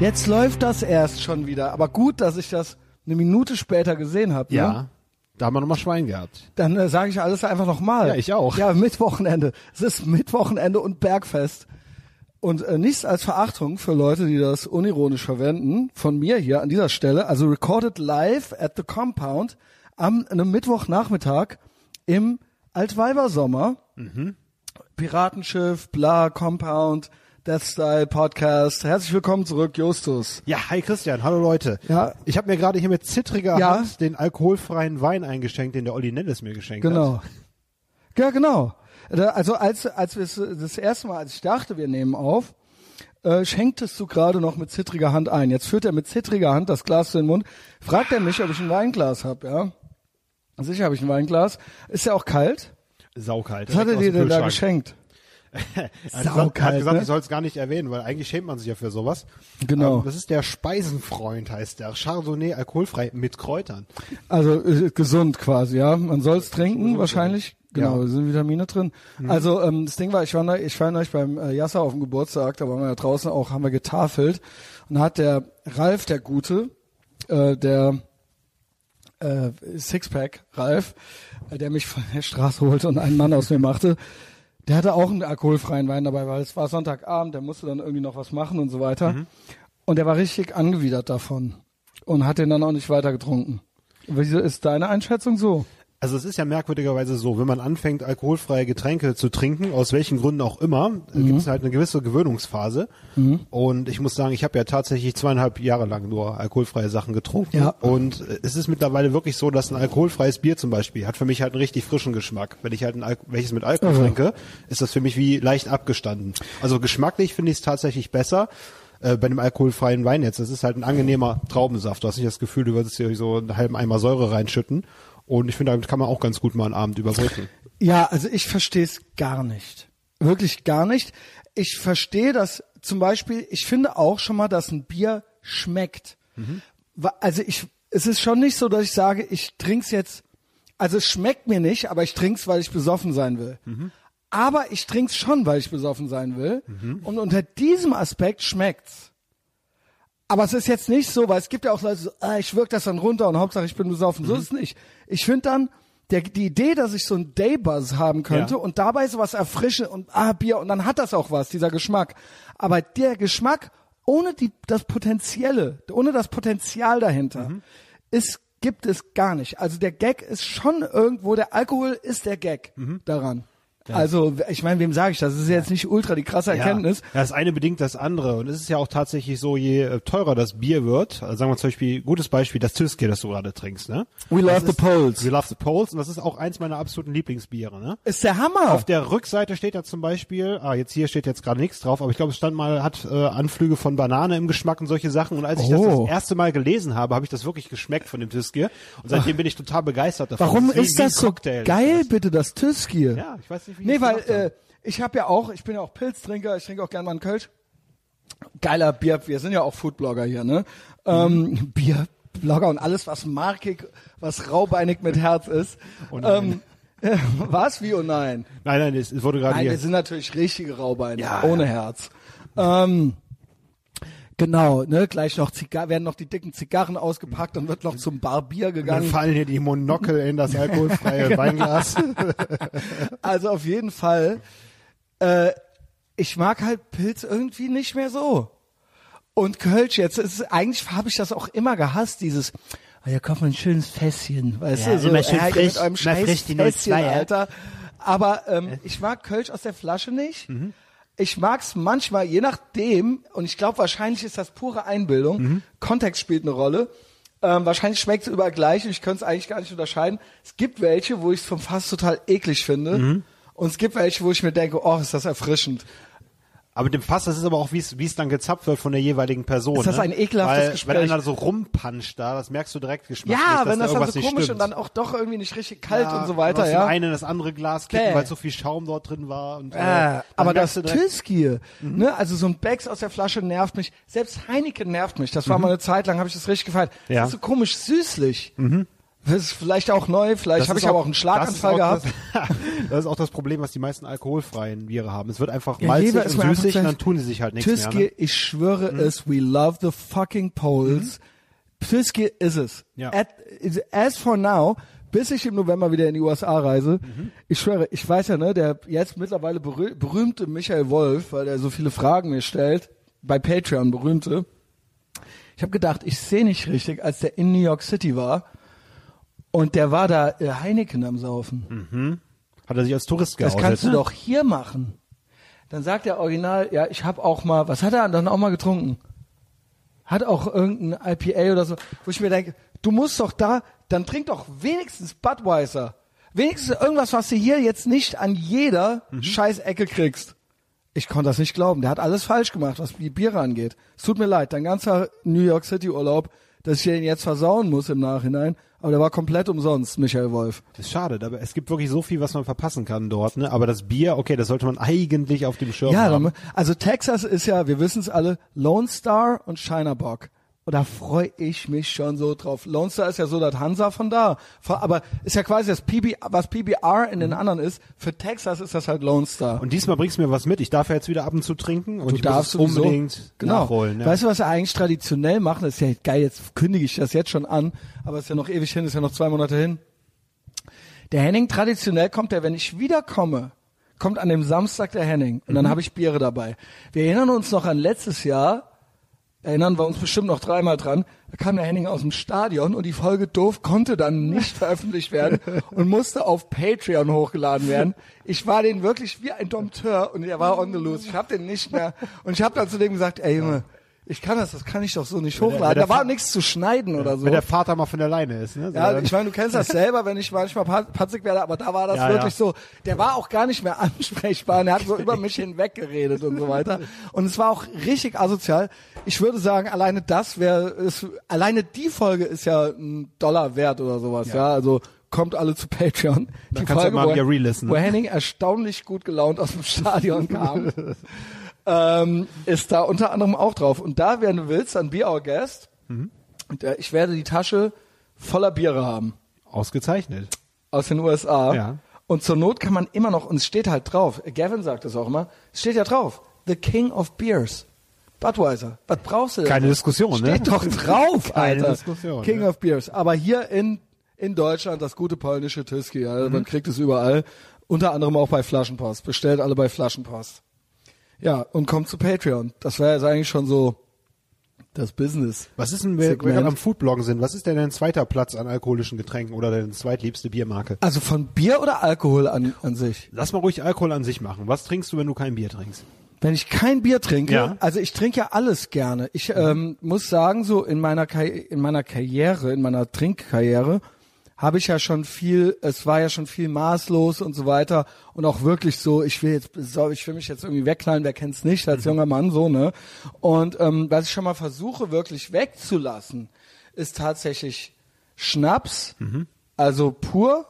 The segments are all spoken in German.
Jetzt läuft das erst schon wieder. Aber gut, dass ich das eine Minute später gesehen habe. Ja. Ne? Da haben wir nochmal Schwein gehabt. Dann äh, sage ich alles einfach nochmal. Ja, ich auch. Ja, Mittwochenende. Es ist Mittwochenende und Bergfest. Und äh, nichts als Verachtung für Leute, die das unironisch verwenden, von mir hier an dieser Stelle, also recorded live at the Compound am einem Mittwochnachmittag im Altweibersommer. Mhm. Piratenschiff, bla, Compound, Death Style Podcast. Herzlich willkommen zurück, Justus. Ja, hi Christian, hallo Leute. Ja. Ich habe mir gerade hier mit zittriger Ja. Hand den alkoholfreien Wein eingeschenkt, den der Olli Nellis mir geschenkt Genau. hat. Ja, genau. Also als als wir es das erste Mal, als ich dachte, wir nehmen auf, äh, schenktest du gerade noch mit zittriger Hand ein. Jetzt führt er mit zittriger Hand das Glas zu den Mund. Fragt er mich, ob ich ein Weinglas habe, ja? Sicher habe ich ein Weinglas. Ist ja auch kalt. Saukalt. Was hat er dir denn da geschenkt? Er hat Saukalt, gesagt, hat gesagt ne? ich soll es gar nicht erwähnen, weil eigentlich schämt man sich ja für sowas. Genau. Ähm, das ist der Speisenfreund, heißt der. Chardonnay alkoholfrei mit Kräutern. Also äh, gesund quasi, ja. Man soll es trinken, wahrscheinlich. Genau, Ja. da sind Vitamine drin. Also ähm, das Ding war, ich war, neu, ich war neulich beim äh, Yasser auf dem Geburtstag, da waren wir ja draußen auch, haben wir getafelt. Und da hat der Ralf, der Gute, äh, der äh, Sixpack Ralf, äh, der mich von der Straße holte und einen Mann aus mir machte, der hatte auch einen alkoholfreien Wein dabei, weil es war Sonntagabend, der musste dann irgendwie noch was machen und so weiter. Und der war richtig angewidert davon und hat den dann auch nicht weiter getrunken. Wieso ist deine Einschätzung so? Also es ist ja merkwürdigerweise so, wenn man anfängt, alkoholfreie Getränke zu trinken, aus welchen Gründen auch immer, äh, gibt es halt eine gewisse Gewöhnungsphase. Und ich muss sagen, ich habe ja tatsächlich zweieinhalb Jahre lang nur alkoholfreie Sachen getrunken. Ja. Und äh, es ist mittlerweile wirklich so, dass ein alkoholfreies Bier zum Beispiel hat für mich halt einen richtig frischen Geschmack. Wenn ich halt ein Al welches mit Alkohol Ja. trinke, ist das für mich wie leicht abgestanden. Also geschmacklich finde ich es tatsächlich besser. Äh, bei einem alkoholfreien Wein jetzt. Das ist halt ein angenehmer Traubensaft. Du hast nicht das Gefühl, du würdest hier so einen halben Eimer Säure reinschütten. Und ich finde, damit kann man auch ganz gut mal einen Abend überbrücken. Ja, also ich verstehe es gar nicht. Wirklich gar nicht. Ich verstehe das zum Beispiel, ich finde auch schon mal, dass ein Bier schmeckt. Wa- Also ich, es ist schon nicht so, dass ich sage, ich trink's jetzt, also es schmeckt mir nicht, aber ich trink's, weil ich besoffen sein will. Aber ich trink's schon, weil ich besoffen sein will. Und unter diesem Aspekt schmeckt's. Aber es ist jetzt nicht so, weil es gibt ja auch Leute, so, ah, ich wirke das dann runter und Hauptsache ich bin besoffen. So ist es nicht. Ich finde dann, der, die Idee, dass ich so einen Daybuzz haben könnte Ja. und dabei sowas erfrischen und ah, Bier und dann hat das auch was, dieser Geschmack. Aber der Geschmack ohne die, das Potenzielle, ohne das Potenzial dahinter, ist, gibt es gar nicht. Also der Gag ist schon irgendwo, der Alkohol ist der Gag daran. Also, ich meine, wem sage ich das? Das ist jetzt nicht ultra die krasse Erkenntnis. Ja, das eine bedingt das andere. Und es ist ja auch tatsächlich so, je äh, teurer das Bier wird, also sagen wir zum Beispiel, gutes Beispiel, das Tüske, das du gerade trinkst, ne? We love Das the ist- Poles. We love the Poles. Und das ist auch eins meiner absoluten Lieblingsbiere, ne? Ist der Hammer. Auf der Rückseite steht ja zum Beispiel, ah, jetzt hier steht jetzt gerade nichts drauf, aber ich glaube, es stand mal, hat äh, Anflüge von Banane im Geschmack und solche Sachen. Und als ich das Oh. das erste Mal gelesen habe, habe ich das wirklich geschmeckt von dem Tüske. Und seitdem bin ich total begeistert davon. Warum Das wie- ist wie das so geil, bitte, das Tüskier? Ja, ich weiß nicht, wie Nee, weil äh, ich habe ja auch, ich bin ja auch Pilztrinker, ich trinke auch gerne mal einen Kölsch. Geiler Bier, wir sind ja auch Foodblogger hier, ne? Ähm, Bierblogger und alles, was markig, was raubeinig mit Herz ist. Oh nein. ähm, was? Wie? Oh nein. Nein, nein, es wurde gerade Nein, hier. wir sind natürlich richtige Raubeinig, Ja, ohne ja. Herz. Ähm, genau, ne? Gleich noch Zigar werden noch die dicken Zigarren ausgepackt, dann wird noch zum Barbier Dann gegangen. fallen hier die Monokel in das alkoholfreie Genau. Weinglas. Also auf jeden Fall, äh, ich mag halt Pilz irgendwie nicht mehr so. Und Kölsch jetzt, ist, eigentlich habe ich das auch immer gehasst, dieses, ah, hier kauft man ein schönes Fässchen, weißt Ja, du, so, immer schön ja, ihr frisch, mit immer scheiß frisch die Fässchen, 02, ja. Alter. Aber ähm, ich mag Kölsch aus der Flasche nicht. Ich mag's manchmal, je nachdem, und ich glaube, wahrscheinlich ist das pure Einbildung, Kontext spielt eine Rolle. Ähm, wahrscheinlich schmeckt es überall gleich und ich könnte es eigentlich gar nicht unterscheiden. Es gibt welche, wo ich es vom Fass total eklig finde. Und es gibt welche, wo ich mir denke, oh, ist das erfrischend. Aber mit dem Fass, das ist aber auch, wie es dann gezapft wird von der jeweiligen Person. Ist das ne? ein ekelhaftes Weil, Gespräch? Wenn einer so rumpanscht da, das merkst du direkt geschmacklich, Ja, wenn da das dann irgendwas so komisch stimmt. und dann auch doch irgendwie nicht richtig kalt Ja, und so weiter, ja. dem einen in das andere Glas kippen, Bäh. weil so viel Schaum dort drin war. Und, äh, Äh, dann aber das direkt- Tüskier, ne, also so ein Becks aus der Flasche nervt mich. Selbst Heineken nervt mich. Das war mal eine Zeit lang, habe ich das richtig gefeiert. Mhm. Ja. Das ist so komisch süßlich. Das ist vielleicht auch neu, vielleicht habe ich aber auch einen Schlaganfall das gehabt. auch Das, das ist auch das Problem, was die meisten alkoholfreien Biere haben. Es wird einfach Ja, malzig und süßig und dann tun sie sich halt nichts Tüski, mehr. Ne? ich schwöre es, we love the fucking Poles. Tüski ist es. Ja. At, as for now, bis ich im November wieder in die USA reise, ich schwöre, ich weiß ja, ne, der jetzt mittlerweile berüh berühmte Michael Wolf, weil er so viele Fragen mir stellt, bei Patreon berühmte. Ich habe gedacht, ich sehe nicht richtig, als der in New York City war und der war da äh, Heineken am Saufen. Hat er sich als Tourist Das geoutet. kannst du ne? doch hier machen. Dann sagt der Original, ja, ich habe auch mal, was hat er dann auch mal getrunken? Hat auch irgendein IPA oder so, wo ich mir denke, du musst doch da, dann trink doch wenigstens Budweiser. Wenigstens irgendwas, was du hier jetzt nicht an jeder Mhm. Scheißecke kriegst. Ich konnte das nicht glauben. Der hat alles falsch gemacht, was die Biere angeht. Es tut mir leid, dein ganzer New York City Urlaub, dass ich den jetzt versauen muss im Nachhinein, aber der war komplett umsonst, Michael Wolf. Das ist schade, aber es gibt wirklich so viel, was man verpassen kann dort. Ne? Aber das Bier, okay, das sollte man eigentlich auf dem Schirm Ja, haben. dann, also Texas ist ja, wir wissen es alle, Lone Star und Shiner Bock. Und da freue ich mich schon so drauf. Lone Star ist ja so das Hansa von da. Aber ist ja quasi das PB, was PBR in den anderen ist. Für Texas ist das halt Lone Star. Und diesmal bringst du mir was mit. Ich darf ja jetzt wieder ab und zu trinken und du ich darfst muss unbedingt genau. nachholen. Ja. Weißt du, was wir eigentlich traditionell machen? Das ist ja geil, jetzt kündige ich das jetzt schon an, aber es ist ja noch ewig hin, ist ja noch zwei Monate hin. Der Henning, traditionell kommt er, wenn ich wiederkomme, kommt an dem Samstag der Henning und dann Mhm. habe ich Biere dabei. Wir erinnern uns noch an letztes Jahr, erinnern wir uns bestimmt noch dreimal dran, da kam der Henning aus dem Stadion und die Folge doof konnte dann nicht veröffentlicht werden und musste auf Patreon hochgeladen werden. Ich war den wirklich wie ein Dompteur und er war on the loose. Ich habe den nicht mehr und ich habe dann zu dem gesagt, ey Junge, ich kann das, das kann ich doch so nicht der- hochladen. wenn der Da war nichts zu schneiden oder so. Wenn der Vater mal von der Leine ist. Ne? So Ja, ich meine, du kennst das selber, wenn ich manchmal pat- patzig werde, aber da war das Ja, wirklich ja. so. Der war auch gar nicht mehr ansprechbar. und Er hat so über mich hinweg geredet und so weiter. Und es war auch richtig asozial. Ich würde sagen, alleine das wäre, alleine die Folge ist ja ein Dollar wert oder sowas. Ja, also kommt alle zu Patreon. Die kannst du ja mal wo, wieder relisten, ne? wo Henning erstaunlich gut gelaunt aus dem Stadion kam, ähm, ist da unter anderem auch drauf. Und da, wenn du willst, dann Be Our Guest. Mhm. Und, äh, ich werde die Tasche voller Biere haben Ausgezeichnet. aus den USA. Ja. Und zur Not kann man immer noch, und es steht halt drauf, Gavin sagt es auch immer, es steht ja drauf, The King of Beers. Budweiser. Was brauchst du denn? Keine Diskussion, ne? Steht doch drauf, Keine Alter. Diskussion, King ja. of Beers. Aber hier in, in Deutschland das gute polnische Tyskie. Also Mhm. Man kriegt es überall. Unter anderem auch bei Flaschenpost. Bestellt alle bei Flaschenpost. Ja, und kommt zu Patreon. Das wäre jetzt eigentlich schon so das Business. Was ist denn, wir, wir am Foodbloggen sind, was ist denn dein zweiter Platz an alkoholischen Getränken oder deine zweitliebste Biermarke? Also von Bier oder Alkohol an, an sich? Lass mal ruhig Alkohol an sich machen. Was trinkst du, wenn du kein Bier trinkst? Wenn ich kein Bier trinke, Ja. also ich trinke ja alles gerne. Ich ähm, muss sagen, so in meiner Karri in meiner Karriere, in meiner Trinkkarriere, habe ich ja schon viel, es war ja schon viel maßlos und so weiter und auch wirklich so, ich will jetzt, ich will mich jetzt irgendwie wegknallen, wer kennt's nicht als junger Mann so, ne? Und ähm, was ich schon mal versuche wirklich wegzulassen, ist tatsächlich Schnaps, also pur.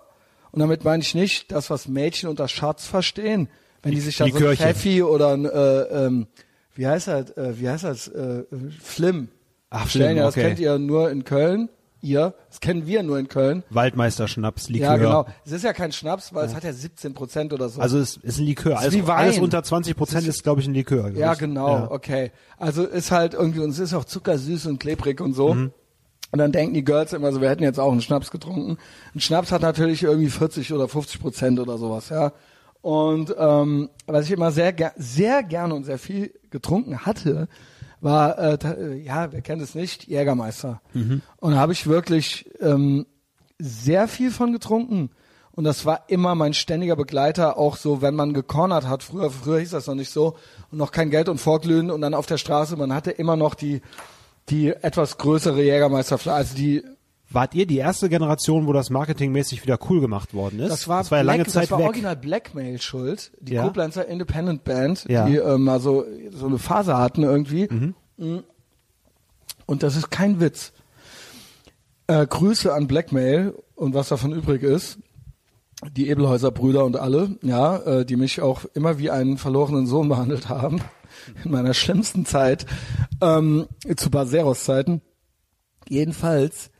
Und damit meine ich nicht das, was Mädchen unter Schatz verstehen, wenn die sich da so ein. Pfeffi oder ein, äh, ähm, wie heißt das, äh, wie heißt das, äh, Flim. Ach. Flim, ja, das okay. kennt ihr nur in Köln. Ihr, das kennen wir nur in Köln. Waldmeister Schnaps, Likör. Ja, genau. Es ist ja kein Schnaps, weil es hat ja 17 Prozent oder so. Also es ist ein Likör. Alles, wie Wein. alles unter 20 Prozent ist, glaube ich, ein Likör. Ja, Ich- genau, Ja. okay. Also ist halt irgendwie, und es ist auch zuckersüß und klebrig und so. Mhm. Und dann denken die Girls immer so, wir hätten jetzt auch einen Schnaps getrunken. Ein Schnaps hat natürlich irgendwie 40 oder 50 Prozent oder sowas, ja. Und ähm, was ich immer sehr, ger sehr gerne und sehr viel getrunken hatte, war, äh, äh, ja, wer kennt es nicht, Jägermeister. Mhm. Und da habe ich wirklich ähm, sehr viel von getrunken. Und das war immer mein ständiger Begleiter, auch so, wenn man gecornert hat. Früher, früher hieß das noch nicht so. Und noch kein Geld und Vorglühen und dann auf der Straße. Man hatte immer noch die, die etwas größere Jägermeisterflasche. Also die, Wart ihr die erste Generation, wo das marketingmäßig wieder cool gemacht worden ist? das war, das war ja lange Black, Zeit das war weg. original Blackmail schuld. Die Ja. Koblenzer Independent Band, Ja. die ähm, also so eine Phase hatten irgendwie. Mhm. Und das ist kein Witz. Äh, Grüße an Blackmail und was davon übrig ist. Die Ebelhäuser Brüder und alle, ja, äh, die mich auch immer wie einen verlorenen Sohn behandelt haben. In meiner schlimmsten Zeit, ähm, zu Baseros Zeiten. Jedenfalls,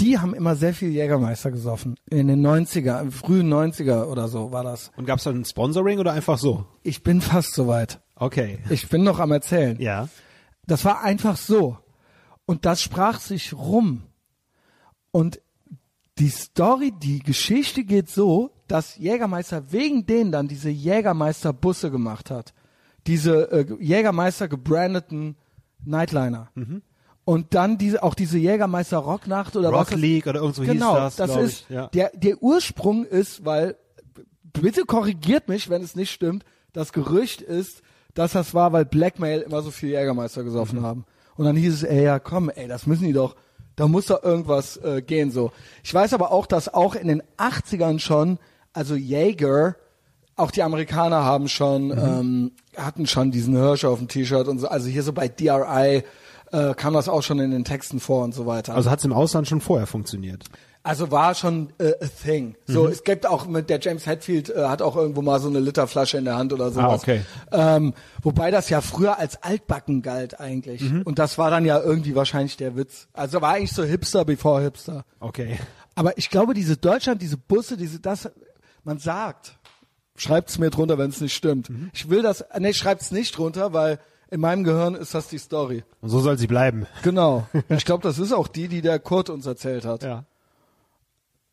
die haben immer sehr viel Jägermeister gesoffen. In den 90er, frühen 90er oder so war das. Und gab's dann ein Sponsoring oder einfach so? Ich bin fast soweit. Okay. Ich bin noch am Erzählen. Ja. Das war einfach so. Und das sprach sich rum. Und die Story, die Geschichte geht so, dass Jägermeister wegen denen dann diese Jägermeister-Busse gemacht hat. Diese äh, Jägermeister gebrandeten Nightliner. Und dann diese, auch diese Jägermeister Rocknacht oder was. Rock das- League oder irgend so genau, hieß das, das glaub ist. Ja. der, der Ursprung ist, weil, bitte korrigiert mich, wenn es nicht stimmt, das Gerücht ist, dass das war, weil Blackmail immer so viel Jägermeister gesoffen Mhm. haben. Und dann hieß es, ey, ja komm, ey, das müssen die doch, da muss doch irgendwas äh, gehen so. Ich weiß aber auch, dass auch in den 80ern schon, also Jäger, auch die Amerikaner haben schon, Mhm. ähm, hatten schon diesen Hirsch auf dem T-Shirt und so. Also hier so bei DRI äh, kam das auch schon in den Texten vor und so weiter. Also hat's im Ausland schon vorher funktioniert. Also war schon äh, a thing. So, es gibt auch mit der James Hetfield äh, hat auch irgendwo mal so eine Literflasche in der Hand oder sowas. Ah, okay. Ähm, wobei das ja früher als altbacken galt eigentlich. Und das war dann ja irgendwie wahrscheinlich der Witz. Also war eigentlich so Hipster bevor Hipster. Okay. Aber ich glaube, diese Deutschland, diese Busse, diese das, man sagt, schreibt's mir drunter, wenn es nicht stimmt. Ich will das, nee, schreibt's nicht drunter, weil in meinem Gehirn ist das die Story. Und so soll sie bleiben. Genau. Ich glaube, das ist auch die, die der Kurt uns erzählt hat. Ja.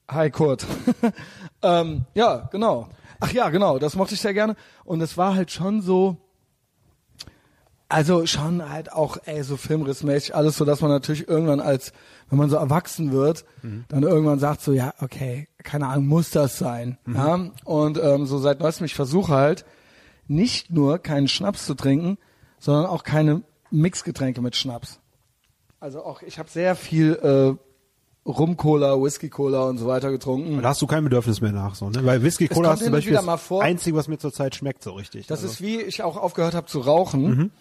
Hi Kurt. ähm, ja, genau. Ach ja, genau, das mochte ich sehr gerne. Und es war halt schon so, also schon halt auch, ey, so filmrissmäßig alles, so dass man natürlich irgendwann als, wenn man so erwachsen wird, dann irgendwann sagt so, ja, okay, keine Ahnung, muss das sein. Ja? Und ähm, so seit neuestem, ich versuche halt nicht nur keinen Schnaps zu trinken, sondern auch keine Mixgetränke mit Schnaps. Also auch, ich habe sehr viel äh, Rum-Cola, Whisky-Cola und so weiter getrunken. Und da hast du kein Bedürfnis mehr nach, so, ne? Weil Whisky Es Cola kommt hast zum Beispiel wieder das vor. einzige, was mir zurzeit schmeckt, so richtig. Das also. ist wie ich auch aufgehört habe zu rauchen.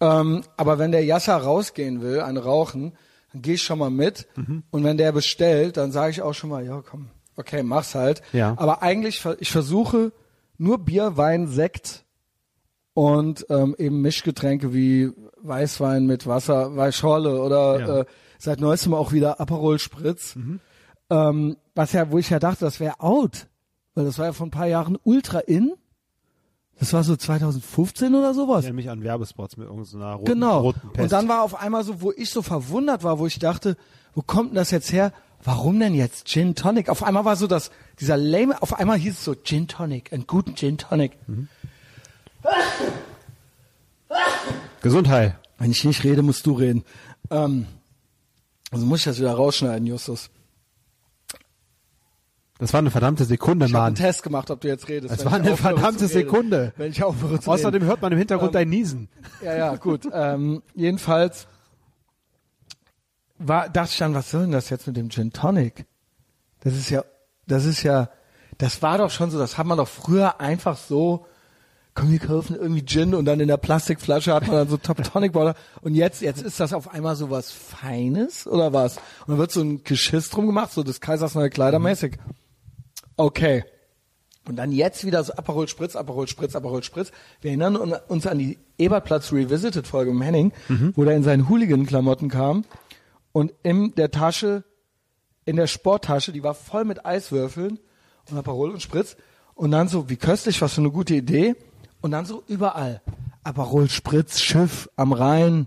Ähm, aber wenn der Yasser rausgehen will, eine rauchen, dann gehe ich schon mal mit. Und wenn der bestellt, dann sage ich auch schon mal, ja komm, okay, mach's halt. Ja. Aber eigentlich, ich versuche nur Bier, Wein, Sekt und ähm, eben Mischgetränke wie Weißwein mit Wasser, Weißschorle oder Ja. äh, seit neuestem auch wieder Aperol Spritz. Ähm, was ja, wo ich ja dachte, das wäre out. Weil das war ja vor ein paar Jahren ultra in. Das war so 2015 oder sowas. Ich mich an Werbespots mit irgendeiner roten, genau. roten Pest. Und dann war auf einmal so, wo ich so verwundert war, wo ich dachte, wo kommt denn das jetzt her? Warum denn jetzt Gin Tonic? Auf einmal war so das, dieser lame, auf einmal hieß es so Gin Tonic, einen guten Gin Tonic. Gesundheit. Wenn ich nicht rede, musst du reden. Ähm, also muss ich das wieder rausschneiden, Justus. Das war eine verdammte Sekunde, Ich habe Mann. einen Test gemacht, ob du jetzt redest. Das war ich eine verdammte reden. Sekunde. Ich zu Außerdem reden. hört man im Hintergrund dein Niesen. Ja, ja, gut. ähm, jedenfalls war, dachte ich dann, was soll denn das jetzt mit dem Gin Tonic? Das ist ja, das ist ja, das war doch schon so, das hat man doch früher einfach so, komm, wir kaufen irgendwie Gin und dann in der Plastikflasche hat man dann so Top Tonic Water und jetzt, jetzt ist das auf einmal so was Feines oder was? Und dann wird so ein Geschiss drum gemacht, so des Kaisers neue Kleider mäßig. Okay. Und dann jetzt wieder so Aperol Spritz, Aperol Spritz, Aperol Spritz. Wir erinnern un- uns an die Ebertplatz Revisited Folge mit Henning, wo der in seinen Hooligan-Klamotten kam und in der Tasche, in der Sporttasche, die war voll mit Eiswürfeln und Aperol und Spritz. Und dann so, wie köstlich, was für eine gute Idee. Und dann so überall. Aperol Spritz, Schiff am Rhein,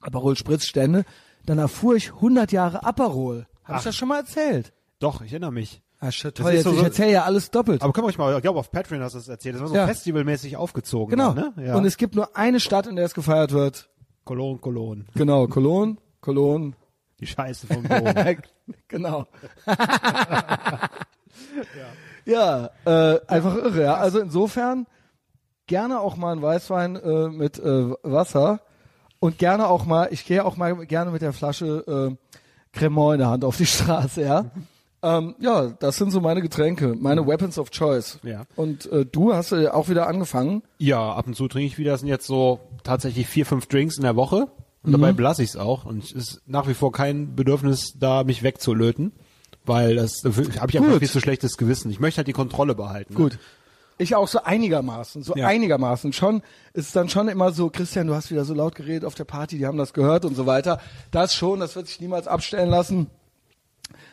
Aperol Spritz Stände. Dann erfuhr ich 100 Jahre Aperol. Hab ich das schon mal erzählt? Doch, ich erinnere mich. Ah, shit, toll, jetzt, so- ich erzähle ja alles doppelt. Aber können wir euch mal, ich glaube auf Patreon hast du es erzählt. Das war so Ja. festivalmäßig aufgezogen. Genau. Ne? Ja. Und es gibt nur eine Stadt, in der es gefeiert wird. Cologne, Cologne. Genau, Cologne, Cologne. Die Scheiße vom Dom. genau. ja, äh, einfach irre. Ja. Also insofern gerne auch mal ein Weißwein äh, mit äh, Wasser und gerne auch mal, ich gehe auch mal gerne mit der Flasche äh, Cremant in der Hand auf die Straße, ja. Ähm, ja, das sind so meine Getränke, meine Weapons of Choice. Ja. Und äh, du hast äh, auch wieder angefangen. Ja, ab und zu trinke ich wieder. Das sind jetzt so tatsächlich vier, fünf Drinks in der Woche. Und dabei Mhm. belasse ich es auch. Und es ist nach wie vor kein Bedürfnis, da mich wegzulöten. Weil das da habe ich einfach Gut. viel zu schlechtes Gewissen. Ich möchte halt die Kontrolle behalten. ne? Ich auch so einigermaßen, so Ja. einigermaßen. Schon ist dann schon immer so, Christian, du hast wieder so laut geredet auf der Party, die haben das gehört und so weiter. Das schon, das wird sich niemals abstellen lassen.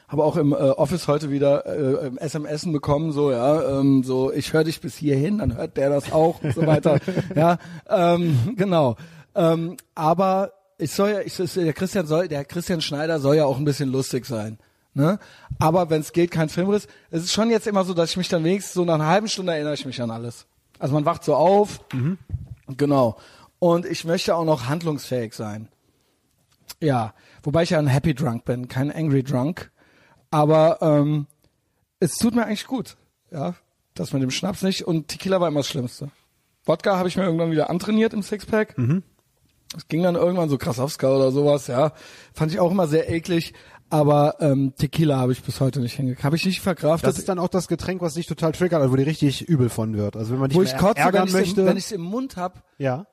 habe auch im äh, Office heute wieder äh, ähm, SMS bekommen, so ja, ähm, so ich höre dich bis hierhin, dann hört der das auch und so weiter. ja, ähm, genau. Ähm, aber ich soll ja, ich, der Christian soll, der Christian Schneider soll ja auch ein bisschen lustig sein. Ne? Aber wenn es geht, kein Filmriss. Es ist schon jetzt immer so, dass ich mich dann wenigstens so nach einer halben Stunde erinnere ich mich an alles. Also man wacht so auf. Mhm. Genau. Und ich möchte auch noch handlungsfähig sein. Ja, wobei ich ja ein Happy Drunk bin, kein Angry Drunk. Aber ähm, es tut mir eigentlich gut, ja, das mit dem Schnaps nicht. Und Tequila war immer das Schlimmste. Wodka habe ich mir irgendwann wieder antrainiert im Sixpack. Mhm. Es ging dann irgendwann so Krasowska oder sowas, ja. Fand ich auch immer sehr eklig. Aber ähm, Tequila habe ich bis heute nicht hingekriegt. Habe ich nicht verkraftet. Das ist dann auch das Getränk, was dich total triggert, also wo dir richtig übel von wird. Also wenn man dich wo ich kotze, ärgern wenn möchte. Im, wenn ich es im Mund hab ja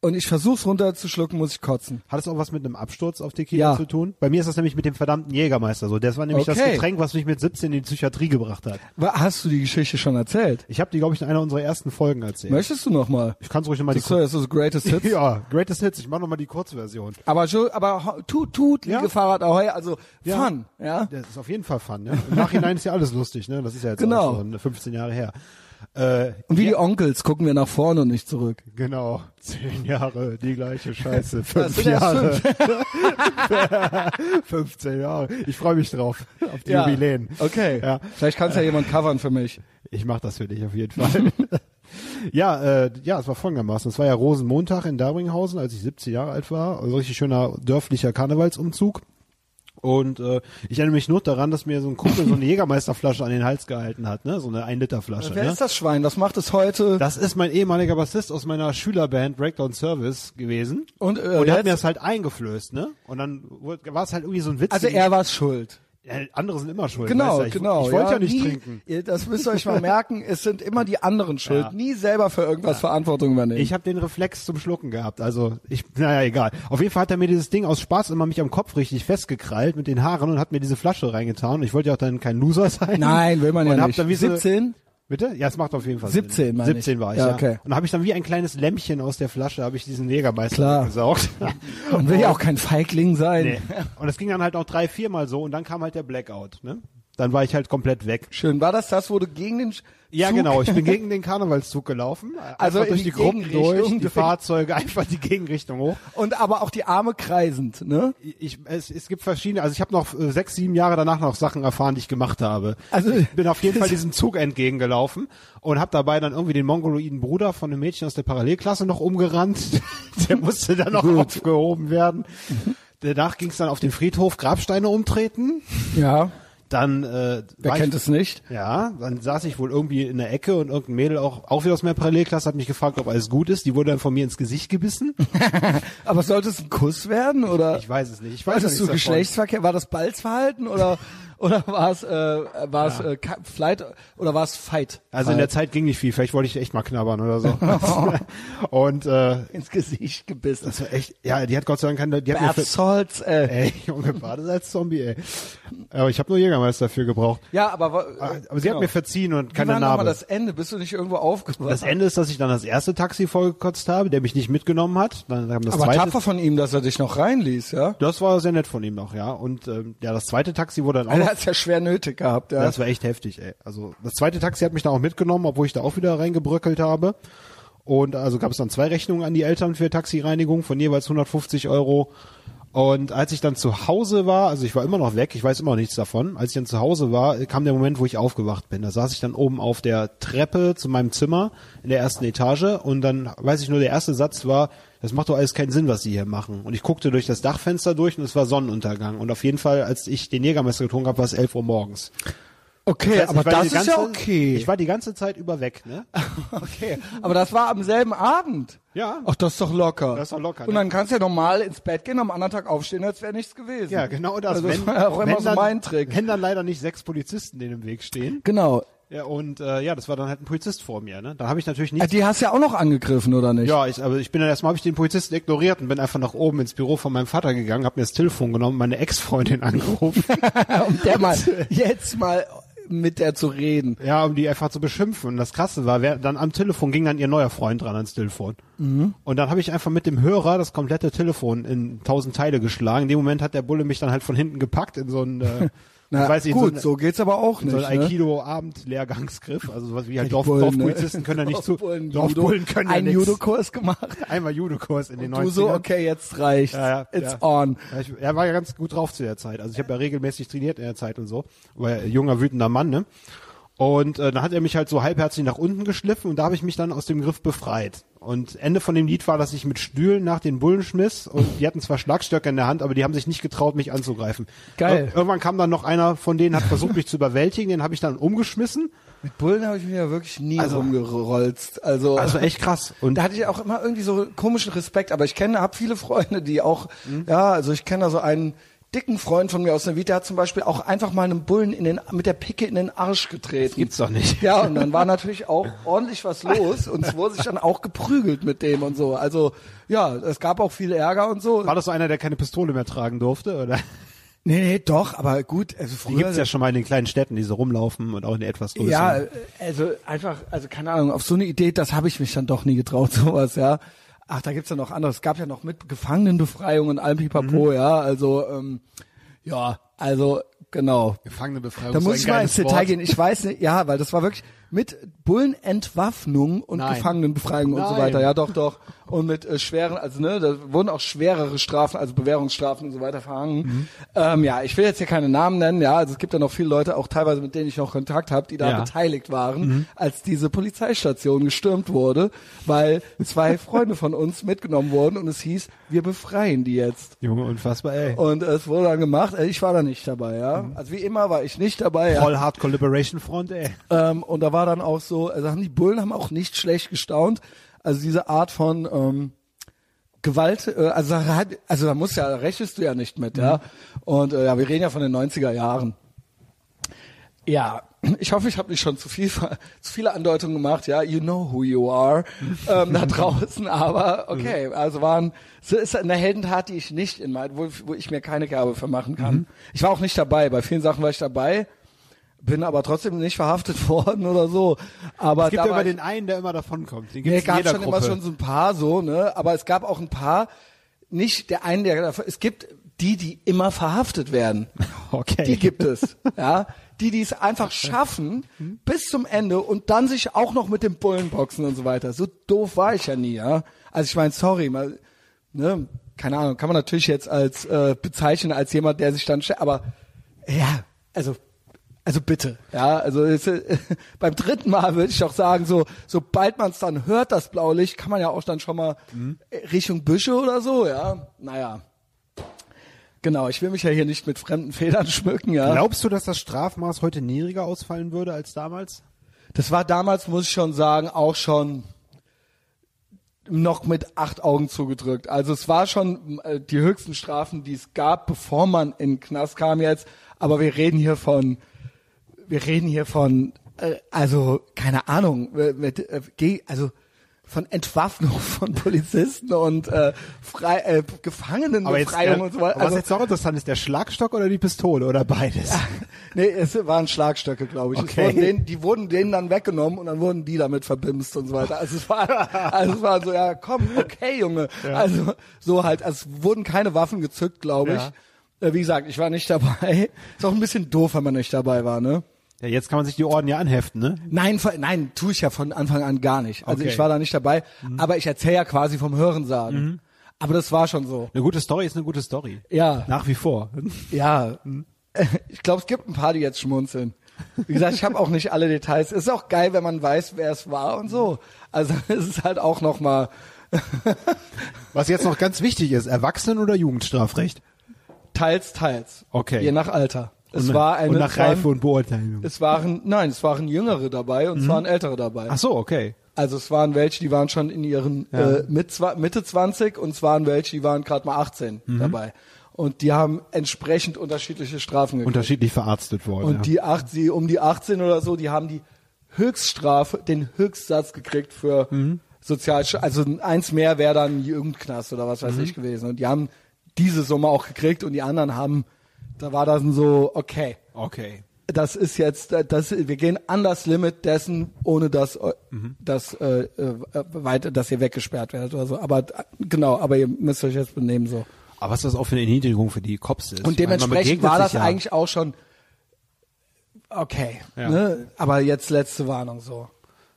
und ich versuch's runterzuschlucken, muss ich kotzen. Hat es auch was mit einem Absturz auf Tequila ja. zu tun? Bei mir ist das nämlich mit dem verdammten Jägermeister so. Das war nämlich okay. das Getränk, was mich mit 17 in die Psychiatrie gebracht hat. Hast du die Geschichte schon erzählt? Ich habe die, glaube ich, in einer unserer ersten Folgen erzählt. Möchtest du noch mal? Ich kann ruhig noch mal die Das ist so Greatest Hits. ja, Greatest Hits. Ich mache noch mal die Kurzversion. Aber aber tut, tut, ja? Liegefahrrad Ahoi, also ja. Fun, ja? Das ist auf jeden Fall Fun. Ja? Im Nachhinein ist ja alles lustig, ne? Das ist ja jetzt genau. auch schon 15 Jahre her. Äh, und wie ja, die Onkels gucken wir nach vorne und nicht zurück. Genau. Zehn Jahre, die gleiche Scheiße. Fünf Jahre. Fünf. 15 Jahre. Ich freue mich drauf. Auf die ja, Jubiläen. Okay. Ja. Vielleicht kannst ja jemand covern für mich. Ich mach das für dich auf jeden Fall. ja, äh, ja, es war folgendermaßen. Es war ja Rosenmontag in Darbringhausen, als ich 17 Jahre alt war. Also richtig schöner dörflicher Karnevalsumzug. Und äh, ich erinnere mich nur daran, dass mir so ein Kumpel so eine Jägermeisterflasche an den Hals gehalten hat, ne? So eine 1 Liter Flasche. Wer ne? ist das Schwein? Was macht es heute? Das ist mein ehemaliger Bassist aus meiner Schülerband Breakdown Service gewesen. Und, äh, und er hat mir das halt eingeflößt, ne? Und dann war es halt irgendwie so ein Witz. Also er war schuld. Andere sind immer schuld. Genau, weißt du? ich, genau. Ich wollte ja, ja, nicht nie, trinken. Das müsst ihr euch mal merken. Es sind immer die anderen schuld. Ja. Nie selber für irgendwas ja. Verantwortung übernehmen. Ich habe den Reflex zum Schlucken gehabt. Also ich, naja, egal. Auf jeden Fall hat er mir dieses Ding aus Spaß immer mich am Kopf richtig festgekrallt mit den Haaren und hat mir diese Flasche reingetan. Ich wollte ja auch dann kein Loser sein. Nein, will man und ja nicht. Dann wie 17? So, Bitte? Ja, es macht auf jeden Fall 17, Sinn. 17 ich. war ich, ja. ja. Okay. Und dann habe ich dann wie ein kleines Lämpchen aus der Flasche, habe ich diesen Jägermeister Klar. gesaugt. Man will ja auch kein Feigling sein. Nee. Und das ging dann halt auch drei, viermal so und dann kam halt der Blackout. Ne? Dann war ich halt komplett weg. Schön. War das das, wo du gegen den ja, genau. Ich bin gegen den Karnevalszug gelaufen. Also durch die, Gruppen durch, die Fahrzeuge einfach die Gegenrichtung hoch. Und aber auch die Arme kreisend, ne? Ich, es, es gibt verschiedene, also ich habe noch äh, sechs, sieben Jahre danach noch Sachen erfahren, die ich gemacht habe. Also ich bin auf jeden Fall diesem Zug entgegengelaufen und habe dabei dann irgendwie den mongoloiden Bruder von einem Mädchen aus der Parallelklasse noch umgerannt. der musste dann noch aufgehoben werden. Danach ging es dann auf den Friedhof Grabsteine umtreten. Ja. Dann äh, Wer kennt ich, es nicht? Ja, dann saß ich wohl irgendwie in der Ecke und irgendein Mädel auch auch wieder aus meiner Parallelklasse hat mich gefragt, ob alles gut ist. Die wurde dann von mir ins Gesicht gebissen. Aber sollte es ein Kuss werden oder? Ich weiß es nicht. Ich weiß Wolltest du Geschlechtsverkehr? War das Balzverhalten oder oder war es äh, war es ja. äh, Flight oder war es Fight? Also in der Zeit ging nicht viel. Vielleicht wollte ich echt mal knabbern oder so. und äh, ins Gesicht gebissen. Das war echt. Ja, die hat Gott sei Dank keine. Die hat Bath mir Salts, äh. Ey, Junge, Bades als Zombie. Ey. Aber ich habe nur Jägermeister dafür gebraucht. Ja, aber ah, aber sie genau. hat mir verziehen und keine Wie war Narbe. Das Ende. Bist du nicht irgendwo aufgewacht? Das Ende ist, dass ich dann das erste Taxi vollgekotzt habe, der mich nicht mitgenommen hat. Dann kam das aber zweite. tapfer von ihm, dass er dich noch reinließ, ja? Das war sehr nett von ihm noch, ja. Und ähm, ja, das zweite Taxi wurde dann auch. Er hat ja schwer nötig gehabt, ja. Das war echt heftig, ey. Also das zweite Taxi hat mich dann auch mitgenommen, obwohl ich da auch wieder reingebröckelt habe. Und also gab es dann zwei Rechnungen an die Eltern für Taxireinigung von jeweils 150 Euro. Und als ich dann zu Hause war, also ich war immer noch weg, ich weiß immer noch nichts davon. Als ich dann zu Hause war, kam der Moment, wo ich aufgewacht bin. Da saß ich dann oben auf der Treppe zu meinem Zimmer in der ersten Etage und dann weiß ich nur, der erste Satz war, das macht doch alles keinen Sinn, was sie hier machen. Und ich guckte durch das Dachfenster durch und es war Sonnenuntergang. Und auf jeden Fall, als ich den Jägermeister getrunken habe, war es 11 Uhr morgens. Okay, das heißt, aber das ist ganze, ja okay. Ich war die ganze Zeit über weg, ne? okay, aber das war am selben Abend. Ja. Ach, das ist doch locker. Das ist doch locker. Und dann kannst du ja normal ins Bett gehen, am anderen Tag aufstehen, als wäre nichts gewesen. Ja, genau das. Also wenn, das war ja auch immer so dann, mein Trick. Wenn dann leider nicht sechs Polizisten denen im Weg stehen. Genau. Ja, und äh, ja, das war dann halt ein Polizist vor mir, ne? Dann habe ich natürlich nicht. Also die hast du ja auch noch angegriffen, oder nicht? Ja, ich, aber ich bin dann erstmal habe ich den Polizisten ignoriert und bin einfach nach oben ins Büro von meinem Vater gegangen, habe mir das Telefon genommen, meine Ex-Freundin angerufen. um der mal jetzt mal mit der zu reden. Ja, um die einfach zu beschimpfen. Und das Krasse war, wer dann am Telefon ging dann ihr neuer Freund dran ans Telefon. Mhm. Und dann habe ich einfach mit dem Hörer das komplette Telefon in tausend Teile geschlagen. In dem Moment hat der Bulle mich dann halt von hinten gepackt in so ein äh, Na, ich weiß gut, so, so, geht's aber auch so nicht. ein ne? Aikido-Abend-Lehrgangsgriff, also sowas wie halt Dorf, Bullen, Dorfpolizisten können ja nicht so, Dorfbullen, Dorfbullen können ja einen. Judokurs gemacht. Einmal Judokurs in den Und 90ern. du so, okay, jetzt reicht's. Ja, ja, It's ja. on. Ich, er war ja ganz gut drauf zu der Zeit. Also ich habe ja regelmäßig trainiert in der Zeit und so. War ja ein junger, wütender Mann, ne? Und äh, dann hat er mich halt so halbherzig nach unten geschliffen und da habe ich mich dann aus dem Griff befreit. Und Ende von dem Lied war, dass ich mit Stühlen nach den Bullen schmiss und die hatten zwar Schlagstöcke in der Hand, aber die haben sich nicht getraut, mich anzugreifen. Geil. Ir irgendwann kam dann noch einer von denen, hat versucht, mich zu überwältigen, den habe ich dann umgeschmissen. Mit Bullen habe ich mir ja wirklich nie Also- rumgerollt. Also, Also echt krass. Und da hatte ich auch immer irgendwie so komischen Respekt, aber ich kenne, habe viele Freunde, die auch, Mhm. ja, also ich kenne da so einen dicken Freund von mir aus der Vita, hat zum Beispiel auch einfach mal einem Bullen in den, mit der Picke in den Arsch getreten. gibt's doch nicht. Ja, und dann war natürlich auch ordentlich was los und es wurde sich dann auch geprügelt mit dem und so. Also, ja, es gab auch viel Ärger und so. War das so einer, der keine Pistole mehr tragen durfte? Oder? Nee, nee, doch, aber gut, also Die früher. gibt's ja schon mal in den kleinen Städten, die so rumlaufen und auch in etwas größeren. Ja, also einfach, also keine Ahnung, auf so eine Idee, das habe ich mich dann doch nie getraut, sowas, ja. Ach, da gibt's ja noch anderes. Es gab ja noch mit Gefangenenbefreiung und allem Pipapo, ja. Also, ähm, ja, also genau. Gefangenenbefreiung. Da muss ich mal ins Detail Wort. gehen. Ich weiß nicht, ja, weil das war wirklich mit Bullenentwaffnung und Nein. Gefangenenbefreiung und so Nein. weiter. Ja, doch, doch. Und mit äh, schweren, also ne, da wurden auch schwerere Strafen, also Bewährungsstrafen und so weiter verhangen. Mhm. Ähm, ja, ich will jetzt hier keine Namen nennen, ja, also es gibt ja noch viele Leute, auch teilweise mit denen ich noch Kontakt habe, die da Ja. Mhm. beteiligt waren, als diese Polizeistation gestürmt wurde, weil zwei Freunde von uns mitgenommen wurden und es hieß, wir befreien die jetzt. Junge, unfassbar, ey. Und es wurde dann gemacht, äh, ich war da nicht dabei, ja. Mhm. Also wie immer war ich nicht dabei, ja. Voll Hardcore Liberation Front, ey. Ähm, und da war dann auch so, also haben die Bullen haben auch nicht schlecht gestaunt. Also diese Art von ähm, Gewalt, äh, also, da also da muss ja, rechnest du ja nicht mit, ja. Und äh, ja, wir reden ja von den 90er Jahren. Ja, ich hoffe, ich habe nicht schon zu viel, zu viele Andeutungen gemacht. Ja, you know who you are ähm, da draußen. Aber okay, also waren, es ist eine Heldentat, die ich nicht in mein, wo, wo ich mir keine Gabe für machen kann. Ich war auch nicht dabei. Bei vielen Sachen war ich dabei, bin aber trotzdem nicht verhaftet worden oder so. Aber Es gibt ja immer den einen, der immer davonkommt. Den Nee, gibt's in gab schon Gruppe. immer schon so ein paar so, ne? Aber es gab auch ein paar, nicht der einen, der es gibt die, die immer verhaftet werden. Okay. Die gibt es, ja. Die, die es einfach schaffen bis zum Ende und dann sich auch noch mit dem Bullen boxen und so weiter. So doof war ich ja nie, ja. Also ich meine, sorry, mal, ne, keine Ahnung, kann man natürlich jetzt als äh, bezeichnen als jemand, der sich dann, aber ja, also also bitte, ja, also es, äh, beim dritten Mal würde ich doch sagen, so sobald man es dann hört, das Blaulicht, kann man ja auch dann schon mal äh, Richtung Büsche oder so, ja. Naja, genau. Ich will mich ja hier nicht mit fremden Federn schmücken, ja. Glaubst du, dass das Strafmaß heute niedriger ausfallen würde als damals? Das war damals, muss ich schon sagen, auch schon noch mit acht Augen zugedrückt. Also es war schon äh, die höchsten Strafen, die es gab, bevor man in den Knast kam jetzt. Aber wir reden hier von, wir reden hier von, äh, also keine Ahnung, mit, äh, also von Entwaffnung von Polizisten und äh, frei, äh, Gefangenenbefreiung äh, und so weiter. aber was Also, jetzt auch interessant ist, der Schlagstock oder die Pistole oder beides? Nee, es waren Schlagstöcke, glaube ich. Okay. wurden denen, die wurden denen dann weggenommen und dann wurden die damit verbimst und so weiter. Also es war, also es war so, ja, komm, okay, Junge. Also so halt, also es wurden keine Waffen gezückt, glaube ich. Äh, Wie gesagt, ich war nicht dabei. Ist auch ein bisschen doof, wenn man nicht dabei war, ne? Ja, jetzt kann man sich die Orden ja anheften, ne? Nein, nein, tue ich ja von Anfang an gar nicht. Also Okay. ich war da nicht dabei, aber ich erzähle ja quasi vom Hörensagen. Aber das war schon so. Eine gute Story ist eine gute Story. Ja. Nach wie vor. Ja, ich glaube, es gibt ein paar, die jetzt schmunzeln. Wie gesagt, ich habe auch nicht alle Details. Es ist auch geil, wenn man weiß, wer es war und so. Also es ist halt auch noch mal Was jetzt noch ganz wichtig ist, Erwachsenen- oder Jugendstrafrecht? teils, teils. Okay. Je nach Alter. Es und, war eine, und nach es waren, Reife und Beurteilung. es waren, nein, es waren Jüngere dabei und es waren Ältere dabei. Ach so, okay. Also es waren welche, die waren schon in ihren äh, mit, Mitte 20 und es waren welche, die waren gerade mal 18 Mhm. dabei. Und die haben entsprechend unterschiedliche Strafen gekriegt. Unterschiedlich verarztet worden. Und ja. die acht, die um die 18 oder so, die haben die Höchststrafe, den Höchstsatz gekriegt für Mhm. Sozialstrafe. Also eins mehr wäre dann Jugendknast oder was weiß Mhm. ich gewesen. Und die haben diese Summe auch gekriegt und die anderen haben, da war das so, okay, Okay. das ist jetzt, das, wir gehen an das Limit dessen, ohne dass, äh, Mhm. dass, äh, äh, weiter, dass ihr weggesperrt werdet oder so. Aber genau, aber ihr müsst euch jetzt benehmen so. Aber was das auch für eine Erniedrigung für die Cops ist. Und meine, dementsprechend war das ja. eigentlich auch schon okay. Ja. Ne? Aber jetzt letzte Warnung so.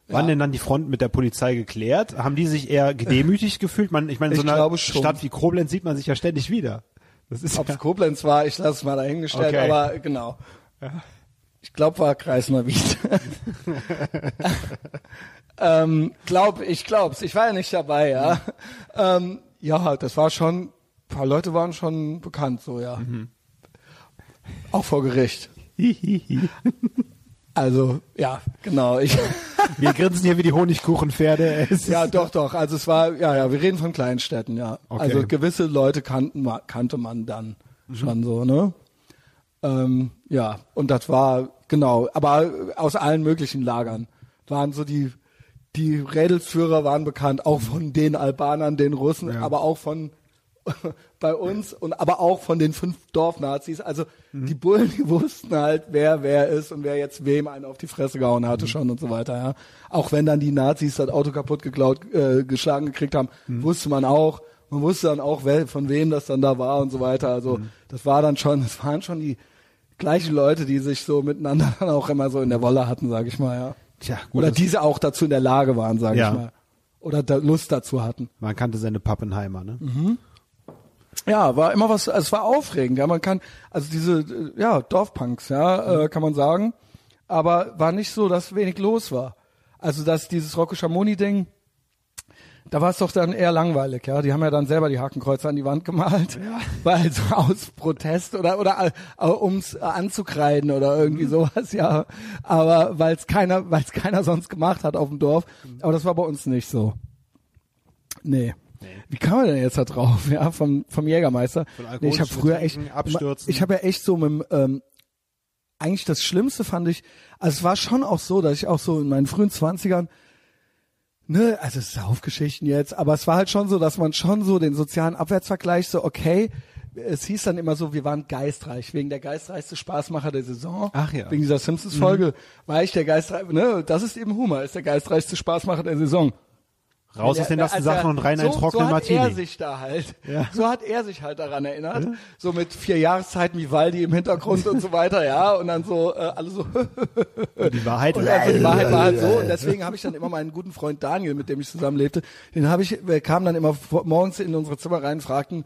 Waren denn dann die Fronten mit der Polizei geklärt? Haben die sich eher gedemütigt gefühlt? Man, ich meine, in so einer. Stadt wie Koblenz sieht man sich ja ständig wieder. Das ist Ob ja, es Koblenz war, ich lasse es mal dahingestellt, Okay. aber genau. Ich glaube, war Kreisnerwied. ähm, glaub, ich glaub's. Ich war ja nicht dabei, ja. Ähm, ja, das war schon, ein paar Leute waren schon bekannt, so, ja. Auch vor Gericht. Also, ja, genau. Ich, wir grinsen hier wie die Honigkuchenpferde. Ja, doch, doch. Also es war, ja, ja, wir reden von Kleinstädten, ja. Okay. Also gewisse Leute kannten, kannte man dann schon so, ne? Ähm, ja, und das war, genau, aber aus allen möglichen Lagern waren so die, die Rädelsführer waren bekannt, auch von den Albanern, den Russen, Ja. aber auch von bei uns und aber auch von den fünf Dorfnazis. Also die Bullen, die wussten halt, wer wer ist und wer jetzt wem einen auf die Fresse gehauen hatte schon und so weiter. Ja, auch wenn dann die Nazis das Auto kaputt geklaut, äh, geschlagen gekriegt haben, wusste man auch. Man wusste dann auch, wer, von wem das dann da war und so weiter. Also das war dann schon, das waren schon die gleichen Leute, die sich so miteinander dann auch immer so in der Wolle hatten, sage ich mal. Ja. Tja, gut, Oder diese auch dazu in der Lage waren, sage Ja. ich mal. Oder da Lust dazu hatten. Man kannte seine Pappenheimer, ne? Ja, war immer was, es war aufregend, ja, man kann, also diese, ja, Dorfpunks, ja, äh, kann man sagen, aber war nicht so, dass wenig los war. Also, dass dieses Rocco Schamoni-Ding, da war es doch dann eher langweilig, ja, die haben ja dann selber die Hakenkreuze an die Wand gemalt, weil so aus Protest oder, oder, äh, ums äh, anzukreiden oder irgendwie sowas, ja, aber weil es keiner, weil es keiner sonst gemacht hat auf dem Dorf, aber das war bei uns nicht so. Nee. Wie kam man denn jetzt da drauf? Ja, vom, vom Jägermeister. Von Nee, ich habe früher echt, Abstürzen. ich habe ja echt so mit dem, ähm, eigentlich das Schlimmste fand ich, also es war schon auch so, dass ich auch so in meinen frühen Zwanzigern, ne, also es ist Saufgeschichten jetzt, aber es war halt schon so, dass man schon so den sozialen Abwärtsvergleich so, okay, es hieß dann immer so, wir waren geistreich, wegen der geistreichste Spaßmacher der Saison. Ach ja. Wegen dieser Simpsons-Folge war ich der geistreich, ne, das ist eben Humor, ist der geistreichste Spaßmacher der Saison. Raus aus den nassen Sachen und rein so, einen trockenen so hat er Martini. sich da halt, Ja. so hat er sich halt daran erinnert, so mit vier Jahreszeiten wie Waldi im Hintergrund und so weiter, ja, und dann so äh, alle so Die Wahrheit. und also die Wahrheit war halt so und deswegen habe ich dann immer meinen guten Freund Daniel, mit dem ich zusammenlebte, den habe ich, wir kamen dann immer morgens in unsere Zimmer rein und fragten,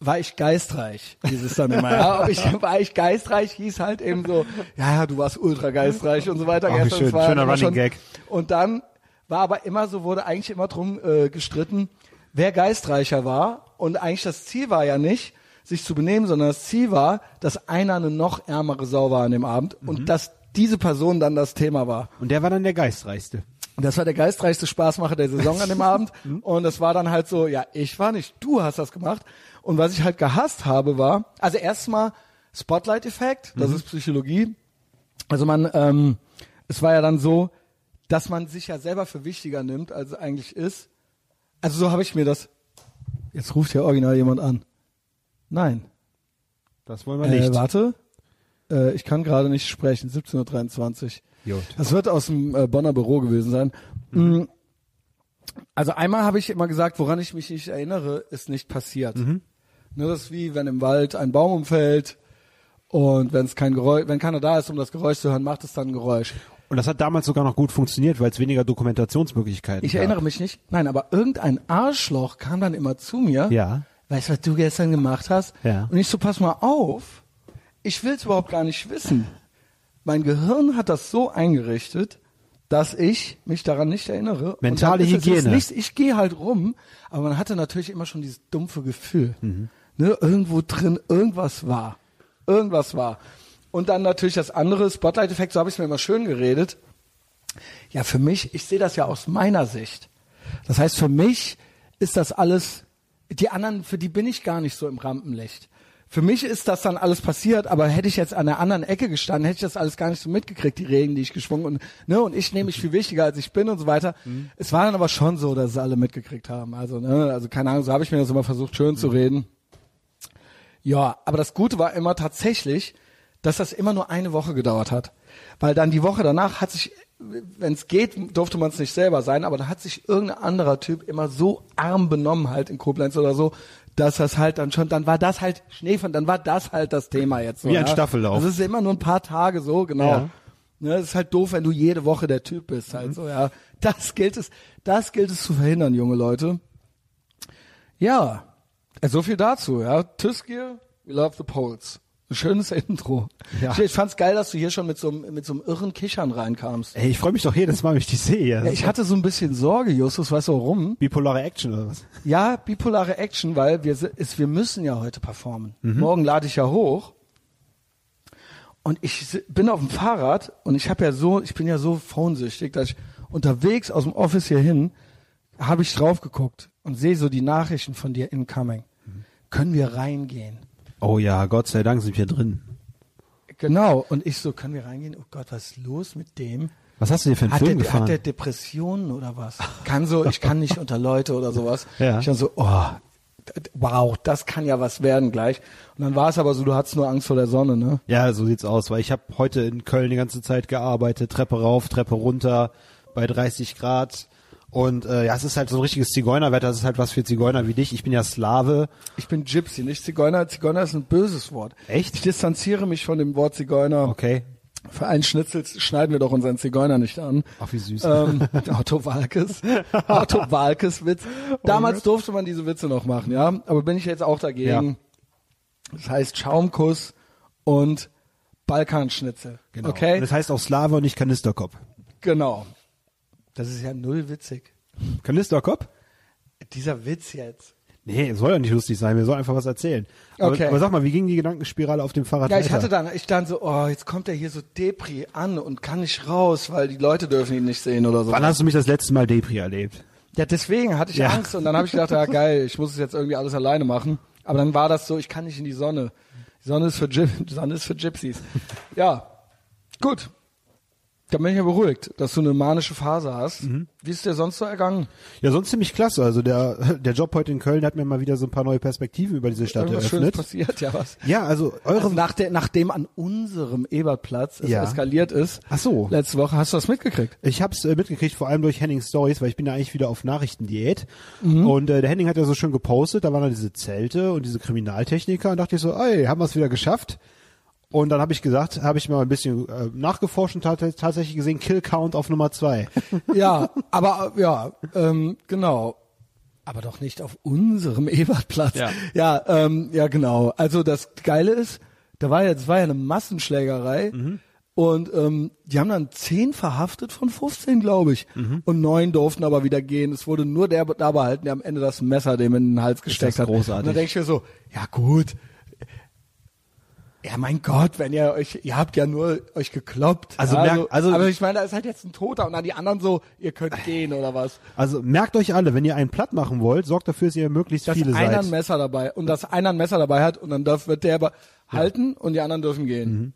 war ich geistreich? Hieß es dann immer. Ja, ob ich, war ich geistreich? Hieß halt eben so, ja, ja, du warst ultra geistreich und so weiter. Ach, schön. Schöner Running Gag. Und dann war aber immer so, wurde eigentlich immer drum äh, gestritten, wer geistreicher war. Und eigentlich das Ziel war ja nicht, sich zu benehmen, sondern das Ziel war, dass einer eine noch ärmere Sau war an dem Abend Mhm. und dass diese Person dann das Thema war. Und der war dann der Geistreichste. Und das war der geistreichste Spaßmacher der Saison an dem Abend. Und das war dann halt so, ja, ich war nicht, du hast das gemacht. Und was ich halt gehasst habe, war, also erstmal Spotlight-Effekt, das ist Psychologie. Also man, ähm, es war ja dann so, dass man sich ja selber für wichtiger nimmt, als es eigentlich ist. Also so habe ich mir das. Jetzt ruft hier original jemand an. Nein. Das wollen wir nicht. Äh, warte. Äh, ich kann gerade nicht sprechen. 17.23 Uhr. Das wird aus dem äh, Bonner Büro gewesen sein. Mm. Also einmal habe ich immer gesagt, woran ich mich nicht erinnere, ist nicht passiert. Ne, das ist wie wenn im Wald ein Baum umfällt und wenn es kein Geräusch, wenn keiner da ist, um das Geräusch zu hören, macht es dann ein Geräusch. Und das hat damals sogar noch gut funktioniert, weil es weniger Dokumentationsmöglichkeiten Ich gab. erinnere mich nicht. Nein, aber irgendein Arschloch kam dann immer zu mir. Ja. Weißt du, was du gestern gemacht hast? Ja. Und ich so, pass mal auf. Ich will es überhaupt gar nicht wissen. Mein Gehirn hat das so eingerichtet, dass ich mich daran nicht erinnere. Mentale Hygiene. Nicht, ich gehe halt rum, aber man hatte natürlich immer schon dieses dumpfe Gefühl. Mhm. Ne, irgendwo drin, irgendwas war. Irgendwas war. Und dann natürlich das andere, Spotlight-Effekt, so habe ich es mir immer schön geredet. Ja, für mich, ich sehe das ja aus meiner Sicht. Das heißt, für mich ist das alles, die anderen, für die bin ich gar nicht so im Rampenlicht. Für mich ist das dann alles passiert, aber hätte ich jetzt an der anderen Ecke gestanden, hätte ich das alles gar nicht so mitgekriegt, die Regen, die ich geschwungen und ne und ich nehme mich viel wichtiger als ich bin und so weiter. Es war dann aber schon so, dass es alle mitgekriegt haben. Also ne, also keine Ahnung, so habe ich mir das immer versucht schön zu reden. Ja, aber das Gute war immer tatsächlich, dass das immer nur eine Woche gedauert hat. Weil dann die Woche danach hat sich, wenn es geht, durfte man es nicht selber sein, aber da hat sich irgendein anderer Typ immer so arm benommen halt in Koblenz oder so, dass das halt dann schon, dann war das halt Schneefall, dann war das halt das Thema jetzt. So, Wie ein ja. Staffellauf. Das ist immer nur ein paar Tage so, genau. Ja. Ne, es ist halt doof, wenn du jede Woche der Typ bist, halt so, ja. Das gilt es, das gilt es zu verhindern, junge Leute. Ja, äh, so viel dazu, ja. Tüskir, we love the Poles. Ein schönes Intro. Ja. Ich, ich fand's geil, dass du hier schon mit so, einem- mit so einem irren Kichern reinkamst. Ey, ich freue mich doch jedes Mal, wenn ich die sehe. Ja, ich hatte so ein bisschen Sorge, Justus, weißt du warum? Bipolare Action oder was? Ja, bipolare Action, weil wir, ist, wir müssen ja heute performen. Mhm. Morgen lade ich ja hoch. Und ich bin auf dem Fahrrad und ich habe ja so, ich bin ja so phone-süchtig, dass ich unterwegs aus dem Office hier hin habe ich drauf geguckt und sehe so die Nachrichten von dir incoming. Mhm. Können wir reingehen? Oh ja, Gott sei Dank sind wir drin. Genau. Und ich so, können wir reingehen? Oh Gott, was ist los mit dem? Was hast du dir für einen Hat Film der, gefahren? hat der Depressionen oder was? Kann so, ich kann nicht unter Leute oder sowas. Ja. Ich dann so, oh, wow, das kann ja was werden gleich. Und dann war es aber so, du hattest nur Angst vor der Sonne, ne? Ja, so sieht's aus, weil ich habe heute in Köln die ganze Zeit gearbeitet, Treppe rauf, Treppe runter, bei 30 Grad. Und äh, ja, es ist halt so ein richtiges Zigeunerwetter, es ist halt was für Zigeuner wie dich. Ich bin ja Slave. Ich bin Gypsy, nicht Zigeuner. Zigeuner ist ein böses Wort. Echt? Ich distanziere mich von dem Wort Zigeuner. Okay. Für einen Schnitzel schneiden wir doch unseren Zigeuner nicht an. Ach, wie süß. Ähm, Otto Walkes. Otto Walkes Witz. Damals durfte man diese Witze noch machen, ja. Aber bin ich jetzt auch dagegen. Das heißt Schaumkuss und Balkanschnitzel. Genau. Okay? Und das heißt auch Slave und nicht Kanisterkopf. Genau. Das ist ja null witzig. Kanisterkopf? Dieser Witz jetzt. Nee, soll ja nicht lustig sein, wir sollen einfach was erzählen. Aber, Okay. aber sag mal, wie ging die Gedankenspirale auf dem Fahrrad Ja, ich hatte dann, ich dann so, oh, jetzt kommt er hier so Depri an und kann nicht raus, weil die Leute dürfen ihn nicht sehen oder so. Wann hast du mich das letzte Mal Depri erlebt? Ja, deswegen hatte ich Ja. Angst und dann habe ich gedacht, ja geil, ich muss es jetzt irgendwie alles alleine machen. Aber dann war das so, ich kann nicht in die Sonne. Die Sonne ist für, die Sonne ist für Gypsies. Ja, gut. Dann bin ich ja beruhigt, dass du eine manische Phase hast. Mhm. Wie ist dir sonst so ergangen? Ja, sonst ziemlich klasse. Also der, der Job heute in Köln hat mir mal wieder so ein paar neue Perspektiven über diese Stadt Irgendwas Schönes eröffnet. passiert, ja was? Ja, also eure Also nach der, nachdem an unserem Ebertplatz es Ja. eskaliert ist, Ach so. letzte Woche, hast du das mitgekriegt? Ich habe es äh, mitgekriegt, vor allem durch Henning Stories, weil ich bin ja eigentlich wieder auf Nachrichtendiät. Mhm. Und äh, der Henning hat ja so schön gepostet, da waren da diese Zelte und diese Kriminaltechniker und dachte ich so, ey, haben wir es wieder geschafft. Und dann habe ich gesagt, habe ich mal ein bisschen äh, nachgeforscht und tat, tatsächlich gesehen, Kill Count auf Nummer zwei. Ja, aber ja, ähm, genau. Aber doch nicht auf unserem Ebertplatz. Ja. ja, ähm, ja, genau. Also das Geile ist, da war ja, das war ja eine Massenschlägerei. Und ähm, die haben dann zehn verhaftet von 15, glaube ich. Und neun durften aber wieder gehen. Es wurde nur der da behalten, der am Ende das Messer dem in den Hals gesteckt das hat. großartig. Und dann denke ich mir so, ja gut. Ja, mein Gott, wenn ihr euch, ihr habt ja nur euch gekloppt. Also ja, merk- also- aber ich meine, da ist halt jetzt ein Toter und dann die anderen so, ihr könnt gehen oder was. Also merkt euch alle, wenn ihr einen platt machen wollt, sorgt dafür, dass ihr möglichst Dass viele einer seid. ein Messer dabei und dass einer ein Messer dabei hat und dann darf, wird der behalten und die anderen dürfen gehen. Mhm.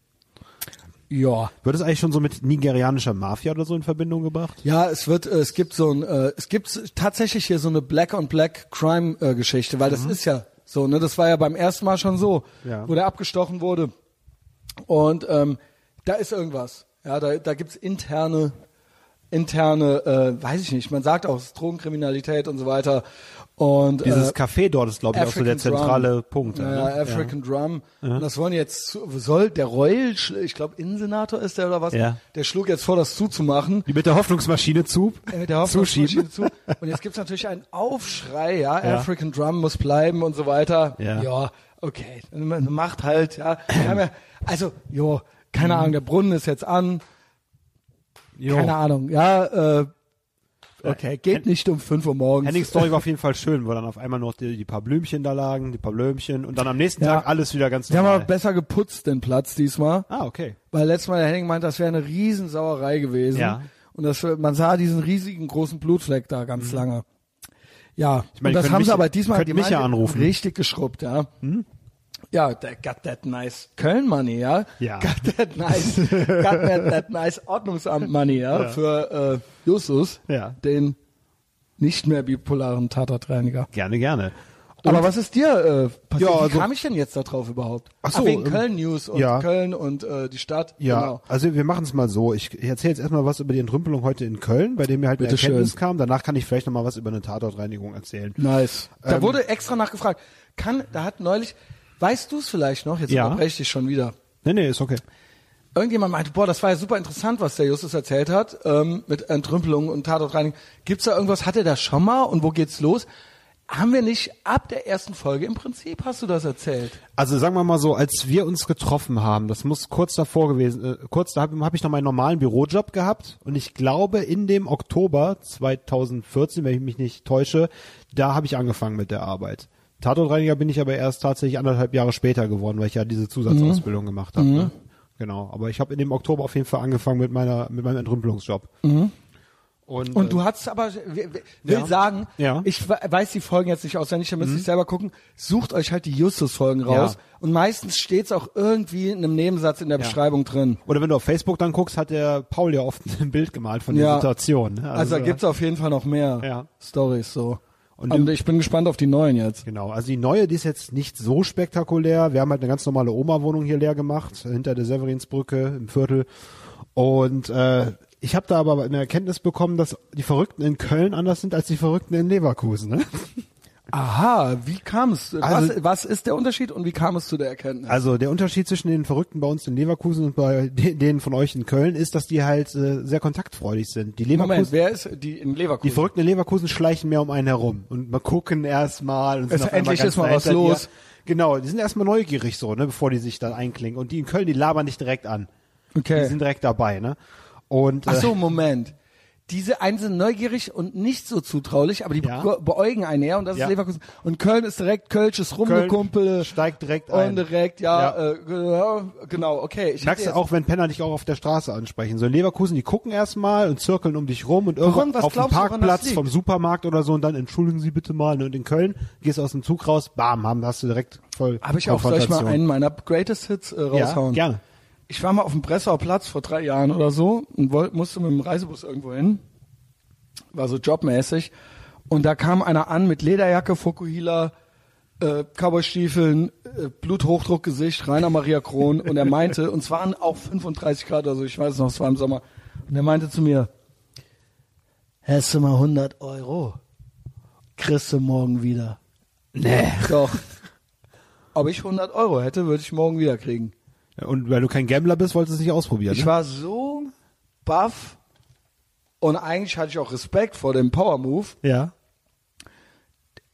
Ja. Wird es eigentlich schon so mit nigerianischer Mafia oder so in Verbindung gebracht? Ja, es wird, äh, es gibt so ein, äh, es gibt tatsächlich hier so eine Black on Black Crime äh, Geschichte, weil das ist ja so, ne, das war ja beim ersten Mal schon so, Ja. wo der abgestochen wurde. Und ähm, da ist irgendwas, ja, da, da gibt's interne, interne, äh, weiß ich nicht, man sagt auch es ist Drogenkriminalität und so weiter und Dieses äh, Café dort ist, glaube ich, auch so der African zentrale Drum. Punkt. Ja, ne? African Drum. Und das wollen jetzt, soll der Royal, ich glaube Innensenator ist der oder was, Ja. der schlug jetzt vor, das zuzumachen. Die mit der Hoffnungsmaschine zu, Äh, Mit der. Hoffnungsmaschine zu. Und jetzt gibt's natürlich einen Aufschrei, ja, Ja. African Drum muss bleiben und so weiter. Ja. okay. Man macht halt, ja. Wir haben ja also, jo, keine Mhm. Ahnung, der Brunnen ist jetzt an, Jo. keine Ahnung, ja, äh, okay, geht nicht um 5 Uhr morgens. Hennings Story war auf jeden Fall schön, wo dann auf einmal noch die, die paar Blümchen da lagen, die paar Blümchen und dann am nächsten Ja. Tag alles wieder ganz Wir haben aber normal. besser geputzt den Platz diesmal. Ah, okay. Weil letztes Mal der Henning meint, das wäre eine Riesensauerei gewesen. Ja. Und das, man sah diesen riesigen großen Blutfleck da ganz lange. Ja, Mhm. Ich meine, und das die haben mich- sie aber diesmal könnten mich ja anrufen. Mhm. richtig geschrubbt, ja. Ja, der got that nice Köln Money, ja. Ja. Got that nice, got that, that nice Ordnungsamt Money, ja, Ja. für äh, Justus, Ja. den nicht mehr bipolaren Tatortreiniger. Gerne, gerne. Aber was ist dir äh, passiert? Ja, Wie also- kam ich denn jetzt da drauf überhaupt? Ach so, wegen ähm, Köln News und ja. Köln und äh, die Stadt. Ja, Genau. also wir machen es mal so. Ich, ich erzähle jetzt erstmal was über die Entrümpelung heute in Köln, bei dem mir halt eine Bitte schön. Erkenntnis kam. Danach kann ich vielleicht noch mal was über eine Tatortreinigung erzählen. Nice. Da Ähm, wurde extra nachgefragt. Kann, da hat neulich, weißt du es vielleicht noch? Jetzt Ja. unterbreche ich dich schon wieder. Nee, nee, ist okay. Irgendjemand meinte, boah, das war ja super interessant, was der Justus erzählt hat, ähm, mit Entrümpelung und Tatortreinigung. Gibt's da irgendwas, hat er das schon mal und wo geht's los? Haben wir nicht ab der ersten Folge im Prinzip, hast du das erzählt? Also sagen wir mal so, als wir uns getroffen haben, das muss kurz davor gewesen, äh, kurz da habe hab ich noch meinen normalen Bürojob gehabt und ich glaube in dem Oktober 2014, wenn ich mich nicht täusche, da habe ich angefangen mit der Arbeit. Tatortreiniger bin ich aber erst tatsächlich anderthalb Jahre später geworden, weil ich ja diese Zusatzausbildung gemacht habe. Ne? Genau, aber ich habe in dem Oktober auf jeden Fall angefangen mit meiner mit meinem Entrümpelungsjob. Und, Und äh, du hast aber, will Ja. sagen, Ja. Mhm. ich we- weiß die Folgen jetzt nicht auswendig, da müsst ihr selber gucken, sucht euch halt die Justus-Folgen raus. Ja. Und meistens steht's auch irgendwie in einem Nebensatz in der Ja. Beschreibung drin. Oder wenn du auf Facebook dann guckst, hat der Paul ja oft ein Bild gemalt von der. Situation. ne? Also, da gibt's auf jeden Fall noch mehr. Stories so. Und Und, du- ich bin gespannt auf die neuen jetzt. Genau, also die neue, die ist jetzt nicht so spektakulär. Wir haben halt eine ganz normale Oma-Wohnung hier leer gemacht, hinter der Severinsbrücke im Viertel. Und äh, ich habe da aber eine Erkenntnis bekommen, dass die Verrückten in Köln anders sind als die Verrückten in Leverkusen. Ne? Aha, wie kam es? Also- was, was ist der Unterschied und wie kam es zu der Erkenntnis? Also der Unterschied zwischen den Verrückten bei uns in Leverkusen und bei de- denen von euch in Köln ist, dass die halt äh, sehr kontaktfreudig sind. Die Leverkusen, Moment, wer ist die in Leverkusen? die Verrückten in Leverkusen schleichen mehr um einen herum und mal gucken erstmal. und sind Es- einmal endlich ist mal was hinter dir. los. Genau, die sind erstmal neugierig so, ne, bevor die sich dann einklingen. Und die in Köln, die labern dich direkt an. Okay. Die sind direkt dabei, ne? Und Ach so, äh, Moment. Diese einen sind neugierig und nicht so zutraulich, aber die Ja. be beäugen einen eher und das Ja. ist Leverkusen. Und Köln ist direkt Kölsches Rumgekumpel. steigt direkt Und ein. direkt, ja, Ja. Äh, genau, okay. Ich merkst du auch, wenn Penner dich auch auf der Straße ansprechen. So in Leverkusen, die gucken erstmal und zirkeln um dich rum und irgendwo auf dem du, Parkplatz vom Supermarkt oder so und dann entschuldigen Sie bitte mal. ne? Und in Köln gehst du aus dem Zug raus, bam, haben, hast du direkt voll Habe ich auch, soll ich mal einen meiner Greatest Hits äh, raushauen? Ja, gerne. Ich war mal auf dem Bressauer Platz vor drei Jahren oder so und wollte, musste mit dem Reisebus irgendwo hin. War so jobmäßig. Und da kam einer an mit Lederjacke, Fokuhila, äh, Cowboystiefeln, äh, Bluthochdruckgesicht, Rainer Maria Kron. Und er meinte, und es waren auch 35 Grad oder so, ich weiß noch, es war im Sommer. Und er meinte zu mir, hast du mal 100 Euro? Kriegst du morgen wieder. Nee. Doch. Ob ich 100 Euro hätte, würde ich morgen wieder kriegen. Und weil du kein Gambler bist, wolltest du es nicht ausprobieren. Ich ne? war so baff und eigentlich hatte ich auch Respekt vor dem Power Move. Ja.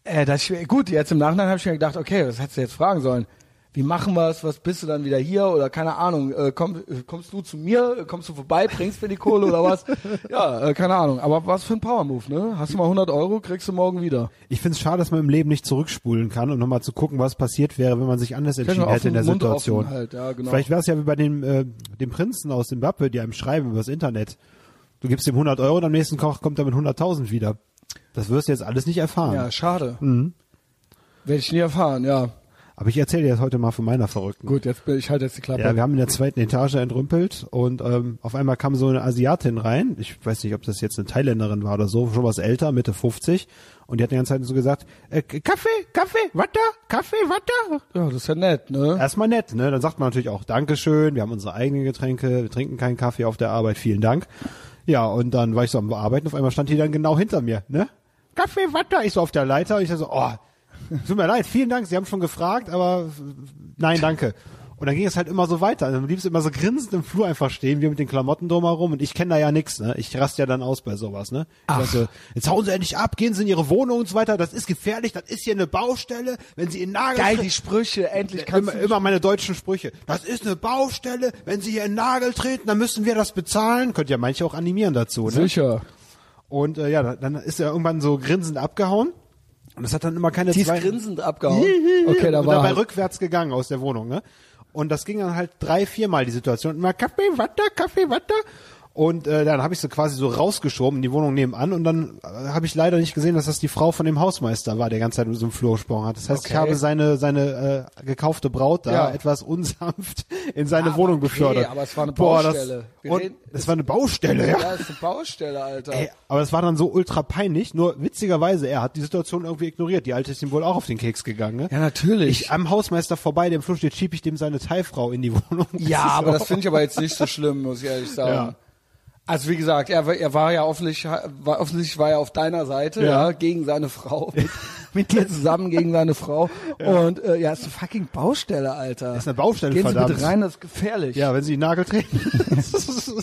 Äh, dass ich, gut, jetzt im Nachhinein habe ich mir gedacht, okay, was hättest du jetzt fragen sollen? Wie machen wir es? Was bist du dann wieder hier? Oder keine Ahnung, äh, komm, äh, kommst du zu mir? Äh, Kommst du vorbei? Bringst mir die Kohle oder was? ja, äh, keine Ahnung. Aber was für ein Power Move, ne? Hast du mal 100 Euro, kriegst du morgen wieder. Ich finde es schade, dass man im Leben nicht zurückspulen kann und nochmal zu gucken, was passiert wäre, wenn man sich anders entschieden hätte in der Mund Situation. halt, ja, genau. Vielleicht wäre es ja wie bei dem, äh, dem Prinzen aus Zimbabwe, die einem schreiben übers Internet. Du gibst ihm 100 Euro und am nächsten Koch kommt er mit 100.000 wieder. Das wirst du jetzt alles nicht erfahren. Ja, schade. Mhm. Werde ich nie erfahren, ja. Aber ich erzähle dir jetzt heute mal von meiner Verrückten. Gut, jetzt bin ich halt jetzt die Klappe. Ja, wir haben in der zweiten Etage entrümpelt und ähm, auf einmal kam so eine Asiatin rein. Ich weiß nicht, ob das jetzt eine Thailänderin war oder so, schon was älter, Mitte 50. Und die hat die ganze Zeit so gesagt, äh, Kaffee, Kaffee, Watter, Kaffee, Watter. ja, das ist ja nett, ne? Erstmal nett, ne? Dann sagt man natürlich auch Dankeschön, wir haben unsere eigenen Getränke, wir trinken keinen Kaffee auf der Arbeit, vielen Dank. Ja, und dann war ich so am Arbeiten, auf einmal stand die dann genau hinter mir, ne? Kaffee, Watter, ich so auf der Leiter und ich so, oh, tut mir leid, vielen Dank, Sie haben schon gefragt, aber nein, danke. Und dann ging es halt immer so weiter. Also, du liebst immer so grinsend im Flur einfach stehen, wir mit den Klamotten drumherum und ich kenne da ja nix, ne? Ich raste ja dann aus bei sowas, ne? Ich so, jetzt hauen Sie endlich ab, gehen Sie in Ihre Wohnung und so weiter, das ist gefährlich, das ist hier eine Baustelle, wenn Sie in Nagel Geil, die Sprüche, endlich kannst immer, du immer meine deutschen Sprüche. Das ist eine Baustelle. Wenn Sie hier einen Nagel treten, dann müssen wir das bezahlen. Könnt ja manche auch animieren dazu. Ne? Sicher. Und äh, ja, dann- dann ist er irgendwann so grinsend abgehauen. Und das hat dann immer keine Die ist zwei... grinsend abgehauen. Okay, da und war dabei halt, rückwärts gegangen aus der Wohnung. Ne? Und das ging dann halt drei, viermal die Situation. Immer Kaffee, Watter, Kaffee, Watter. Und äh, dann habe ich sie quasi so rausgeschoben in die Wohnung nebenan und dann äh, habe ich leider nicht gesehen, dass das die Frau von dem Hausmeister war, der ganze Zeit mit so einem Flur gesprochen hat. Das heißt, ich Okay. habe seine seine äh, gekaufte Braut da Ja. etwas unsanft in seine Aber Wohnung okay, befördert. aber es war eine Boah, Baustelle. Das, Wir und reden- es war eine Baustelle, ja. Ja, ist eine Baustelle, Alter. Ey, aber es war dann so ultra peinlich. Nur witzigerweise, er hat die Situation irgendwie ignoriert. Die Alte ist ihm wohl auch auf den Keks gegangen. Ne? ja, natürlich. Ich am Hausmeister vorbei, dem Flur steht, schieb ich dem seine Teilfrau in die Wohnung. ja, ist aber das finde ich aber jetzt nicht so schlimm, muss ich ehrlich sagen. Ja. Also wie gesagt, er, war- er war ja offensichtlich, war, offensichtlich war er auf deiner Seite, Ja. ja, gegen seine Frau, mit, dir zusammen gegen seine Frau. Und äh, ja, ist eine fucking Baustelle, Alter. Ist eine Baustelle, Gehen Sie verdammt. bitte rein, das ist gefährlich. Ja, wenn sie den Nagel treten.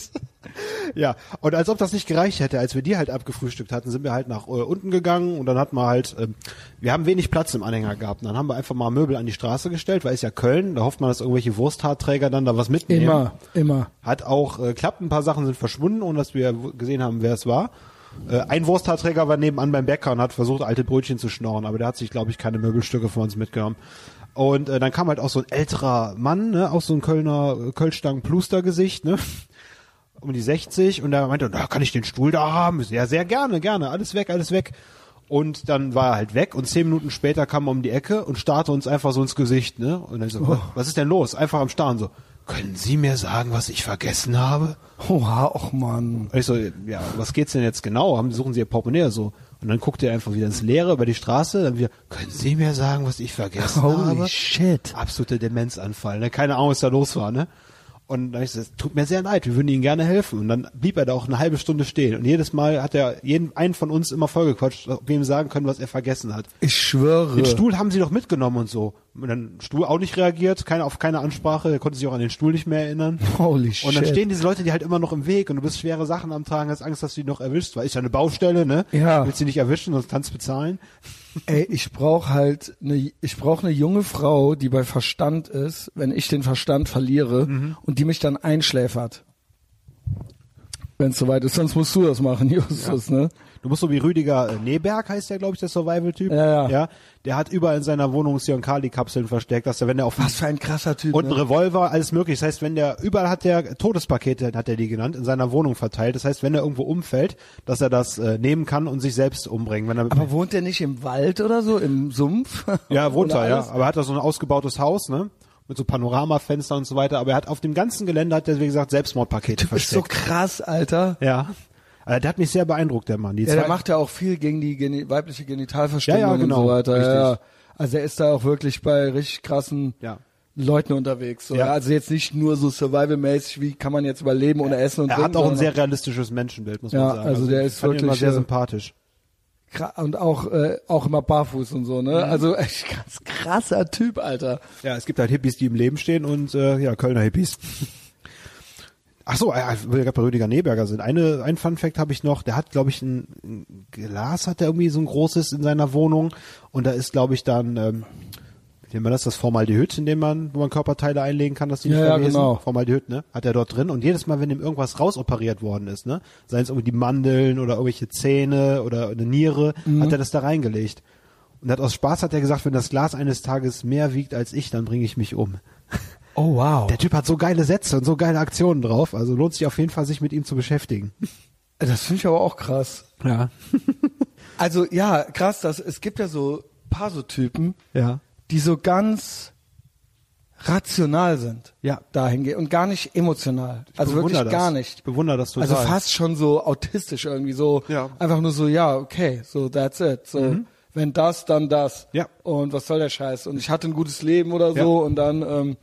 ja, und als ob das nicht gereicht hätte, als wir die halt abgefrühstückt hatten, sind wir halt nach äh, unten gegangen und dann hatten wir halt, ähm, wir haben wenig Platz im Anhänger gehabt. Und dann haben wir einfach mal Möbel an die Straße gestellt, weil es ja Köln, da hofft man, dass irgendwelche Wursthaarträger dann da was mitnehmen. Immer, immer. Hat auch äh, klappt, ein paar Sachen sind verschwunden, ohne dass wir gesehen haben, wer es war. Äh, ein Wursthaarträger war nebenan beim Bäcker und hat versucht, alte Brötchen zu schnorren, aber der hat sich, glaube ich, keine Möbelstücke von uns mitgenommen. Und äh, dann kam halt auch so ein älterer Mann, ne, auch so ein Kölner äh, Kölschstangen-Pluster-Gesicht, ne, um die 60 und der meinte, da kann ich den Stuhl da haben? Ja, sehr gerne, gerne, alles weg, alles weg. Und dann war er halt weg und zehn Minuten später kam er um die Ecke und starrte uns einfach so ins Gesicht, ne? Und dann so, was ist denn los? Einfach am Starren so, können Sie mir sagen, was ich vergessen habe? Oha, och Mann. Und ich so, ja, was geht's denn jetzt genau? Haben, suchen Sie Ihr Portemonnaie so? Und dann guckt er einfach wieder ins Leere über die Straße, dann wieder, können Sie mir sagen, was ich vergessen habe? Holy shit. Absolute Demenzanfall, ne? Keine Ahnung, was da los war, ne? Und dann hab ich so, es tut mir sehr leid, wir würden Ihnen gerne helfen. Und dann blieb er da auch eine halbe Stunde stehen. Und jedes Mal hat er jeden einen von uns immer vollgequatscht, ob wir ihm sagen können, was er vergessen hat. Ich schwöre. Den Stuhl haben sie doch mitgenommen und so. Und dann Stuhl auch nicht reagiert, keine, auf keine Ansprache, er konnte sich auch an den Stuhl nicht mehr erinnern. Holy shit. Und dann stehen diese Leute, die halt immer noch im Weg und du bist schwere Sachen am Tragen, hast Angst, dass du die noch erwischst, weil ist ja eine Baustelle, ne? Ja. Willst sie nicht erwischen, sonst kannst du bezahlen. Ey, ich brauche halt eine, ich brauche eine junge Frau, die bei Verstand ist, wenn ich den Verstand verliere Mhm. und die mich dann einschläfert. Wenn es soweit ist, sonst musst du das machen, Justus, ne? Du musst so wie Rüdiger äh, Neberg, heißt der, glaube ich, der Survival-Typ. Ja, ja. ja. Der hat überall in seiner Wohnung Sion-Kali-Kapseln versteckt, dass er, wenn er auf Was für ein krasser Typ. und ein ne? Revolver, alles möglich. Das heißt, wenn der, überall hat der Todespakete, hat er die genannt, in seiner Wohnung verteilt. Das heißt, wenn er irgendwo umfällt, dass er das äh, nehmen kann und sich selbst umbringen. Wenn er, Aber wohnt der nicht im Wald oder so, im Sumpf? ja, wohnt er, ja. Aber er hat da so ein ausgebautes Haus, ne? Mit so Panoramafenstern und so weiter. Aber er hat auf dem ganzen Gelände, hat er, wie gesagt, Selbstmordpakete Ist so versteckt. krass, Alter. ja. Also, der hat mich sehr beeindruckt, der Mann. Die Ja, der macht ja auch viel gegen die geni weibliche Genitalverstümmelung Ja, ja, genau. und so weiter. Richtig. Ja. Also er ist da auch wirklich bei richtig krassen Ja. Leuten unterwegs. So. Ja. Also jetzt nicht nur so survival-mäßig, wie kann man jetzt überleben ohne Essen und er Trinken. hat auch ein sehr realistisches Menschenbild, muss man sagen. also der ich ist ihn immer wirklich, sehr äh, sympathisch. Und auch äh, auch immer barfuß und so, Mhm. ne? Also echt ganz krasser Typ, Alter. Ja, es gibt halt Hippies, die im Leben stehen und äh, ja, Kölner Hippies. Ach so, äh, weil wir gerade bei Rüdiger Neberger sind. Eine, ein Fun Fact habe ich noch. Der hat, glaube ich, ein, ein Glas hat er irgendwie so ein großes in seiner Wohnung und da ist, glaube ich, dann ähm, wie nennt man das, das Formaldehyd, in dem man, wo man Körperteile einlegen kann, dass die nicht Ja, ja, verwesen. genau. Formaldehyd, ne? Hat er dort drin und jedes Mal, wenn ihm irgendwas rausoperiert worden ist, ne, seien es irgendwie die Mandeln oder irgendwelche Zähne oder eine Niere, Mhm. hat er das da reingelegt. Und hat aus Spaß hat er gesagt, wenn das Glas eines Tages mehr wiegt als ich, dann bringe ich mich um. Oh wow. Der Typ hat so geile Sätze und so geile Aktionen drauf, also lohnt sich auf jeden Fall, sich mit ihm zu beschäftigen. Das finde ich aber auch krass. Ja. Also ja, krass, dass es gibt ja so paar so Typen, Ja. die so ganz rational sind. Ja. Dahingehend und gar nicht emotional. Also wirklich das. gar nicht. Ich bewundere das total. Also fast schon so autistisch irgendwie so. Ja. Einfach nur so, ja, okay, so that's it. So, wenn das, dann das. Mhm. Ja. Und was soll der Scheiß? Und ich hatte ein gutes Leben oder so Ja. und dann, ähm,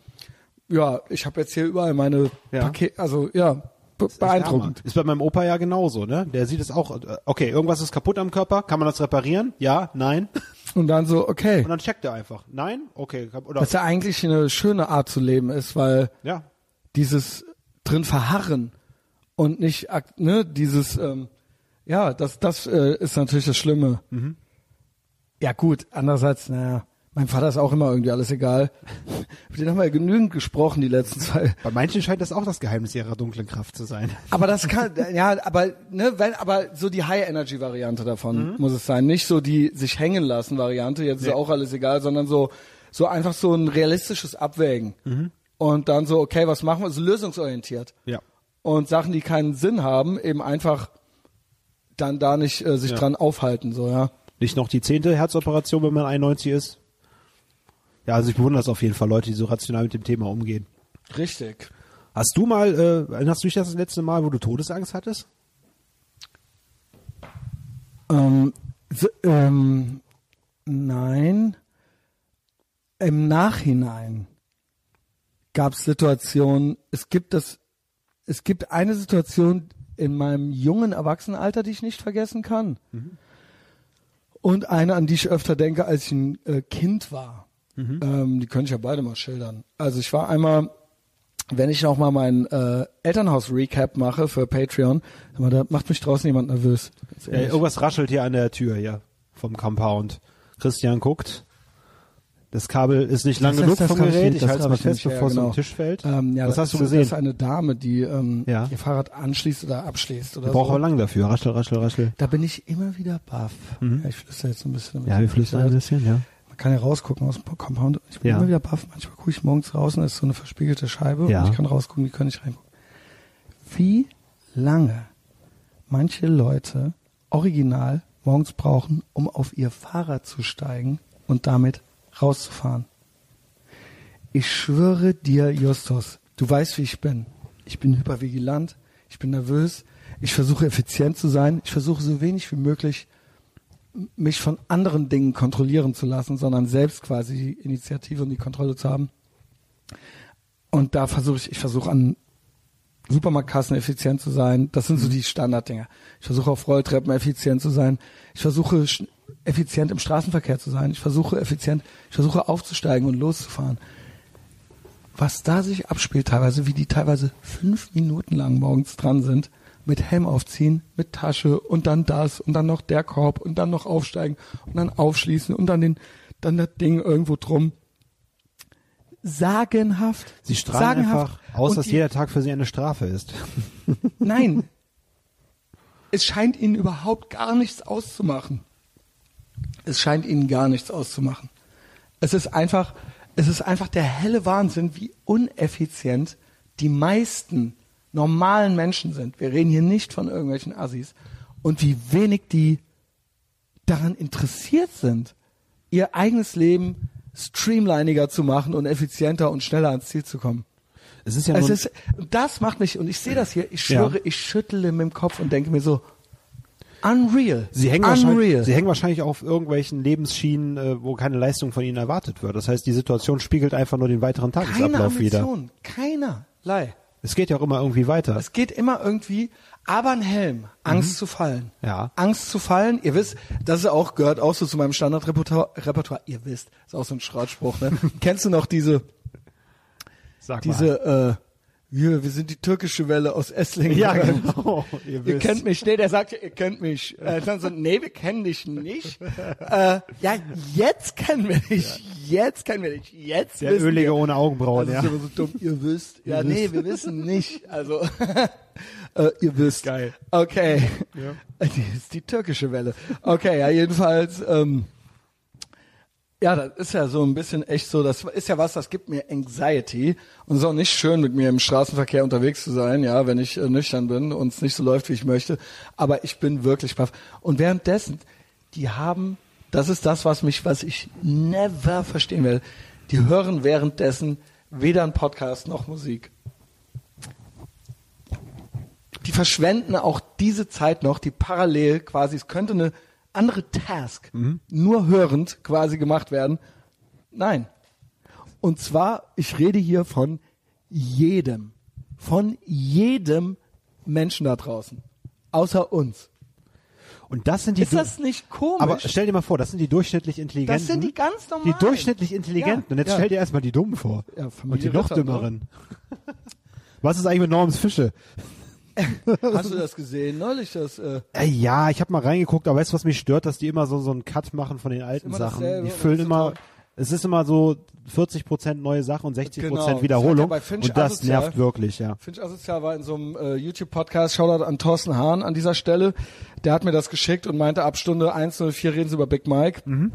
ja, ich habe jetzt hier überall meine Ja. Pakete, also ja, be beeindruckend. Ist bei meinem Opa ja genauso, ne? Der sieht es auch, äh, okay, irgendwas ist kaputt am Körper, kann man das reparieren? Ja, nein. Und dann so, okay. Und dann checkt er einfach. Nein? Okay, oder Was ja eigentlich eine schöne Art zu leben ist, weil ja. dieses drin verharren und nicht, ne, dieses, ähm, ja, das, das äh, ist natürlich das Schlimme. Mhm. Ja gut, andererseits, naja, mein Vater ist auch immer irgendwie alles egal. Mit denen haben wir ja genügend gesprochen die letzten zwei. Bei manchen scheint das auch das Geheimnis ihrer dunklen Kraft zu sein. Aber das kann, ja, aber, ne, wenn, aber so die High-Energy-Variante davon muss es sein. Nicht so die sich hängen lassen Variante, jetzt ist Nee. auch alles egal, sondern so, so einfach so ein realistisches Abwägen. Und dann so, okay, was machen wir? So lösungsorientiert. Ja. und Sachen, die keinen Sinn haben, eben einfach dann da nicht äh, sich Ja. dran aufhalten, so, ja. Nicht noch die zehnte Herzoperation, wenn man 91 ist. Ja, also ich bewundere das auf jeden Fall, Leute, die so rational mit dem Thema umgehen. Richtig. Hast du mal, äh, erinnerst du dich das, das letzte Mal, wo du Todesangst hattest? Ähm, so, ähm, nein. Im Nachhinein gab es Situationen, es gibt das, es gibt eine Situation in meinem jungen Erwachsenenalter, die ich nicht vergessen kann. Und eine, an die ich öfter denke, als ich ein äh, Kind war. Ähm, die könnte ich ja beide mal schildern. Also ich war einmal, wenn ich noch mal mein äh, Elternhaus-Recap mache für Patreon, da macht mich draußen jemand nervös. Äh, irgendwas raschelt hier an der Tür hier vom Compound. Christian guckt. Das Kabel ist nicht lang Das- genug das vom ich Gerät. Ich das halte es mal ich fest, bevor es genau. den Tisch fällt. Ähm, ja, Was das hast du gesehen? Das ist eine Dame, die ähm, Ja. ihr Fahrrad anschließt oder abschließt oder Wir brauchen so. aber lang dafür. Raschel, raschel, raschel. Da bin ich immer wieder baff. Ja, ich flüstere jetzt ein bisschen. Mhm. Ja, wir flüstern ein bisschen, ja. Kann ja rausgucken aus dem Compound. Ich bin Ja. immer wieder baff. Manchmal gucke ich morgens raus und da ist so eine verspiegelte Scheibe Ja. und ich kann rausgucken, die können nicht reingucken. Wie lange manche Leute original morgens brauchen, um auf ihr Fahrrad zu steigen und damit rauszufahren. Ich schwöre dir, Justus, du weißt, wie ich bin. Ich bin hypervigilant, ich bin nervös, ich versuche effizient zu sein, ich versuche so wenig wie möglich mich von anderen Dingen kontrollieren zu lassen, sondern selbst quasi die Initiative und die Kontrolle zu haben. Und da versuche ich, ich versuche an Supermarktkassen effizient zu sein. Das sind so die Standarddinger. Ich versuche auf Rolltreppen effizient zu sein. Ich versuche effizient im Straßenverkehr zu sein. Ich versuche effizient, ich versuche aufzusteigen und loszufahren. Was da sich abspielt teilweise, wie die teilweise fünf Minuten lang morgens dran sind, mit Helm aufziehen, mit Tasche und dann das und dann noch der Korb und dann noch aufsteigen und dann aufschließen und dann den, dann das Ding irgendwo drum. Sagenhaft. Sie strahlen sagenhaft. einfach aus, Und dass die- jeder Tag für sie eine Strafe ist. Nein. Es scheint ihnen überhaupt gar nichts auszumachen. Es scheint ihnen gar nichts auszumachen. Es ist einfach, es ist einfach der helle Wahnsinn, wie uneffizient die meisten normalen Menschen sind. Wir reden hier nicht von irgendwelchen Assis. Und wie wenig die daran interessiert sind, ihr eigenes Leben streamliniger zu machen und effizienter und schneller ans Ziel zu kommen. Es ist ja Es ist, das macht mich, und ich sehe das hier, ich Ja. schwöre, ich schüttle mit dem Kopf und denke mir so, unreal. Sie hängen, unreal. wahrscheinlich, sie hängen wahrscheinlich auf irgendwelchen Lebensschienen, äh, wo keine Leistung von ihnen erwartet wird. Das heißt, die Situation spiegelt einfach nur den weiteren Keine Tagesablauf wieder. Ambition, keinerlei. Es geht ja auch immer irgendwie weiter. Es geht immer irgendwie, aber ein Helm, Angst zu fallen. Mhm. Ja. Angst zu fallen, ihr wisst, das ist auch, gehört auch so zu meinem Standardrepertoire, Repertoire. ihr wisst, ist auch so ein Schrottspruch, ne? Kennst du noch diese, Sag diese, äh, wir, wir sind die türkische Welle aus Esslingen. Ja, genau. Ihr, Ihr wisst. kennt mich, nee, der sagt, ihr kennt mich. Äh, dann so, nee, wir kennen dich nicht. Äh, ja, jetzt kennen wir dich. Jetzt kennen wir dich. Jetzt Der Ölige wir. ohne Augenbrauen, Also ja. ist immer so dumm. Ihr wisst. Ja, nee, wir wissen nicht. Also, äh, ihr wisst. Geil. Okay. Ja. Die ist die türkische Welle. Okay, ja, jedenfalls, ähm, ja, das ist ja so ein bisschen echt so, das ist ja was, das gibt mir Anxiety und ist auch nicht schön, mit mir im Straßenverkehr unterwegs zu sein, ja, wenn ich äh, nüchtern bin und es nicht so läuft, wie ich möchte. Aber ich bin wirklich baff. Und währenddessen, die haben, das ist das, was mich, was ich never verstehen werde, die hören währenddessen weder einen Podcast noch Musik. Die verschwenden auch diese Zeit noch, die parallel quasi, es könnte eine andere Task, nur hörend quasi gemacht werden. Nein. Und zwar, ich rede hier von jedem, von jedem Menschen da draußen, außer uns. Und das sind die Ist das nicht komisch? Aber stell dir mal vor, das sind die durchschnittlich Intelligenten. Das sind die ganz normalen. Die durchschnittlich Intelligenten. Ja, Und jetzt ja. stell dir erstmal die Dummen vor. Ja, Und die noch Ritter, ne? dümmeren. Was ist eigentlich mit Norms Fische? Hast du das gesehen neulich? Das, äh, Äh, ja, ich habe mal reingeguckt, aber weißt du, was mich stört, dass die immer so so einen Cut machen von den alten Sachen. Die füllen das immer, es ist immer so 40 Prozent neue Sachen und 60 Genau, Prozent das Wiederholung. hat ja und das asozial. nervt wirklich, ja. Finch Asozial war in so einem äh, YouTube-Podcast, Shoutout an Thorsten Hahn an dieser Stelle. Der hat mir das geschickt und meinte, ab Stunde 1.04 reden sie über Big Mike. Mhm.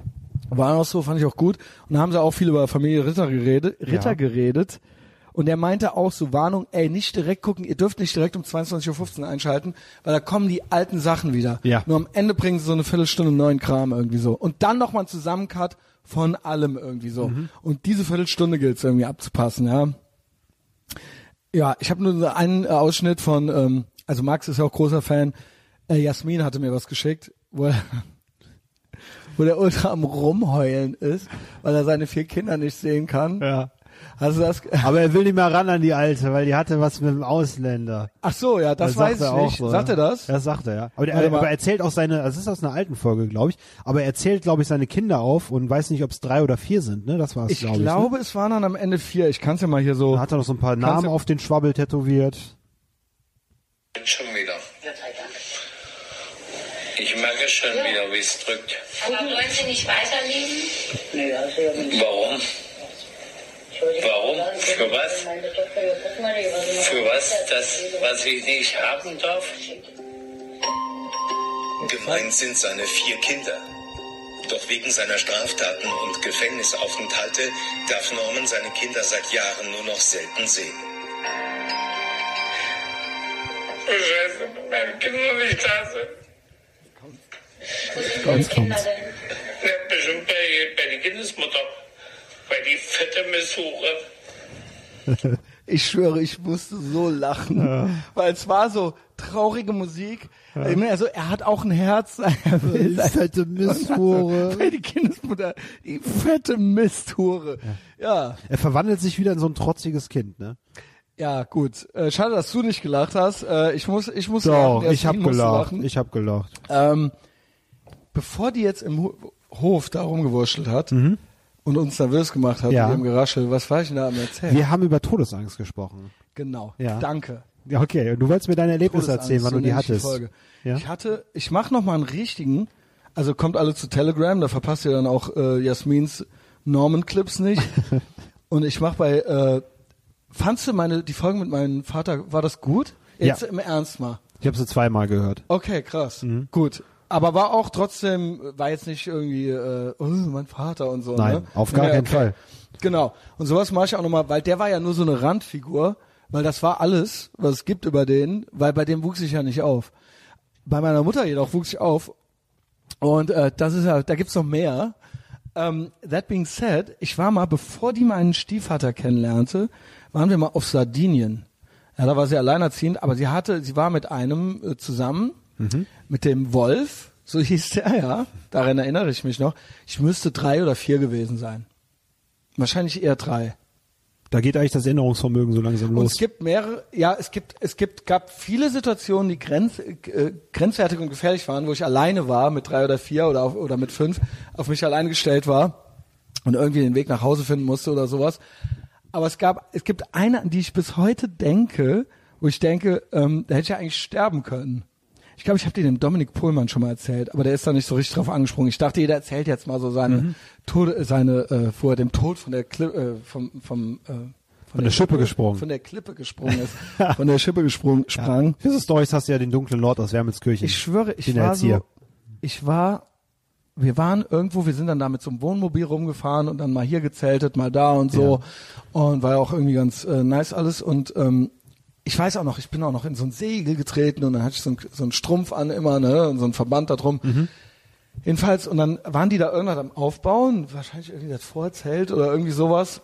War auch so, fand ich auch gut. Und da haben sie auch viel über Familie Ritter geredet, Ritter Ja. geredet. Und er meinte auch so, Warnung, ey, nicht direkt gucken, ihr dürft nicht direkt um 22.15 Uhr einschalten, weil da kommen die alten Sachen wieder. Ja. Nur am Ende bringen sie so eine Viertelstunde neuen Kram irgendwie so. Und dann nochmal ein Zusammencut von allem irgendwie so. Und diese Viertelstunde gilt es irgendwie abzupassen, ja. Ja, ich habe nur einen Ausschnitt von, ähm, also Max ist ja auch großer Fan, äh, Jasmin hatte mir was geschickt, wo er, wo der ultra am Rumheulen ist, weil er seine vier Kinder nicht sehen kann. Ja. Du das? Aber er will nicht mehr ran an die Alte, weil die hatte was mit dem Ausländer. Ach so, ja, das, weiß ich nicht. so, Sagt ja. er das? Das sagt er, ja. Aber, der, aber er erzählt auch seine, das ist aus einer alten Folge, glaube ich, aber er erzählt, glaube ich, seine Kinder auf und weiß nicht, ob es drei oder vier sind, ne? Das war es, Ich glaube ich. glaube, es waren dann am Ende vier. Ich kann es ja mal hier so. Ne? Da hat er noch so ein paar Namen auf den Schwabbel tätowiert. Schon wieder. Ich merke schon wieder, wie es drückt. Aber wollen Sie nicht weiterleben? Nee, also ja nicht. Warum? Warum? Für was? Für was? Das, was ich nicht haben darf? Gemeint sind seine vier Kinder. Doch wegen seiner Straftaten und Gefängnisaufenthalte darf Norman seine Kinder seit Jahren nur noch selten sehen. Scheiße, meine Kinder nicht da sind. Jetzt kommt's. Ja, bestimmt bei, bei der Kindesmutter. Bei die fette Misshure. Ich schwöre, ich musste so lachen, weil es war so traurige Musik. Ich meine, Also er hat auch ein Herz. Er will Die fette Misthure. Bei die Kindesmutter, die fette Misthure. Ja, Er verwandelt sich wieder in so ein trotziges Kind, ne? ja, gut. Äh, schade, dass du nicht gelacht hast. Äh, ich muss, ich muss Doch, lachen. ich hab gelacht. lachen. Ich hab gelacht. Ähm, bevor die jetzt im Ho Hof da rumgewurschtelt hat und uns nervös gemacht hat. Ja. mit dem Geraschel, was war ich denn da am erzählen? Wir haben über Todesangst gesprochen. genau. Ja. Danke. Ja, okay. Und du wolltest mir dein Erlebnis Todesangst, erzählen, wann so du die nenne ich hattest. Folge. Ja? Ich hatte, ich mache noch mal einen richtigen, also kommt alle zu Telegram, da verpasst ihr dann auch äh, Jasmins Norman-Clips nicht. Und ich mache bei, äh, fandst du meine, die Folge mit meinem Vater, war das gut? Jetzt Ja. im Ernst mal. Ich habe sie zweimal gehört. Okay, krass. Mhm. Gut. Aber war auch trotzdem, war jetzt nicht irgendwie, äh, oh, mein Vater und so. Nein, ne? auf gar keinen Fall. Genau. Und sowas mache ich auch nochmal, weil der war ja nur so eine Randfigur, weil das war alles, was es gibt über den, weil bei dem wuchs ich ja nicht auf. Bei meiner Mutter jedoch wuchs ich auf. Und äh, das ist ja, da gibt's noch mehr. Ähm, that being said, ich war mal, bevor die meinen Stiefvater kennenlernte, waren wir mal auf Sardinien. Ja, da war sie alleinerziehend, aber sie hatte, sie war mit einem äh, zusammen, mit dem Wolf, so hieß der, ja, daran erinnere ich mich noch. Ich müsste drei oder vier gewesen sein. Wahrscheinlich eher drei. Da geht eigentlich das Erinnerungsvermögen so langsam Und los. es gibt mehrere, ja, es gibt, es gibt, gab viele Situationen, die grenz, äh, grenzwertig und gefährlich waren, wo ich alleine war mit drei oder vier oder auf, oder mit fünf, auf mich allein gestellt war und irgendwie den Weg nach Hause finden musste oder sowas. Aber es gab, es gibt eine, an die ich bis heute denke, wo ich denke, ähm, da hätte ich ja eigentlich sterben können. Ich glaube, ich habe dir dem Dominik Pohlmann schon mal erzählt, aber der ist da nicht so richtig drauf angesprungen. Ich dachte, jeder erzählt jetzt mal so seine Tode, seine, äh, wo er dem Tod von der Kli äh, vom, vom äh, von, der Schippe gesprungen. Von der Klippe gesprungen ist. von der Schippe gesprungen, sprang. Für so Storys hast du ja den dunklen Lord aus Wermelskirchen. Ich schwöre, ich Den war so, ich war, wir waren irgendwo, wir sind dann da mit so einem Wohnmobil rumgefahren und dann mal hier gezeltet, mal da und so. Und war ja auch irgendwie ganz äh, nice alles. Und ähm, ich weiß auch noch, ich bin auch noch in so ein Segel getreten und dann hatte ich so, ein, so einen Strumpf an immer, ne, und so einen Verband da drum. Mhm. Jedenfalls, und dann waren die da irgendwas am Aufbauen, wahrscheinlich irgendwie das Vorzelt oder irgendwie sowas.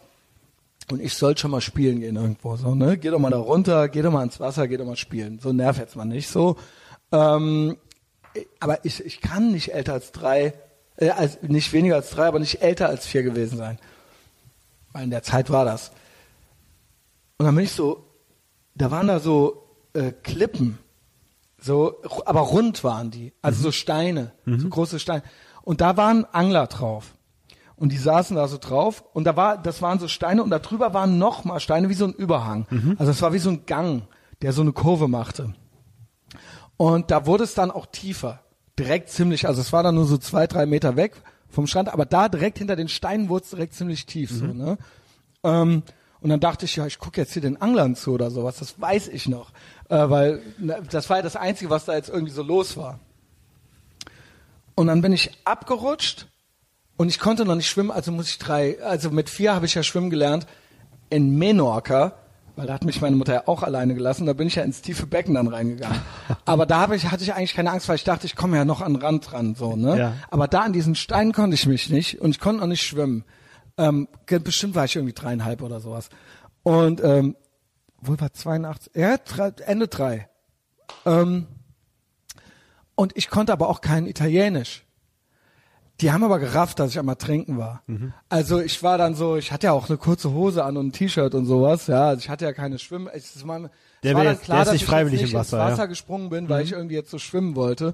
Und ich sollte schon mal spielen gehen irgendwo, so, ne? Geh doch mal da runter, geh doch mal ins Wasser, geh doch mal spielen. So nerv jetzt mal nicht so. Ähm, aber ich, ich kann nicht älter als drei, äh, als, nicht weniger als drei, aber nicht älter als vier gewesen sein. Weil in der Zeit war das. Und dann bin ich so, da waren da so äh, Klippen, so, aber rund waren die, also so Steine, so große Steine. Und da waren Angler drauf. Und die saßen da so drauf und da war, das waren so Steine und da drüber waren noch mal Steine wie so ein Überhang. Also es war wie so ein Gang, der so eine Kurve machte. Und da wurde es dann auch tiefer. Direkt ziemlich, also es war dann nur so zwei, drei Meter weg vom Strand, aber da direkt hinter den Steinen wurde es direkt ziemlich tief, so, ne? Ähm, und dann dachte ich, ja, ich gucke jetzt hier den Anglern zu oder sowas, das weiß ich noch. Äh, weil ne, das war ja das Einzige, was da jetzt irgendwie so los war. Und dann bin ich abgerutscht und ich konnte noch nicht schwimmen, also muss ich drei, also mit vier habe ich ja schwimmen gelernt in Menorca weil da hat mich meine Mutter ja auch alleine gelassen. Da bin ich ja ins tiefe Becken dann reingegangen. Aber da habe ich, hatte ich eigentlich keine Angst, weil ich dachte, ich komme ja noch an den Rand ran, so, ne? Ja. Aber da an diesen Steinen konnte ich mich nicht und ich konnte auch nicht schwimmen. Ähm, bestimmt war ich irgendwie dreieinhalb oder sowas. Und ähm, wohl war 82, ja, drei, Ende drei. Ähm, und ich konnte aber auch kein Italienisch. Die haben aber gerafft, dass ich einmal trinken war. Mhm. Also ich war dann so, ich hatte ja auch eine kurze Hose an und ein T-Shirt und sowas. Ja, also ich hatte ja keine Schwimm. Es war, Der war dann klar, der dass ich freiwillig nicht im Wasser, ins ja. Mhm. Wasser gesprungen bin, weil ich irgendwie jetzt so schwimmen wollte.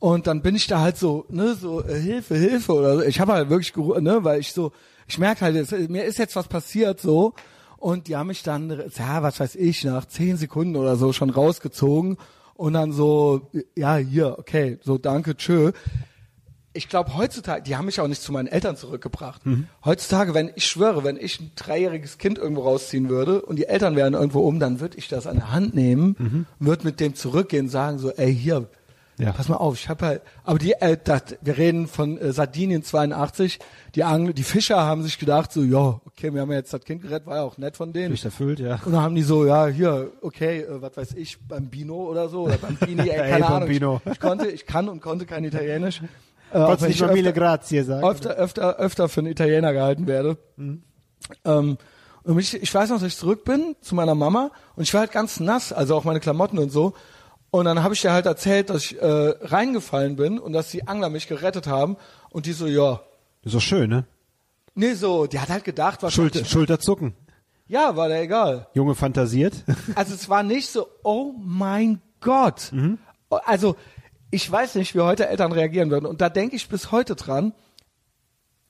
Und dann bin ich da halt so, ne, so äh, Hilfe, Hilfe oder so. Ich habe halt wirklich, ne, weil ich so, ich merke halt, es, mir ist jetzt was passiert so. Und die haben mich dann, ja, was weiß ich, nach zehn Sekunden oder so schon rausgezogen und dann so, ja, hier, okay, so danke, tschö. Ich glaube heutzutage, die haben mich auch nicht zu meinen Eltern zurückgebracht. Heutzutage, wenn ich schwöre, wenn ich ein dreijähriges Kind irgendwo rausziehen würde und die Eltern wären irgendwo um, dann würde ich das an der Hand nehmen, würde mit dem zurückgehen, sagen so, ey hier, Ja. pass mal auf, ich habe halt, aber die, äh, das, wir reden von äh, Sardinien 82, die Angel, die Fischer haben sich gedacht so, ja, okay, wir haben ja jetzt das Kind gerettet, war ja auch nett von denen. Nicht erfüllt, ja. Und dann haben die so, ja, hier, okay, äh, was weiß ich, Bambino oder so, oder Bambini, ey, keine Ahnung. Bambino. Ich, ich konnte, ich kann und konnte kein Italienisch. Äh, Konntest nicht ich mal mille öfter, grazie sagen. öfter, öfter, öfter für einen Italiener gehalten werde. Ähm, und ich, ich weiß noch, dass ich zurück bin zu meiner Mama und ich war halt ganz nass, also auch meine Klamotten und so. Und dann habe ich dir halt erzählt, dass ich äh, reingefallen bin und dass die Angler mich gerettet haben. Und die so, ja, Ist doch schön, ne? nee, so, die hat halt gedacht, was Schulter, Schulterzucken. Ja, war der egal. Junge fantasiert. Also es war nicht so, oh mein Gott. Also ich weiß nicht, wie heute Eltern reagieren würden. Und da denke ich bis heute dran,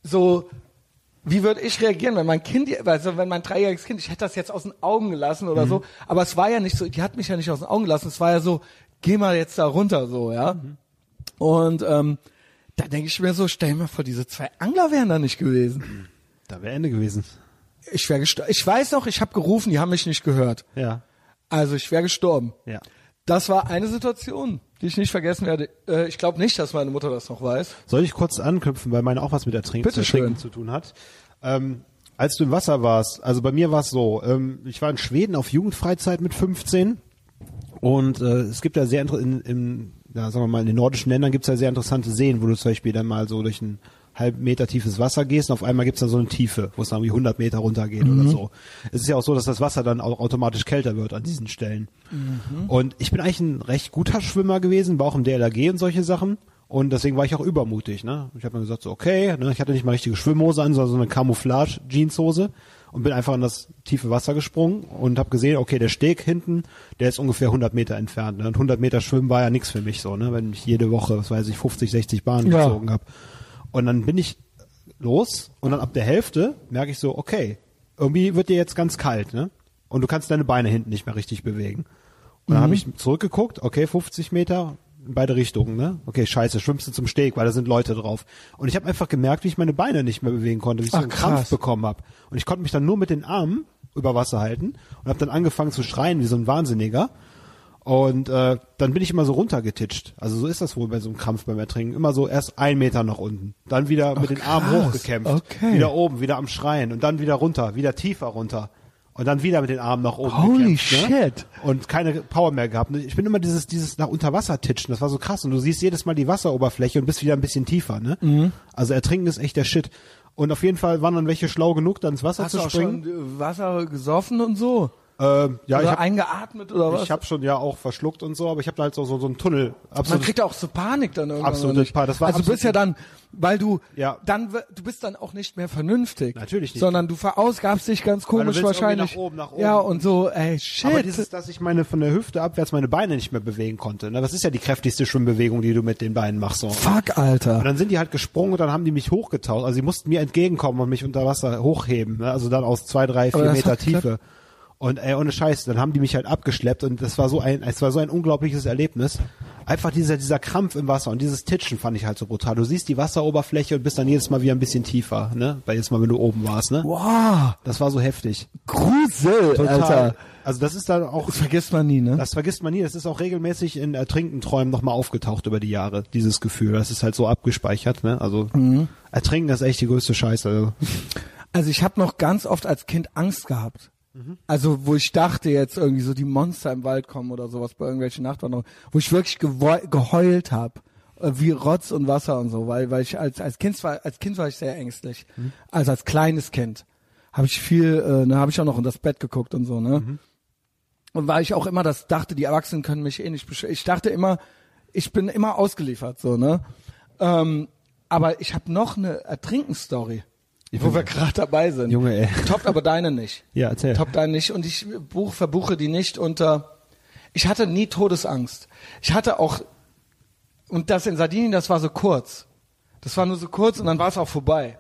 so, wie würde ich reagieren, wenn mein Kind, also wenn mein dreijähriges Kind, ich hätte das jetzt aus den Augen gelassen oder so, aber es war ja nicht so, die hat mich ja nicht aus den Augen gelassen, es war ja so, geh mal jetzt da runter, so, ja. Und ähm, da denke ich mir so, stell mir vor, diese zwei Angler wären da nicht gewesen. Da wäre Ende gewesen. Ich wäre gestorben. Ich weiß noch, ich habe gerufen, die haben mich nicht gehört. Ja. Also ich wäre gestorben. Ja. Das war eine Situation, die ich nicht vergessen werde. Äh, ich glaube nicht, dass meine Mutter das noch weiß. Soll ich kurz anknüpfen, weil meine auch was mit Ertrinken, Ertrinken zu tun hat. Ähm, als du im Wasser warst, also bei mir war es so, ähm, ich war in Schweden auf Jugendfreizeit mit 15 und äh, es gibt ja sehr in, in, ja, sagen wir mal, in den nordischen Ländern gibt es ja sehr interessante Seen, wo du zum Beispiel dann mal so durch ein halb Meter tiefes Wasser gehst und auf einmal gibt es dann so eine Tiefe, wo es dann irgendwie 100 Meter runtergeht oder so. Es ist ja auch so, dass das Wasser dann auch automatisch kälter wird an diesen Stellen. Und ich bin eigentlich ein recht guter Schwimmer gewesen, war auch im DLRG und solche Sachen. Und deswegen war ich auch übermutig. Ne? Ich habe mir gesagt, so okay, ne? ich hatte nicht mal richtige Schwimmhose an, sondern so eine Camouflage-Jeanshose und bin einfach in das tiefe Wasser gesprungen und habe gesehen, okay, der Steg hinten, der ist ungefähr 100 Meter entfernt. Ne? Und 100 Meter Schwimmen war ja nichts für mich so, ne? wenn ich jede Woche, was weiß ich, 50, 60 Bahnen Ja. gezogen habe. Und dann bin ich los und dann ab der Hälfte merke ich so, okay, irgendwie wird dir jetzt ganz kalt, ne? Und du kannst deine Beine hinten nicht mehr richtig bewegen. Und dann habe ich zurückgeguckt, okay, 50 Meter in beide Richtungen, ne? Okay, scheiße, schwimmst du zum Steg, weil da sind Leute drauf. Und ich habe einfach gemerkt, wie ich meine Beine nicht mehr bewegen konnte, wie ich so Ach, einen Krampf krass. bekommen habe. Und ich konnte mich dann nur mit den Armen über Wasser halten und habe dann angefangen zu schreien wie so ein Wahnsinniger. Und äh, dann bin ich immer so runtergetitscht. Also so ist das wohl bei so einem Krampf beim Ertrinken. Immer so erst ein Meter nach unten, dann wieder mit den Armen krass. hochgekämpft, Okay. wieder oben, wieder am Schreien und dann wieder runter, wieder tiefer runter und dann wieder mit den Armen nach oben Holy gekämpft. Ne? shit. Und keine Power mehr gehabt. Ich bin immer dieses dieses nach Unterwasser titschen. Das war so krass und du siehst jedes Mal die Wasseroberfläche und bist wieder ein bisschen tiefer. Ne? Mhm. Also Ertrinken ist echt der Shit. Und auf jeden Fall waren dann welche schlau genug, dann ins Wasser Hast zu du auch springen. schon Wasser gesoffen und so? Ähm, ja, ich oder habe eingeatmet oder was? ich hab schon ja auch verschluckt und so, aber ich habe da halt so, so, so einen Tunnel. Man Absolut. kriegt auch so Panik dann irgendwann. Absolut? Panik. Das war also du bist ja dann, weil du Ja. dann du bist dann auch nicht mehr vernünftig. Natürlich nicht. Sondern du verausgabst dich ganz komisch wahrscheinlich. nach oben, nach oben. Ja und so, ey shit. aber dieses, dass ich meine von der Hüfte abwärts meine Beine nicht mehr bewegen konnte. Ne? Das ist ja die kräftigste Schwimmbewegung, die du mit den Beinen machst. So. Fuck, Und Alter. dann sind die halt gesprungen und dann haben die mich hochgetaucht. Also sie mussten mir entgegenkommen und mich unter Wasser hochheben. Ne? Also dann aus zwei, drei, vier Meter hat geklappt? Und ey, ohne Scheiß, dann haben die mich halt abgeschleppt und das war so ein, es war so ein unglaubliches Erlebnis. Einfach dieser, dieser Krampf im Wasser und dieses Titschen fand ich halt so brutal. Du siehst die Wasseroberfläche und bist dann jedes Mal wieder ein bisschen tiefer, ne? Weil jedes Mal, wenn du oben warst, ne? Wow, Das war so heftig. Grusel, Total. Alter. Also das ist dann auch, Das vergisst man nie, ne? das vergisst man nie. Das ist auch regelmäßig in Ertrinken Träumen nochmal aufgetaucht über die Jahre, dieses Gefühl. Das ist halt so abgespeichert, ne? Also Ertrinken ist echt die größte Scheiße. Also. Also ich habe noch ganz oft als Kind Angst gehabt. Also wo ich dachte jetzt irgendwie so die Monster im Wald kommen oder sowas bei irgendwelchen Nachtwanderungen, wo ich wirklich geheult habe, wie Rotz und Wasser und so, weil weil ich als als Kind war als Kind war ich sehr ängstlich, also als kleines Kind habe ich viel, äh, ne, habe ich auch noch in das Bett geguckt und so, ne. Und weil ich auch immer das dachte, die Erwachsenen können mich eh nicht beschützen. Ich dachte immer, ich bin immer ausgeliefert, so, ne? Ähm, aber ich habe noch eine Ertrinken-Story, wo wir gerade dabei sind. Junge, ey. Toppt aber deine nicht. Ja, erzähl. Toppt deine nicht. Und ich buch, verbuche die nicht unter. Ich hatte nie Todesangst. Ich hatte auch, und das in Sardinien, das war so kurz. Das war nur so kurz und dann war es auch vorbei.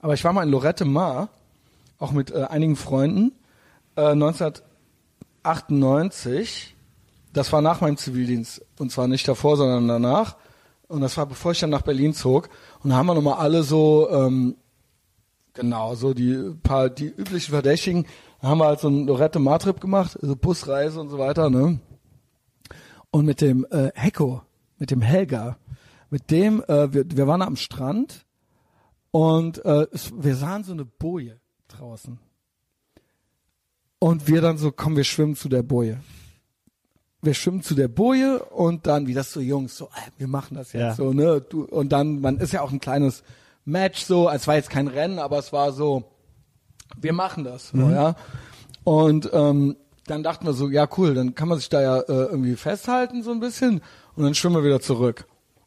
Aber ich war mal in Lorette Mar, auch mit äh, einigen Freunden, äh, 1998. Das war nach meinem Zivildienst. Und zwar nicht davor, sondern danach. Und das war bevor ich dann nach Berlin zog. Und da haben wir nochmal alle so, ähm, genau, so die paar, die üblichen Verdächtigen, da haben wir halt so einen Lorette Mar-Trip gemacht, also Busreise und so weiter, ne? Und mit dem äh, Hecko, mit dem Helga, mit dem, äh, wir, wir waren am Strand und äh, es, wir sahen so eine Boje draußen. Und wir dann so, komm, wir schwimmen zu der Boje. Wir schwimmen zu der Boje und dann, wie das so Jungs, so, wir machen das jetzt Ja. so, ne? Du, und dann, man ist ja auch ein kleines Match so, es war jetzt kein Rennen, aber es war so, wir machen das, so, ja. Und ähm, dann dachten wir so, ja cool, dann kann man sich da ja äh, irgendwie festhalten so ein bisschen und dann schwimmen wir wieder zurück.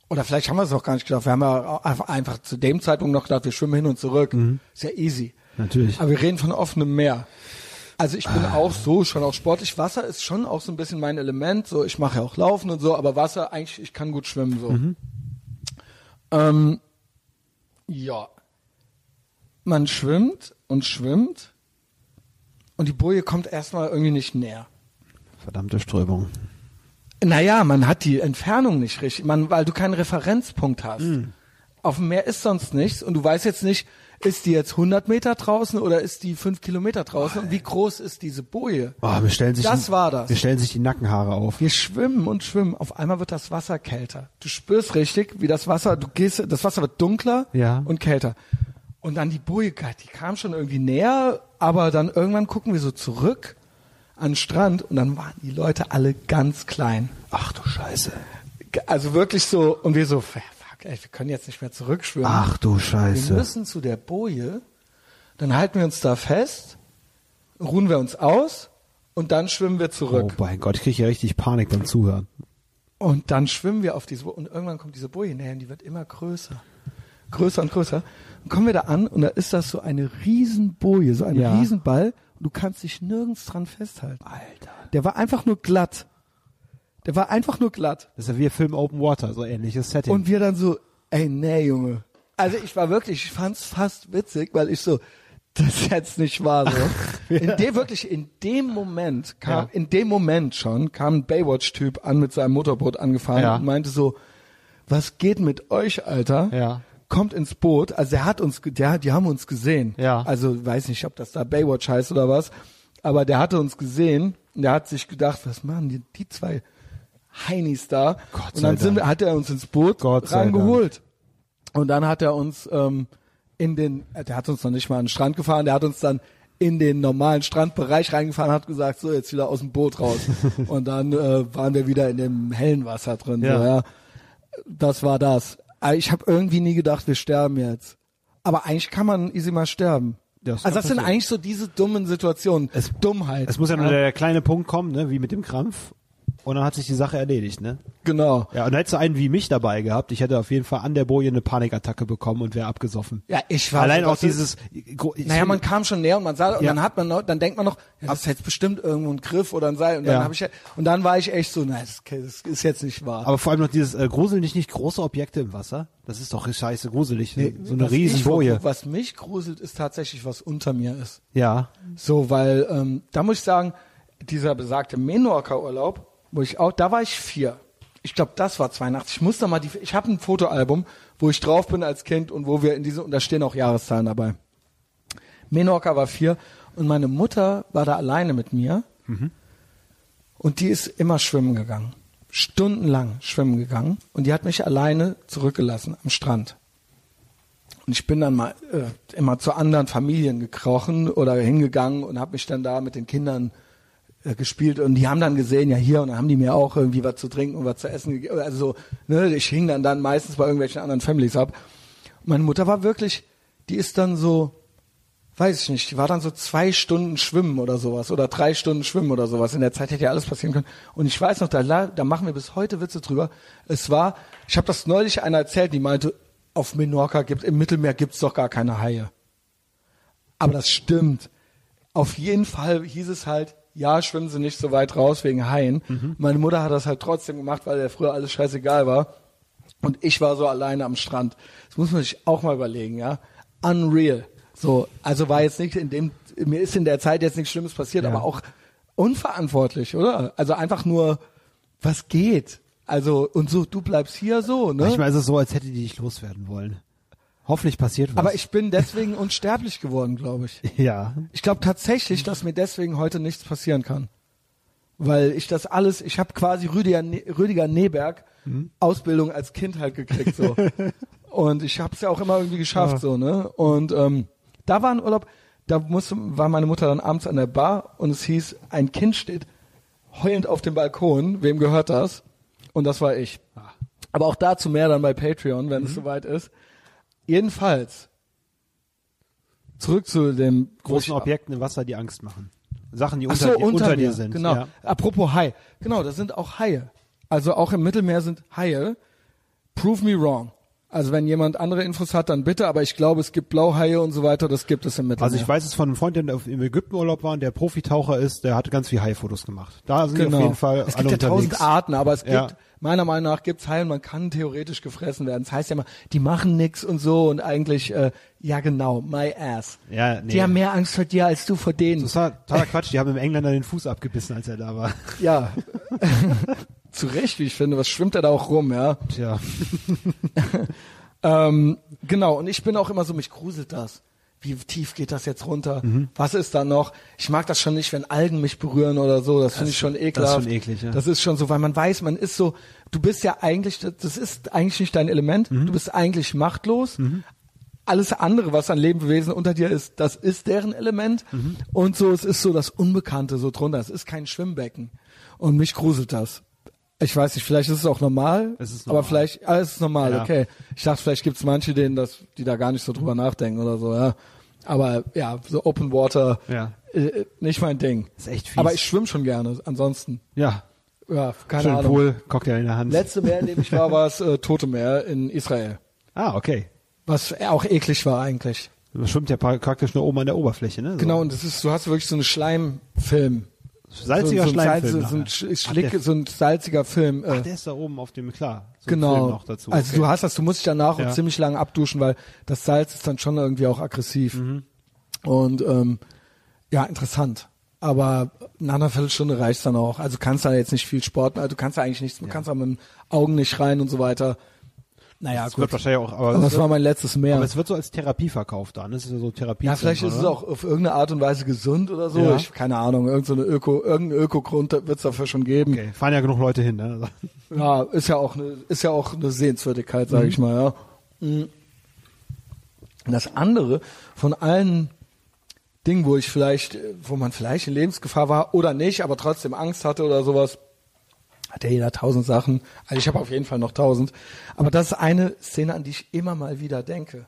Oder vielleicht haben wir es auch gar nicht gedacht. Wir haben ja einfach, einfach zu dem Zeitpunkt noch gedacht, wir schwimmen hin und zurück. Ist ja easy. Natürlich. Aber wir reden von offenem Meer. Also ich bin auch so schon auch sportlich. Wasser ist schon auch so ein bisschen mein Element. So, ich mache ja auch Laufen und so, aber Wasser eigentlich, ich kann gut schwimmen so. Ähm, ja. Man schwimmt und schwimmt und die Boje kommt erstmal irgendwie nicht näher. Verdammte Strömung. Naja, man hat die Entfernung nicht richtig, man, weil du keinen Referenzpunkt hast. Auf dem Meer ist sonst nichts und du weißt jetzt nicht, ist die jetzt 100 Meter draußen oder ist die 5 Kilometer draußen und wie groß ist diese Boje? Oh, mir stellen sich Das die, war das. Mir stellen sich die Nackenhaare auf. Wir schwimmen und schwimmen. Auf einmal wird das Wasser kälter. Du spürst richtig, wie das Wasser, du gehst, das Wasser wird dunkler Ja. und kälter. Und dann die Boje, die kam schon irgendwie näher, aber dann irgendwann gucken wir so zurück an den Strand und dann waren die Leute alle ganz klein. Ach du Scheiße. Also wirklich so, und wir so, ey, wir können jetzt nicht mehr zurückschwimmen. Ach du wir Scheiße. müssen zu der Boje, dann halten wir uns da fest, ruhen wir uns aus und dann schwimmen wir Oh zurück. mein Gott, ich kriege ja richtig Panik beim Zuhören. Und dann schwimmen wir auf diese Boje und irgendwann kommt diese Boje näher und die wird immer größer. Größer und größer. Dann kommen wir da an und da ist das so eine Riesenboje, so ein Ja. Riesenball und du kannst dich nirgends dran festhalten. Alter. Der war einfach nur glatt. Der war einfach nur glatt. Das ist ja wie Film Open Water, so ähnliches Setting. Und wir dann so, ey, nee, Junge. Also ich war wirklich, ich fand's fast witzig, weil ich so, das ist jetzt nicht wahr so. In dem wirklich, in dem Moment kam, Ja. in dem Moment schon kam ein Baywatch-Typ an mit seinem Motorboot angefahren Ja. und meinte so, was geht mit euch, Alter? Ja. Kommt ins Boot. Also der hat uns, der, die haben uns gesehen. Ja. Also weiß nicht, ob das da Baywatch heißt oder was, aber der hatte uns gesehen und der hat sich gedacht, was machen die, die zwei Heinis da? Gott und dann sind wir, hat er uns ins Boot Gott sei reingeholt. Und dann hat er uns ähm, in den, äh, der hat uns noch nicht mal an den Strand gefahren, der hat uns dann in den normalen Strandbereich reingefahren, hat gesagt, so jetzt wieder aus dem Boot raus. und dann äh, waren wir wieder in dem hellen Wasser drin. Ja. So, ja. Das war das. Aber ich habe irgendwie nie gedacht, wir sterben jetzt. Aber eigentlich kann man easy mal sterben. Das also das sind eigentlich so diese dummen Situationen. Es- Dummheit. es muss ja nur der kleine Punkt kommen, ne, wie mit dem Krampf. Und dann hat sich die Sache erledigt, ne? Genau. Ja, und hättest du einen wie mich dabei gehabt, ich hätte auf jeden Fall an der Boje eine Panikattacke bekommen und wäre abgesoffen. Ja, ich war Allein so, auch dieses, Naja, man kam schon näher und man sah, und Ja. dann hat man noch, dann denkt man noch, ja, das ist jetzt bestimmt irgendwo ein Griff oder ein Seil. Und dann Ja. habe ich, und dann war ich echt so, nein, das, das ist jetzt nicht wahr. aber vor allem noch dieses, äh, gruseln dich nicht große Objekte im Wasser? Das ist doch scheiße gruselig. so eine was ich Riesenboje. vor- Was mich gruselt, ist tatsächlich, was unter mir ist. Ja. So, weil, ähm, da muss ich sagen, dieser besagte Menorca-Urlaub, wo ich auch, da war ich vier. Ich glaube, das war 82. Ich muss da mal die, ich habe ein Fotoalbum, wo ich drauf bin als Kind und wo wir in diese, und da stehen auch Jahreszahlen dabei. Menorca war vier und meine Mutter war da alleine mit mir und die ist immer schwimmen gegangen. Stundenlang schwimmen gegangen und die hat mich alleine zurückgelassen am Strand. Und ich bin dann mal äh, immer zu anderen Familien gekrochen oder hingegangen und habe mich dann da mit den Kindern äh, gespielt und die haben dann gesehen, ja hier und dann haben die mir auch irgendwie was zu trinken und was zu essen gegeben. Also so, ne, ich hing dann dann meistens bei irgendwelchen anderen Families ab. Meine Mutter war wirklich, die ist dann so, weiß ich nicht, die war dann so zwei Stunden schwimmen oder sowas oder drei Stunden schwimmen oder sowas. In der Zeit hätte ja alles passieren können. Und ich weiß noch, da, da machen wir bis heute Witze drüber. Es war, ich habe das neulich einer erzählt, die meinte, auf Menorca gibt, im Mittelmeer gibt's doch gar keine Haie. Aber das stimmt. Auf jeden Fall hieß es halt, ja, schwimmen Sie nicht so weit raus wegen Haien. Meine Mutter hat das halt trotzdem gemacht, weil der früher alles scheißegal war. Und ich war so alleine am Strand. Das muss man sich auch mal überlegen, ja. Unreal. So, also war jetzt nicht in dem, mir ist in der Zeit jetzt nichts Schlimmes passiert, aber auch unverantwortlich, oder? Also einfach nur, was geht? Also, und so, du bleibst hier so, ne? Manchmal ist es so, als hätte die dich loswerden wollen. Hoffentlich passiert was. aber ich bin deswegen unsterblich geworden, glaube ich. ja. Ich glaube tatsächlich, dass mir deswegen heute nichts passieren kann. Weil ich das alles, ich habe quasi Rüdiger, Ne- Rüdiger Neberg Ausbildung als Kind halt gekriegt so. Und ich habe es ja auch immer irgendwie geschafft so, ne? Und ähm, da war ein Urlaub, da musste, war meine Mutter dann abends an der Bar und es hieß, ein Kind steht heulend auf dem Balkon, wem gehört das? Und das war ich. Aber auch dazu mehr dann bei Patreon, wenn es soweit ist. Jedenfalls, zurück zu dem Großen Objekten im Wasser, die Angst machen. Sachen, die unter, so, dir, unter, unter dir sind. Genau. Ja. Apropos Hai. Genau, das sind auch Haie. Also auch im Mittelmeer sind Haie. Prove me wrong. Also wenn jemand andere Infos hat, dann bitte. Aber ich glaube, es gibt Blauhaie und so weiter. Das gibt es im Mittelmeer. Also ich weiß es von einem Freund, der im Ägyptenurlaub war, und der Profitaucher ist, der hatte ganz viel Hai-Fotos gemacht. Da sind genau. auf jeden Fall es gibt ja tausend Arten, aber es gibt Ja. meiner Meinung nach gibt's Haie und man kann theoretisch gefressen werden. Das heißt ja immer, die machen nix und so und eigentlich äh, ja genau, my ass. Ja, nee. Die haben mehr Angst vor dir als du vor denen. Das war totaler Quatsch. Die haben dem Engländer den Fuß abgebissen, als er da war. ja. Zu Recht, wie ich finde. Was schwimmt er da auch rum, ja? Tja. Ähm, genau, und ich bin auch immer so, mich gruselt das. Wie tief geht das jetzt runter? Mhm. Was ist da noch? Ich mag das schon nicht, wenn Algen mich berühren oder so. Das finde ich schon ekelhaft. schon eklig, ja. Das ist schon so, weil man weiß, man ist so, du bist ja eigentlich, das ist eigentlich nicht dein Element. Mhm. Du bist eigentlich machtlos. Alles andere, was an Lebewesen unter dir ist, das ist deren Element. Mhm. Und so, es ist so das Unbekannte so drunter. Es ist kein Schwimmbecken. Und mich gruselt das. Ich weiß nicht, vielleicht ist es auch normal, Es ist aber normal. vielleicht, ah, es ist normal, Ja. okay. Ich dachte, vielleicht gibt's manche, denen das, die da gar nicht so drüber nachdenken oder so, ja. Aber ja, so Open Water, Ja. äh, nicht mein Ding. Ist echt fies. Aber ich schwimme schon gerne, ansonsten. Ja. Ja, keine Schön Ahnung. Pool, Cocktail in der Hand. Letzte Meer, in dem ich war, war es äh, Tote Meer in Israel. ah, okay. Was auch eklig war eigentlich. Man schwimmt ja pra- praktisch nur oben an der Oberfläche, ne? So. Genau, und das ist, du hast wirklich so einen Schleimfilm. Salziger so, so, ein Schleimfilm. Salz, so, ein Ach, Schlick, der, so ein salziger Film. Äh, ach, der ist da oben auf dem, klar. So Genau. noch dazu. Also okay. du hast das, du musst dich danach Ja. auch ziemlich lange abduschen, weil das Salz ist dann schon irgendwie auch aggressiv. Mhm. Und ähm, ja, interessant. Aber nach einer Viertelstunde reicht's dann auch. Also kannst da jetzt nicht viel sporten, also du kannst da eigentlich nichts, du kannst da mit den Augen nicht rein und so weiter. Naja, das wird gut. wahrscheinlich auch, aber, Aber es das wird, war mein letztes Meer. aber es wird so als Therapie verkauft dann. Das ist ja so Therapie. Ja, vielleicht ist es auch auf irgendeine Art und Weise gesund oder so. Ja. Ich, keine Ahnung, irgend so eine Öko, irgendein Ökogrund wird es dafür schon geben. Okay, fahren ja genug Leute hin, ne? Ja, ist ja auch eine, ist ja auch eine Sehenswürdigkeit, sage ich mal, ja. Mhm. Das andere von allen Dingen, wo ich vielleicht, wo man vielleicht in Lebensgefahr war oder nicht, aber trotzdem Angst hatte oder sowas, hat ja jeder tausend Sachen. Also ich habe auf jeden Fall noch tausend. Aber das ist eine Szene, an die ich immer mal wieder denke.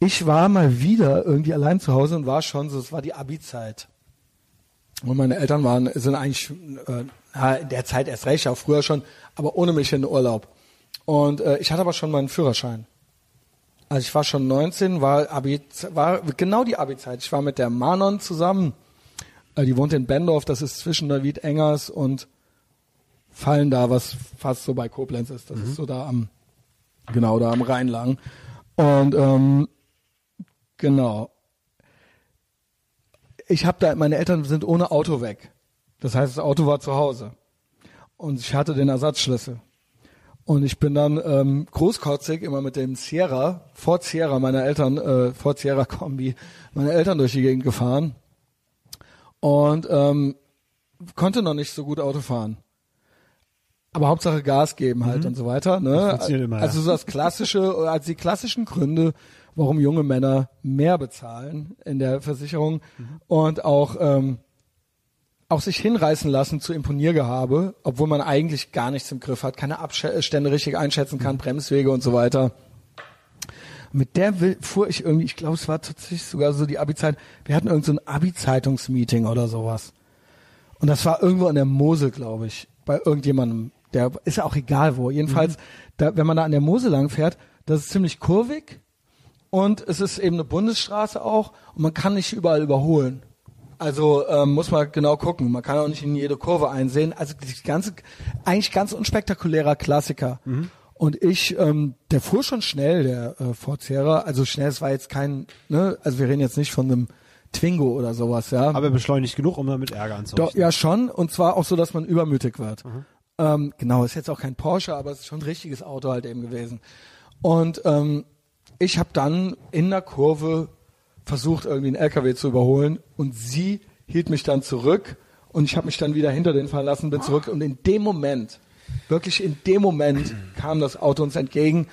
Ich war mal wieder irgendwie allein zu Hause und war schon so, es war die Abi-Zeit. Und meine Eltern waren, sind eigentlich äh, in der Zeit erst recht, auch früher schon, aber ohne mich in den Urlaub. Und äh, ich hatte aber schon meinen Führerschein. Also ich war schon 19, war Abi, war genau die Abi-Zeit. Ich war mit der Manon zusammen. Äh, die wohnt in Bendorf, das ist zwischen David Engers und Fallen da, was fast so bei Koblenz ist. Das ist so da am, genau, da am Rhein lang. Und ähm, genau. Ich habe da, meine Eltern sind ohne Auto weg. Das heißt, das Auto war zu Hause. Und ich hatte den Ersatzschlüssel. Und ich bin dann ähm, großkotzig immer mit dem Sierra, Ford Sierra meiner Eltern, äh, Ford Sierra Kombi, meine Eltern durch die Gegend gefahren. Und ähm, konnte noch nicht so gut Auto fahren. Aber Hauptsache Gas geben halt und so weiter. Ne? immer, also so das klassische, also die klassischen Gründe, warum junge Männer mehr bezahlen in der Versicherung und auch ähm, auch sich hinreißen lassen zu Imponiergehabe, obwohl man eigentlich gar nichts im Griff hat, keine Abstände richtig einschätzen kann, Bremswege und so weiter. Mit der will, fuhr ich irgendwie, ich glaube, es war tatsächlich sogar so die Abi-Zeit, wir hatten irgend so ein Abi-Zeitungsmeeting oder sowas. Und das war irgendwo an der Mosel, glaube ich, bei irgendjemandem. Der ist ja auch egal wo. Jedenfalls, da, wenn man da an der Mosel lang fährt, das ist ziemlich kurvig und es ist eben eine Bundesstraße auch und man kann nicht überall überholen. Also ähm, muss man genau gucken. Man kann auch nicht in jede Kurve einsehen. Also die ganze, eigentlich ganz unspektakulärer Klassiker. Und ich, ähm, der fuhr schon schnell, der äh, Vorzehrer. Also schnell, es war jetzt kein, ne, also wir reden jetzt nicht von einem Twingo oder sowas, ja. Aber beschleunigt genug, um damit Ärger anzurichten. Doch, ja, schon. Und zwar auch so, dass man übermütig wird. Ähm, genau, ist jetzt auch kein Porsche, aber es ist schon ein richtiges Auto halt eben gewesen. Und ähm, ich habe dann in der Kurve versucht, irgendwie einen LKW zu überholen und sie hielt mich dann zurück und ich habe mich dann wieder hinter den fallen lassen, bin zurück und in dem Moment, wirklich in dem Moment kam das Auto uns entgegen.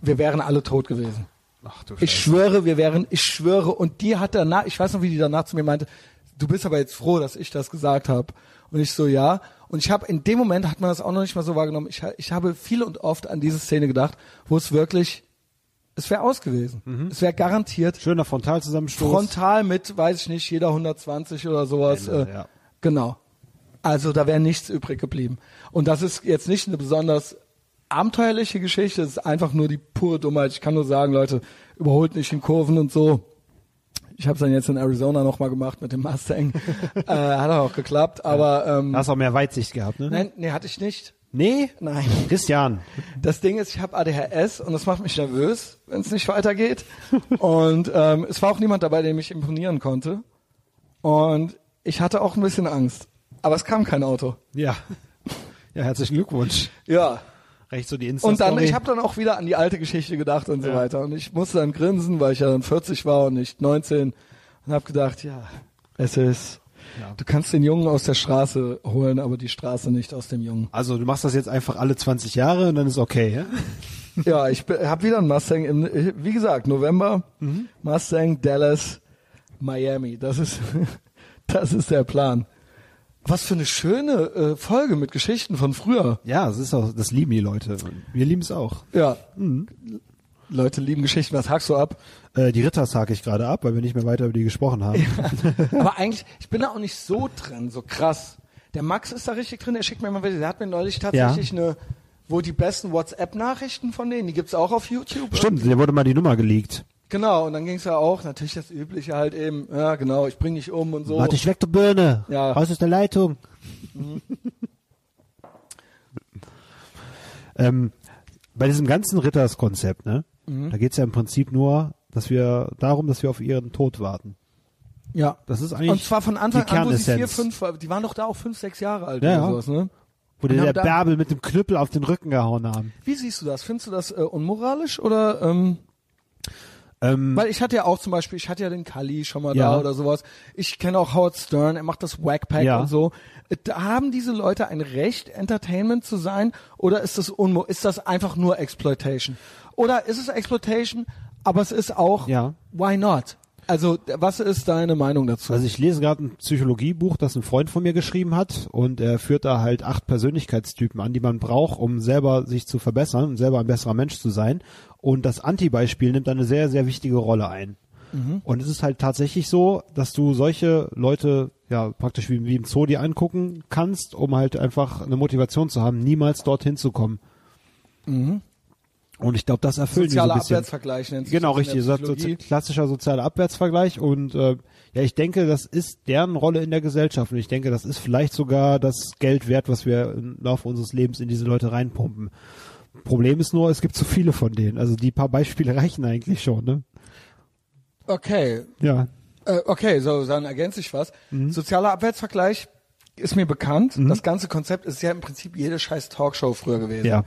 Wir wären alle tot gewesen. Ach du Ich schwöre, wir wären, ich schwöre. Und die hat danach, ich weiß noch, wie die danach zu mir meinte, du bist aber jetzt froh, dass ich das gesagt habe. Und ich so, ja. Und ich habe in dem Moment, hat man das auch noch nicht mal so wahrgenommen, ich, ich habe viel und oft an diese Szene gedacht, wo es wirklich, es wäre aus gewesen. Es wäre garantiert Schöner Frontalzusammenstoß. frontal mit, weiß ich nicht, jeder 120 oder sowas. Ende, äh, ja. Genau. Also da wäre nichts übrig geblieben. Und das ist jetzt nicht eine besonders abenteuerliche Geschichte, es ist einfach nur die pure Dummheit. Ich kann nur sagen, Leute, überholt nicht in Kurven und so. Ich habe es dann jetzt in Arizona nochmal gemacht mit dem Mustang. äh, hat auch geklappt, aber ähm, Da hast auch mehr Weitsicht gehabt, ne? nein, nee, hatte ich nicht. Nee? Nein. Christian. Das Ding ist, ich habe ADHS und das macht mich nervös, wenn es nicht weitergeht. und ähm, es war auch niemand dabei, der mich imponieren konnte. Und ich hatte auch ein bisschen Angst. Aber es kam kein Auto. Ja. Ja, herzlichen Glückwunsch. Ja. Recht so die insta Und dann, ich habe dann auch wieder an die alte Geschichte gedacht und so Ja. weiter. Und ich musste dann grinsen, weil ich ja dann 40 war und nicht 19. Und habe gedacht, ja, es ist, Ja. du kannst den Jungen aus der Straße holen, aber die Straße nicht aus dem Jungen. Also du machst das jetzt einfach alle 20 Jahre und dann ist okay, ja? Ja, ich habe wieder einen Mustang im, wie gesagt, November, Mhm. Mustang, Dallas, Miami. Das ist, das ist der Plan. Was für eine schöne äh, Folge mit Geschichten von früher. Ja, das ist auch, das lieben die Leute. Wir lieben es auch. Ja. Mhm. Leute lieben Geschichten. Was hackst du ab? Äh, die Ritters hake ich gerade ab, weil wir nicht mehr weiter über die gesprochen haben. Aber eigentlich, ich bin da auch nicht so drin, so krass. Der Max ist da richtig drin, der schickt mir mal wieder, der hat mir neulich tatsächlich eine, wo die besten WhatsApp-Nachrichten von denen, die gibt's auch auf YouTube. Stimmt, dir wurde mal die Nummer geleakt. Genau, und dann ging's ja auch, natürlich das Übliche halt eben, ja genau, ich bring dich um und so. Warte, ich weg, du Birne. Ja. Raus aus der Leitung. ähm, bei diesem ganzen Ritters-Konzept, ne? Mhm. Da geht's ja im Prinzip nur, dass wir darum, dass wir auf ihren Tod warten. Ja. Das ist eigentlich Und zwar von Anfang die an, wo sie vier, fünf, die waren doch da auch fünf, sechs Jahre alt Ja, oder sowas, ne? Wo Und der Bärbel mit dem Knüppel auf den Rücken gehauen haben. Wie siehst du das? Findest du das äh, unmoralisch oder, ähm, Ähm, weil ich hatte ja auch zum Beispiel, ich hatte ja den Kali schon mal Ja. da oder sowas. Ich kenne auch Howard Stern, er macht das Wackpack Ja. und so. Da haben diese Leute ein Recht, Entertainment zu sein oder ist das unmo ist das einfach nur Exploitation? Oder ist es Exploitation, aber es ist auch, Ja. why not? Also, was ist deine Meinung dazu? Also ich lese gerade ein Psychologiebuch, das ein Freund von mir geschrieben hat und er führt da halt acht Persönlichkeitstypen an, die man braucht, um selber sich zu verbessern und selber ein besserer Mensch zu sein. Und das Anti-Beispiel nimmt da eine sehr, sehr wichtige Rolle ein. Und es ist halt tatsächlich so, dass du solche Leute ja praktisch wie, wie im Zoo dir angucken kannst, um halt einfach eine Motivation zu haben, niemals dorthin zu kommen. Und ich glaube, das erfüllt die so Sozialer ein bisschen. Abwärtsvergleich nennt sich Genau, richtig. der So, so, Psychologie. klassischer sozialer Abwärtsvergleich. Und äh, ja, ich denke, das ist deren Rolle in der Gesellschaft. Und ich denke, das ist vielleicht sogar das Geld wert, was wir im Laufe unseres Lebens in diese Leute reinpumpen. Problem ist nur, es gibt zu viele von denen. Also die paar Beispiele reichen eigentlich schon, ne? Okay, Ja. Äh, okay, so dann ergänze ich was. Mhm. Sozialer Abwärtsvergleich ist mir bekannt. Das ganze Konzept ist ja im Prinzip jede scheiß Talkshow früher gewesen. Ja.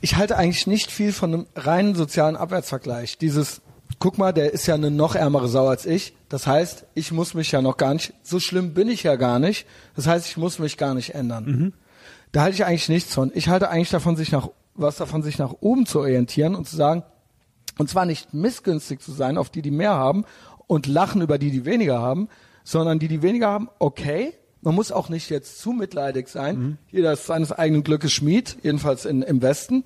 Ich halte eigentlich nicht viel von einem reinen sozialen Abwärtsvergleich. Dieses, guck mal, der ist ja eine noch ärmere Sau als ich. Das heißt, ich muss mich ja noch gar nicht, so schlimm bin ich ja gar nicht. Das heißt, ich muss mich gar nicht ändern. Da halte ich eigentlich nichts von. Ich halte eigentlich davon, sich nach, was davon, sich nach oben zu orientieren und zu sagen, und zwar nicht missgünstig zu sein auf die, die mehr haben und lachen über die, die weniger haben, sondern die, die weniger haben, okay. Man muss auch nicht jetzt zu mitleidig sein. Jeder ist seines eigenen Glückes Schmied, jedenfalls in, im Westen.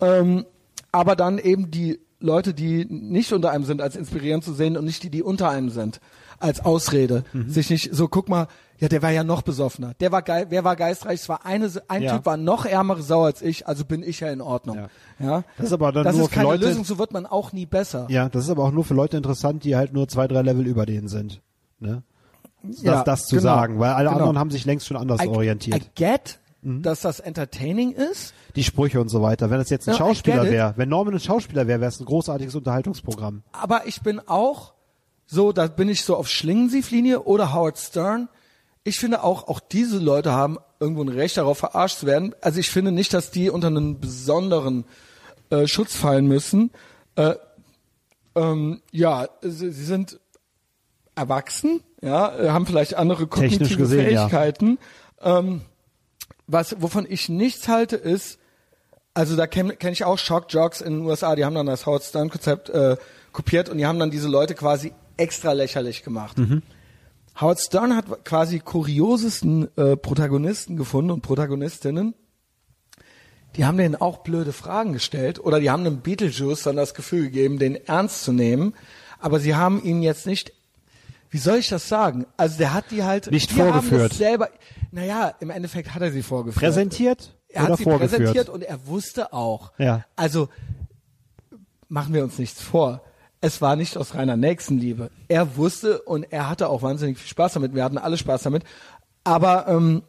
Ähm, aber dann eben die Leute, die nicht unter einem sind, als inspirierend zu sehen und nicht die, die unter einem sind, als Ausrede. Sich nicht so, guck mal, ja, der war ja noch besoffener. Der war geil, wer war geistreich? Es war eine, ein Ja. Typ war noch ärmere Sau als ich, also bin ich ja in Ordnung. Ja. Ja. Das ist aber dann das nur ist für keine Leute- Lösung, so wird man auch nie besser. Ja, das ist aber auch nur für Leute interessant, die halt nur zwei, drei Level über denen sind. Ne? Das, Ja, das zu genau. sagen, weil alle Genau. anderen haben sich längst schon anders I, orientiert. I get, Mhm. dass das entertaining ist. die Sprüche und so weiter. Wenn das jetzt ein Ja, Schauspieler wäre, wenn Norman ein Schauspieler wäre, wäre es ein großartiges Unterhaltungsprogramm. Aber ich bin auch so, da bin ich so auf Schlingensief-Linie oder Howard Stern. Ich finde auch, auch diese Leute haben irgendwo ein Recht darauf, verarscht zu werden. Also ich finde nicht, dass die unter einen besonderen äh, Schutz fallen müssen. Äh, ähm, ja, sie, sie sind erwachsen, ja, äh, haben vielleicht andere Technisch kognitive gesehen, ja. Fähigkeiten. Ähm, was, wovon ich nichts halte, ist, also da kenne kenn ich auch Shock-Jocks in den USA, die haben dann das Howard Stern-Konzept äh, kopiert und die haben dann diese Leute quasi extra lächerlich gemacht. Howard Stern hat quasi kuriosesten äh, Protagonisten gefunden und Protagonistinnen. Die haben denen auch blöde Fragen gestellt oder die haben einem Beetlejuice dann das Gefühl gegeben, den ernst zu nehmen. Aber sie haben ihn jetzt nicht, wie soll ich das sagen? Also der hat die halt Nicht vorgeführt. selber, naja, im Endeffekt hat er sie vorgeführt. Präsentiert Er hat sie vorgeführt? präsentiert und er wusste auch. Ja. Also machen wir uns nichts vor. Es war nicht aus reiner Nächstenliebe. Er wusste und er hatte auch wahnsinnig viel Spaß damit. Wir hatten alle Spaß damit. Aber ähm,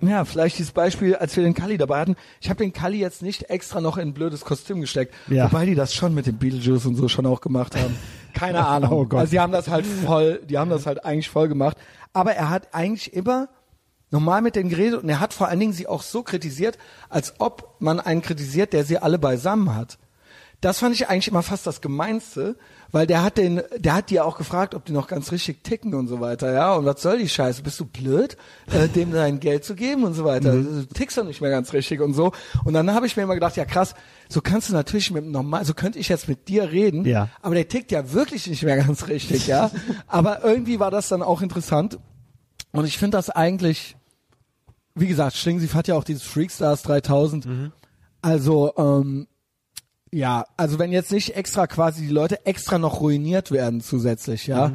ja, vielleicht dieses Beispiel, als wir den Kali dabei hatten. Ich habe den Kali jetzt nicht extra noch in ein blödes Kostüm gesteckt. Ja. Wobei die das schon mit dem Beetlejuice und so schon auch gemacht haben. Keine Ahnung. Oh Gott. Also die haben das halt voll, die haben das halt eigentlich voll gemacht. Aber er hat eigentlich immer normal mit denen geredet und er hat vor allen Dingen sie auch so kritisiert, als ob man einen kritisiert, der sie alle beisammen hat. Das fand ich eigentlich immer fast das Gemeinste, weil der hat den, der hat die auch gefragt, ob die noch ganz richtig ticken und so weiter, ja. Und was soll die Scheiße? Bist du blöd, äh, dem dein Geld zu geben und so weiter? Mhm. Du tickst doch nicht mehr ganz richtig und so. Und dann habe ich mir immer gedacht, ja krass, so kannst du natürlich mit normal, so könnte ich jetzt mit dir reden, Ja. aber der tickt ja wirklich nicht mehr ganz richtig, ja. aber irgendwie war das dann auch interessant. Und ich finde das eigentlich, wie gesagt, Schlingensief hat ja auch dieses Freakstars 3000. Also, ähm, ja, also wenn jetzt nicht extra quasi die Leute extra noch ruiniert werden zusätzlich, ja.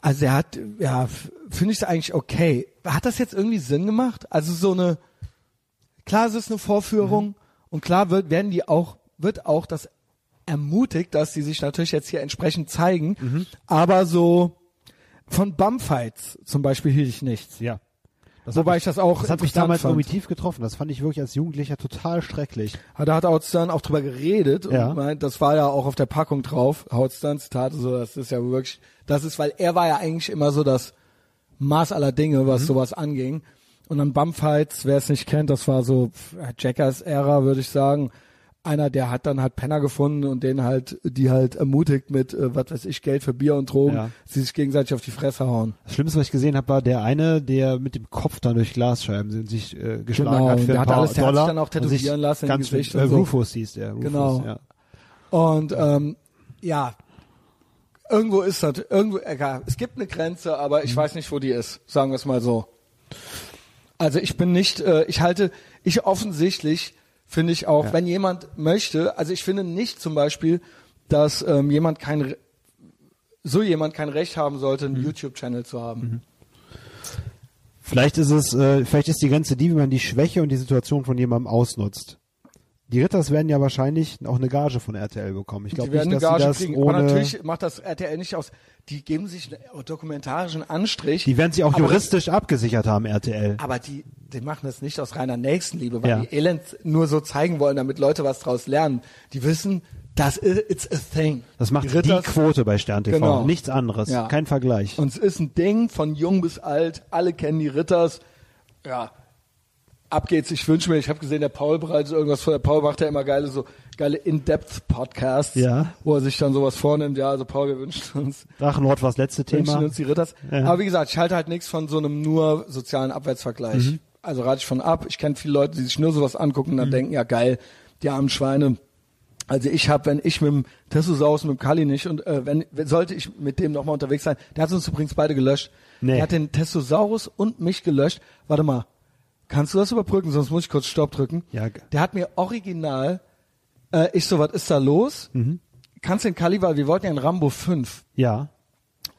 Also er hat, ja, finde ich es eigentlich okay. Hat das jetzt irgendwie Sinn gemacht? Also so eine, klar es ist eine Vorführung und klar wird, werden die auch, wird auch das ermutigt, dass die sich natürlich jetzt hier entsprechend zeigen, aber so von Bumfights zum Beispiel hielt ich nichts. Ja. Das Wobei hat ich das auch Das hat mich damals fand. tief getroffen. Das fand ich wirklich als Jugendlicher total schrecklich. Da hat Howard Stern auch drüber geredet Ja. und meint, das war ja auch auf der Packung drauf. Howard Stern Zitat, so, das ist ja wirklich, das ist, weil er war ja eigentlich immer so das Maß aller Dinge, was sowas anging. Und dann Bumfights, wer es nicht kennt, das war so pf, Jackass-Ära, würde ich sagen. Einer, der hat dann halt Penner gefunden und den halt, die halt ermutigt mit, äh, was weiß ich, Geld für Bier und Drogen, Ja. sie sich gegenseitig auf die Fresse hauen. Das Schlimmste, was ich gesehen habe, war der eine, der mit dem Kopf dann durch Glasscheiben sich äh, geschlagen Genau, hat für der ein hat paar alles- der hat sich Dollar. dann auch tätowieren lassen im Ganz Gesicht äh, so. Rufus hieß der. Rufus, Genau. Ja. Und ähm, ja, irgendwo ist das, irgendwo, egal, es gibt eine Grenze, aber Mhm. ich weiß nicht, wo die ist, sagen wir es mal so. Also ich bin nicht, äh, ich halte, ich offensichtlich finde ich auch, Ja. wenn jemand möchte, also ich finde nicht zum Beispiel, dass ähm, jemand kein, so jemand kein Recht haben sollte, Mhm. einen YouTube-Channel zu haben. Vielleicht ist es, äh, vielleicht ist die Grenze die, wie man die Schwäche und die Situation von jemandem ausnutzt. Die Ritters werden ja wahrscheinlich auch eine Gage von RTL bekommen. Ich Die glaube werden nicht, eine dass Gage sie das kriegen, aber ohne. natürlich macht das RTL nicht aus. Die geben sich einen dokumentarischen Anstrich. Die werden sie auch aber das- juristisch abgesichert haben, RTL. Aber die, die machen das nicht aus reiner Nächstenliebe, weil Ja. die Elend nur so zeigen wollen, damit Leute was draus lernen. Die wissen, das ist it's a thing. Das macht die, Ritters- Quote bei Stern TV. Genau. Nichts anderes. Ja. Kein Vergleich. Und es ist ein Ding von jung bis alt. Alle kennen die Ritters. Ja. Ab geht's. Ich wünsche mir, ich habe gesehen, der Paul bereitet irgendwas vor. Der Paul macht ja immer geile, so geile In-Depth-Podcasts, Ja. wo er sich dann sowas vornimmt. Ja, also Paul, wir wünschen uns Drachenlord war das letzte wünschen Thema. uns die Ritters. Ja. Aber wie gesagt, ich halte halt nichts von so einem nur sozialen Abwärtsvergleich. Mhm. also rate ich von ab. Ich kenne viele Leute, die sich nur sowas angucken und dann denken, ja geil, die armen Schweine. Also ich habe, wenn ich mit dem Tessosaurus, mit dem Kali nicht und äh, wenn wenn- sollte ich mit dem nochmal unterwegs sein, der hat uns übrigens beide gelöscht. Nee. Der hat den Testosaurus und mich gelöscht. Warte mal, kannst du das überbrücken, sonst muss ich kurz Stopp drücken. Ja, Der hat mir original, äh, ich so, was ist da los? Mhm. Kannst den Kali, weil wir wollten ja in Rambo 5 Ja.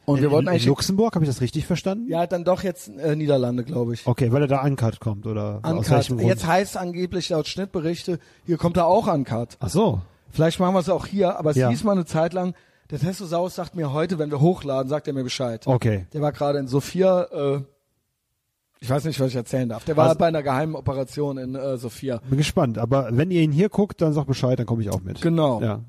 und wir in, wollten in eigentlich, Luxemburg, habe ich das richtig verstanden? ja dann doch jetzt äh, Niederlande, glaube ich. Okay, weil er da uncut kommt oder aus Uncut. welchem Grund? Jetzt heißt angeblich laut Schnittberichte, hier kommt er auch Uncut. Ach so. Vielleicht machen wir es auch hier, aber es Ja. hieß mal eine Zeit lang, der Testosaurus sagt mir heute, wenn wir hochladen, sagt er mir Bescheid. Okay. Der war gerade in Sofia, äh, ich weiß nicht, was ich erzählen darf. Der war Also- bei einer geheimen Operation in äh, Sofia. Bin gespannt. Aber wenn ihr ihn hier guckt, dann sagt Bescheid, dann komme ich auch mit. Genau. Ja.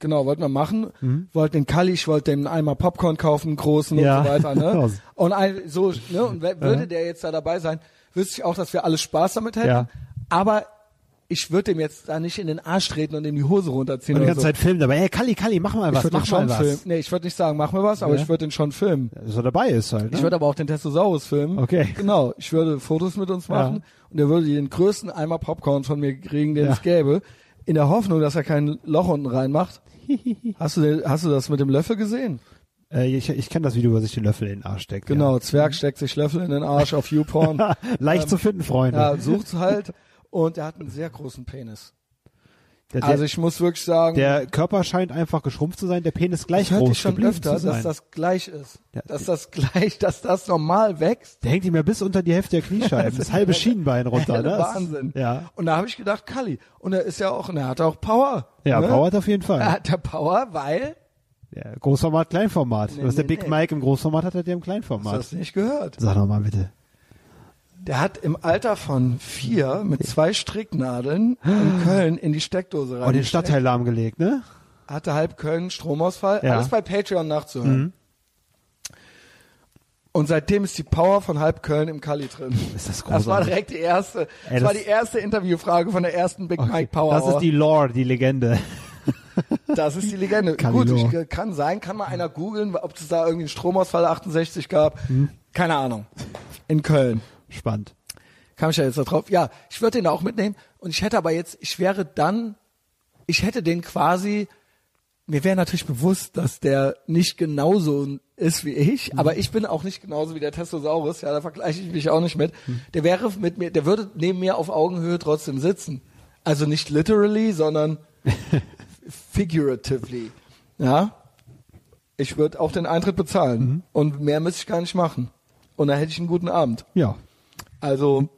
Genau, wollten wir machen. Wollten den Kalli, ich wollte dem einmal Popcorn kaufen, großen Ja. und so weiter. Ne? Und ein, so, ne? Und würde der jetzt da dabei sein, wüsste ich auch, dass wir alle Spaß damit hätten. Ja. Aber ich würde dem jetzt da nicht in den Arsch treten und ihm die Hose runterziehen. Und die ganze so. Zeit filmen dabei. Ey, Kalli, Kalli, mach mal ich was, würde mach mal filmen. was. Nee, ich würde nicht sagen, mach mir was, aber Ja. ich würde den schon filmen. Dass er dabei ist halt. Ne? Ich würde aber auch den Testosaurus filmen. Okay. Genau. Ich würde Fotos mit uns machen Ja. und er würde den größten Eimer Popcorn von mir kriegen, den Ja. es gäbe, in der Hoffnung, dass er kein Loch unten reinmacht. hast du den, hast du das mit dem Löffel gesehen? äh, ich ich kenne das Video, wo sich den Löffel in den Arsch steckt. Genau, Zwerg steckt sich Löffel in den Arsch auf YouPorn. Ja. Leicht zu finden, Freunde. ja, sucht's halt. Und er hat einen sehr großen Penis. der, der, Also ich muss wirklich sagen, der Körper scheint einfach geschrumpft zu sein, der Penis gleich groß ich schon öfter, zu sein. dass das gleich ist. Ja. Dass das gleich, dass das normal wächst. der hängt ihm ja bis unter die Hälfte der Kniescheiben, das halbe Schienbein runter. Ne? Wahnsinn. Ja, Und da habe ich gedacht, Kalli. Und er ist ja auch, und er hat auch Power. ja ne? Power hat auf jeden Fall. Er hat ja Power, weil, Ja, Großformat, Kleinformat. Nee, Was der nee, Big nee. Mike im Großformat hat, hat der im hast Kleinformat. du das nicht gehört? Sag doch mal bitte. Der hat im Alter von vier mit zwei Stricknadeln in Köln in die Steckdose rein. Oh, den Stadtteil lahmgelegt, ne? Hatte halb Köln Stromausfall. Ja. Mhm. Alles bei Patreon nachzuhören. Und seitdem ist die Power von halb Köln im Kali drin. Ist das Das war großartig. direkt die erste, Ey, das war das- die erste Interviewfrage von der ersten Big Mike Power. Das ist die Lore, die Legende. Das ist die Legende. Gut, ich, kann sein, kann mal einer googeln, ob es da irgendwie einen Stromausfall 68 gab. Hm. Keine Ahnung. In Köln. Spannend. Kam ich ja jetzt da drauf. Ja, ich würde den auch mitnehmen. Und ich hätte aber jetzt, ich wäre dann, ich hätte den quasi, mir wäre natürlich bewusst, dass der nicht genauso ist wie ich, aber ich bin auch nicht genauso wie der Testosaurus, ja, da vergleiche ich mich auch nicht mit. Der wäre mit mir, der würde neben mir auf Augenhöhe trotzdem sitzen. Also nicht literally, sondern figuratively. Ja. Ich würde auch den Eintritt bezahlen. Und mehr müsste ich gar nicht machen. Und dann hätte ich einen guten Abend. Ja. Also,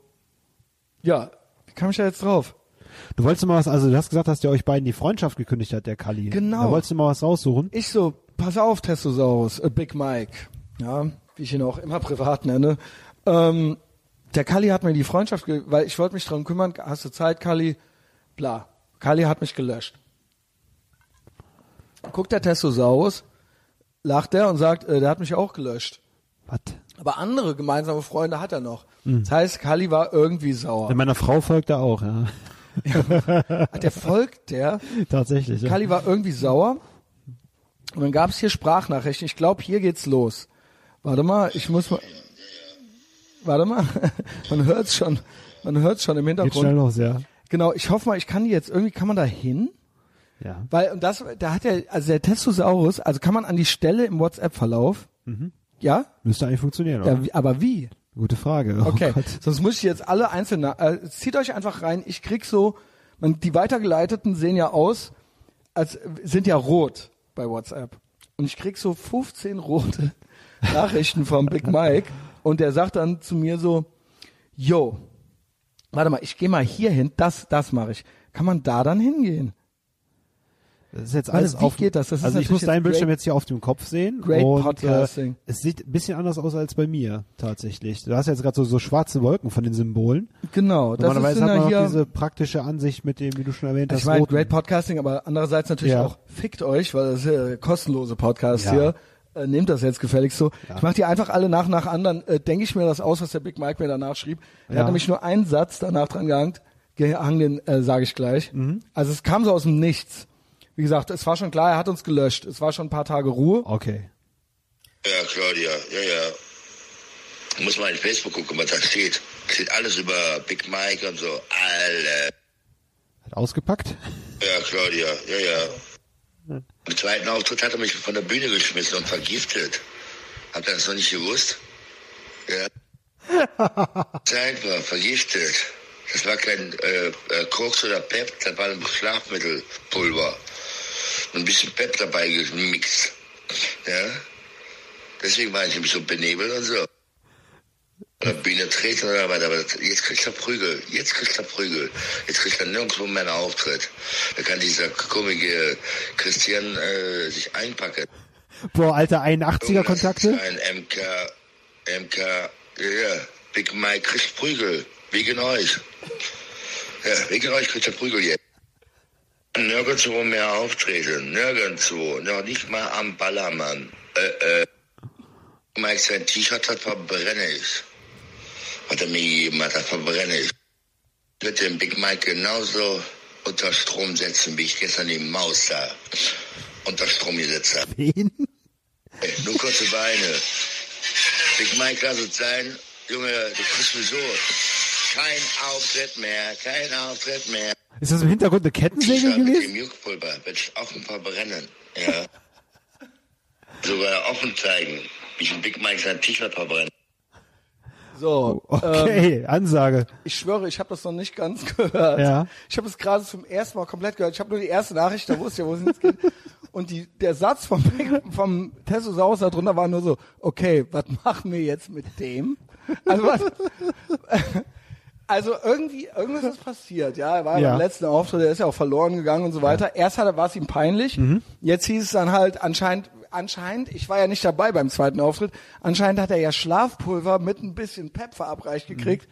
ja, wie kam ich da jetzt drauf? Du wolltest mal was, also du hast gesagt, dass der euch beiden die Freundschaft gekündigt hat, der Kali. Genau. Da wolltest du mal was raussuchen. Ich so, pass auf, Testosaurus, äh, Big Mike, ja, wie ich ihn auch immer privat nenne. Ähm, der Kali hat mir die Freundschaft, weil ich wollte mich darum kümmern, hast du Zeit, Kali? Bla. Kali hat mich gelöscht. Guckt der Testosaurus, lacht er und sagt, äh, der hat mich auch gelöscht. Was? Aber andere gemeinsame Freunde hat er noch. Hm. Das heißt, Kali war irgendwie sauer. Meiner Frau folgt er auch, ja. Hat der folgt der? Tatsächlich. Ja. Kali war irgendwie sauer. Und dann gab es hier Sprachnachrichten. Ich glaube, hier geht's los. Warte mal, ich muss mal. Warte mal, man hört's schon. Man hört's schon im Geht schnell Hintergrund. los, ja. Genau, ich hoffe mal, ich kann die jetzt irgendwie, kann man da hin? Ja. Weil, und das, da hat er, also der Testosaurus, also kann man an die Stelle im WhatsApp-Verlauf, ja? Müsste eigentlich funktionieren, oder? ja? Aber wie? Gute Frage. Oh Okay, Gott. sonst muss ich jetzt alle einzeln, na- äh, zieht euch einfach rein. Ich krieg so, man, die weitergeleiteten sehen ja aus, als sind ja rot bei WhatsApp. Und ich krieg so 15 rote Nachrichten vom Big Mike und der sagt dann zu mir so, yo, warte mal, ich gehe mal hier hin, das, das mache ich. Kann man da dann hingehen? Das ist jetzt alles wie auf. geht das? Das ist also ich muss deinen Bildschirm jetzt hier auf dem Kopf sehen. great und, podcasting. Äh, es sieht ein bisschen anders aus als bei mir tatsächlich. Du hast jetzt gerade so, so schwarze Wolken von den Symbolen. Genau, Normalerweise hat man hier, diese praktische Ansicht mit dem, wie du schon erwähnt hast. Ich meine, great Podcasting, aber andererseits natürlich Ja. auch fickt euch, weil das ist ja kostenlose Podcast Ja. hier. Äh, nehmt das jetzt gefälligst so. Ich mache die einfach alle nach nach anderen. Äh, Denke ich mir das aus, was der Big Mike mir danach schrieb. Er Ja. hat nämlich nur einen Satz danach dran gehangen, gehangen den äh, sage ich gleich. Mhm. Also es kam so aus dem Nichts. Wie gesagt, es war schon klar, er hat uns gelöscht. Es war schon ein paar Tage Ruhe. Okay. Ja, Claudia, ja, ja. Muss mal in Facebook gucken, was da steht. Steht alles über Big Mike und so. Alle. Hat ausgepackt. Ja, Claudia, ja, ja. Im zweiten Auftritt hat er mich von der Bühne geschmissen und vergiftet. Habt ihr das noch nicht gewusst? Ja. Zeit war vergiftet. Das war kein äh, äh, Koks oder Pep, das war ein Schlafmittelpulver. Und ein bisschen Pep dabei gemixt. Ja. Deswegen war ich nämlich so benebelt und so. Auf der Bühne treten oder was, aber jetzt kriegt er Prügel. Jetzt kriegt er Prügel. Jetzt kriegt er nirgendwo mehr einen Auftritt. Da kann dieser komische Christian äh, sich einpacken. Boah, alter 81er Kontakte. Ein MK, MK, ja, Big Mike kriegt Prügel. Wegen euch. Ja, wegen euch kriegt er Prügel jetzt. Nirgendwo mehr auftreten. Nirgendwo. Noch nicht mal am Ballermann. Äh, äh. Mike sein T-Shirt hat, verbrenne ich. Was er mir gegeben hat, das verbrenne ich. Ich würde den Big Mike genauso unter Strom setzen, wie ich gestern die Maus da unter Strom gesetzt habe. Wen? Ey, nur kurze Beine. Big Mike, lass es sein. Junge, du kriegst sowieso kein Auftritt mehr, kein Auftritt mehr. Ist das im Hintergrund eine Kettensäge mit gewesen? dem Juckpulver werde ich offen verbrennen. Ja. Sogar offen zeigen, wie ich ein Big Mike sein T-Shirt verbrenne. So, ähm, Okay, Ansage. ich schwöre, ich habe das noch nicht ganz gehört. Ja. Ich habe es gerade zum ersten Mal komplett gehört. Ich habe nur die erste Nachricht, da wusste ich ja, wo es jetzt geht. Und die, der Satz vom, vom Tessosaurus da drunter war nur so, okay, was machen wir jetzt mit dem? Also was, also irgendwie, irgendwas ist passiert, ja. Er war Ja. ja. beim letzten Auftritt, der ist ja auch verloren gegangen und so weiter. Erst hat er, war es ihm peinlich. Mhm. Jetzt hieß es dann halt anscheinend, anscheinend, ich war ja nicht dabei beim zweiten Auftritt, anscheinend hat er ja Schlafpulver mit ein bisschen Pep verabreicht gekriegt.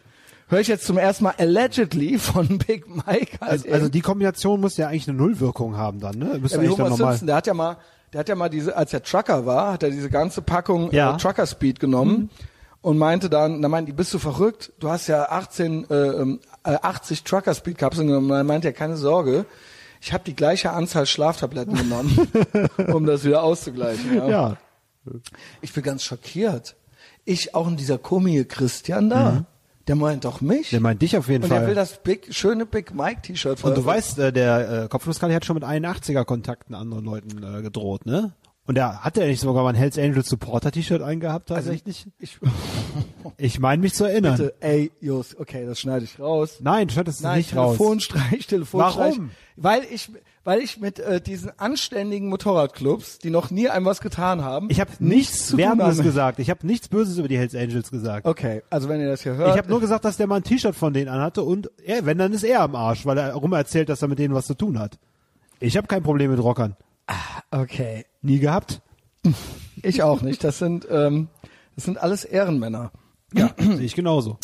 Höre ich jetzt zum ersten Mal allegedly von Big Mike. Halt Also, also die Kombination muss ja eigentlich eine Nullwirkung haben dann, ne? Müsste ja, eigentlich dann. Simpson, der hat ja mal, der hat ja mal diese, als er Trucker war, hat er diese ganze Packung Ja. Mhm. äh, Trucker Speed genommen und meinte dann, da meinte bist du verrückt? Du hast ja 18, äh, ähm, äh, 80 Trucker Speed Kapseln genommen. Und er meinte ja, keine Sorge, ich habe die gleiche Anzahl Schlaftabletten genommen, um das wieder auszugleichen. Ja. Ja. Ich bin ganz schockiert. Ich auch in dieser komische Christian da, der meint doch mich. Mhm. Der meint dich auf jeden und Fall. der will das big, schöne Big Mike T-Shirt Und du weißt, äh, der äh, Kopfnusskalli hat schon mit 81er Kontakten anderen Leuten äh, gedroht, ne? Und der hat ja nicht sogar mal ein Hells Angels Supporter T-Shirt eingehabt tatsächlich? Ich, ich meine mich zu erinnern. bitte, ey, Jos, okay, das schneide ich raus. Nein, schneid das Nein, nicht raus. Telefonstreich, Telefonstreich. Warum? Weil ich, weil ich mit äh, diesen anständigen Motorradclubs, die noch nie einem was getan haben, Ich habe nichts nichts Werbendes gesagt. Ich habe nichts Böses über die Hells Angels gesagt. Okay, also wenn ihr das hier hört, Ich habe nur gesagt, dass der mal ein T-Shirt von denen anhatte und er, wenn, dann ist er am Arsch, weil er rum erzählt, dass er mit denen was zu tun hat. Ich habe kein Problem mit Rockern. Okay, Nie gehabt. ich auch nicht. Das sind, ähm, das sind alles Ehrenmänner. Ja, sehe ich genauso.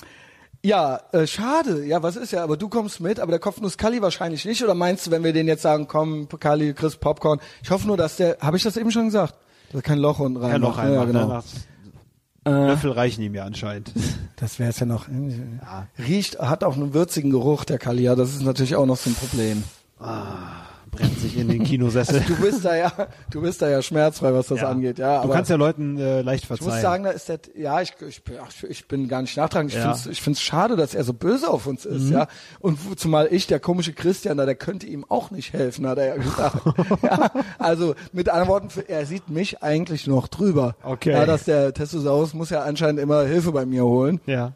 Ja, äh, schade. Ja, was ist ja, aber du kommst mit, aber der Kopfnuss Kali wahrscheinlich nicht. Oder meinst du, wenn wir den jetzt sagen, komm, Kali, Chris Popcorn? Ich hoffe nur, dass der, habe ich das eben schon gesagt? Dass kein Loch unten rein Ja, noch macht. einmal. Ja, genau. ne? Löffel reichen ihm ja anscheinend. Das wäre es ja noch. Riecht, hat auch einen würzigen Geruch, der Kali. Ja, das ist natürlich auch noch so ein Problem. Brennt sich in den Kinosessel. Du bist da ja, du bist da ja schmerzfrei, was das angeht. Ja, du kannst ja Leuten äh, leicht ich verzeihen. muss sagen, da ist der, ja, ich, ich, ich bin gar nicht nachtragend. Ich Ja. find's, ich find's schade, dass er so böse auf uns ist, Mhm. ja. Und zumal ich, der komische Christian da, der könnte ihm auch nicht helfen, hat er ja gesagt. ja, also mit anderen Worten, er sieht mich eigentlich noch drüber. Okay. Ja, dass der Testosaurus muss ja anscheinend immer Hilfe bei mir holen. ja.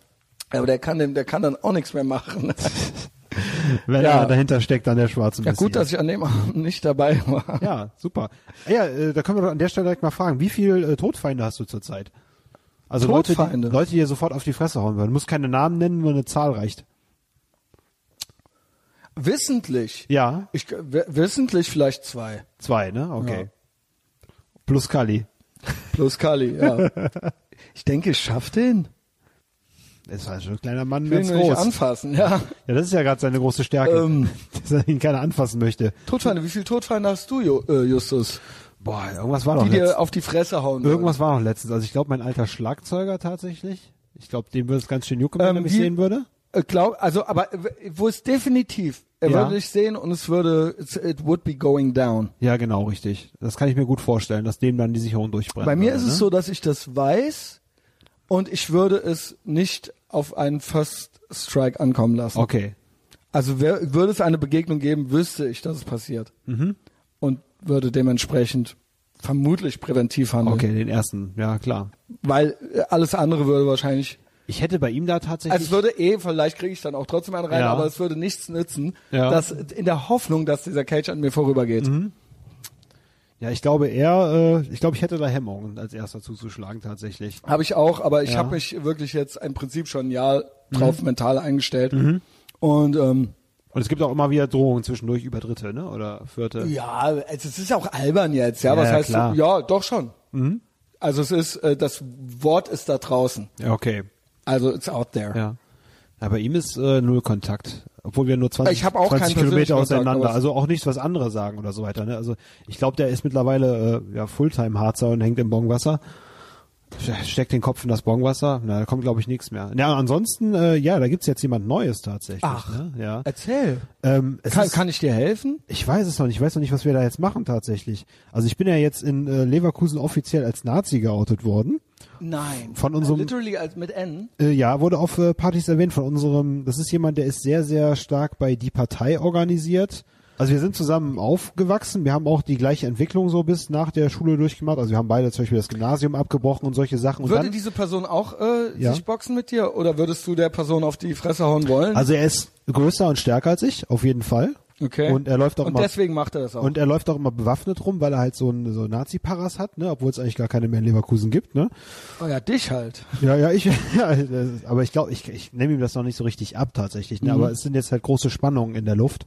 Aber der kann, dem, der kann dann auch nichts mehr machen. Wenn Ja. er dahinter steckt, dann der schwarze Ja, gut, dass ich an dem Abend nicht dabei war. Ja, super. Ja, äh, da können wir doch an der Stelle direkt mal fragen, wie viel äh, Todfeinde hast du zurzeit? Also Leute die, Todfeinde? Leute, die dir sofort auf die Fresse hauen würden. Du musst keine Namen nennen, nur eine Zahl reicht. Wissentlich. Ja, Ich, wissentlich vielleicht zwei. zwei, ne? Okay. Plus Kali. Plus Kali, ja. ich denke, ich schaff den. Das war schon ein kleiner Mann ganz nur nicht groß. anfassen, ja. Ja, das ist ja gerade seine große Stärke, Ähm. dass er ihn keiner anfassen möchte. Todfeinde, wie viel Todfeinde hast du, äh, Justus? Boah, irgendwas war doch Die dir auf die Fresse hauen. Irgendwas war noch letztens. Also ich glaube, mein alter Schlagzeuger tatsächlich. Ich glaube, dem würde es ganz schön jucken, wenn Ähm, er mich sehen würde. Äh, glaub, also, aber wo es definitiv, er Ja. würde dich sehen und es würde, it would be going down. Ja, genau, richtig. Das kann ich mir gut vorstellen, dass dem dann die Sicherung durchbrennt. Bei mir würde, ist ne? es so, dass ich das weiß und ich würde es nicht auf einen First Strike ankommen lassen. Okay. Also wär, würde es eine Begegnung geben, wüsste ich, dass es passiert. Und würde dementsprechend vermutlich präventiv handeln. Okay, den ersten, ja klar. Weil äh, alles andere würde wahrscheinlich, Ich hätte bei ihm da tatsächlich. also es würde eh, vielleicht kriege ich dann auch trotzdem einen rein, Ja. aber es würde nichts nützen, Ja. dass, in der Hoffnung, dass dieser Cage an mir vorübergeht. Ja, ich glaube eher, äh, ich glaube, ich hätte da Hemmungen, als erster zuzuschlagen tatsächlich. Habe ich auch, aber ich Ja. habe mich wirklich jetzt im Prinzip schon ein Jahr drauf mental eingestellt. Und ähm, Und es gibt auch immer wieder Drohungen zwischendurch über Dritte, ne? Oder Vierte. ja, also es ist auch albern jetzt, ja. Ja, Was ja, heißt klar. Mhm. ja, doch schon. Also es ist, äh, das Wort ist da draußen. Ja, okay. Also it's out there. Ja. Ja bei ihm ist äh, null Kontakt. Obwohl wir nur 20, Ich hab auch 20 keinen Kilometer Kontakt, auseinander. aber- Also auch nichts, was andere sagen oder so weiter. Ne? Also ich glaube, der ist mittlerweile äh, ja Fulltime-Harzer und hängt im Bongwasser. Steckt den Kopf in das Bongwasser. Na, da kommt, glaube ich, nichts mehr. Ja, ansonsten, äh, ja, da gibt's jetzt jemand Neues tatsächlich. Ach. ne? ja. Erzähl. Ähm, Kann, ist, kann ich dir helfen? ich weiß es noch nicht. Ich weiß noch nicht, was wir da jetzt machen tatsächlich. Also ich bin ja jetzt in äh, Leverkusen offiziell als Nazi geoutet worden. Nein. Von unserem- Literally als mit N. Äh, ja, wurde auf äh, Partys erwähnt von unserem, das ist jemand, der ist sehr, sehr stark bei Die Partei organisiert. Also wir sind zusammen aufgewachsen, wir haben auch die gleiche Entwicklung so bis nach der Schule durchgemacht. Also wir haben beide zum Beispiel das Gymnasium abgebrochen und solche Sachen. Und Würde dann, diese Person auch äh, Ja. sich boxen mit dir oder würdest du der Person auf die Fresse hauen wollen? also er ist größer und stärker als ich, auf jeden Fall. Okay. Und er läuft auch Und immer deswegen macht er das auch. und er läuft auch immer bewaffnet rum, weil er halt so ein so Nazi-Paras hat, ne, obwohl es eigentlich gar keine mehr in Leverkusen gibt, ne? oh ja, dich halt. Ja, ja, ich, ja, das- aber ich glaube, ich, ich nehme ihm das noch nicht so richtig ab tatsächlich. Ne? Aber es sind jetzt halt große Spannungen in der Luft.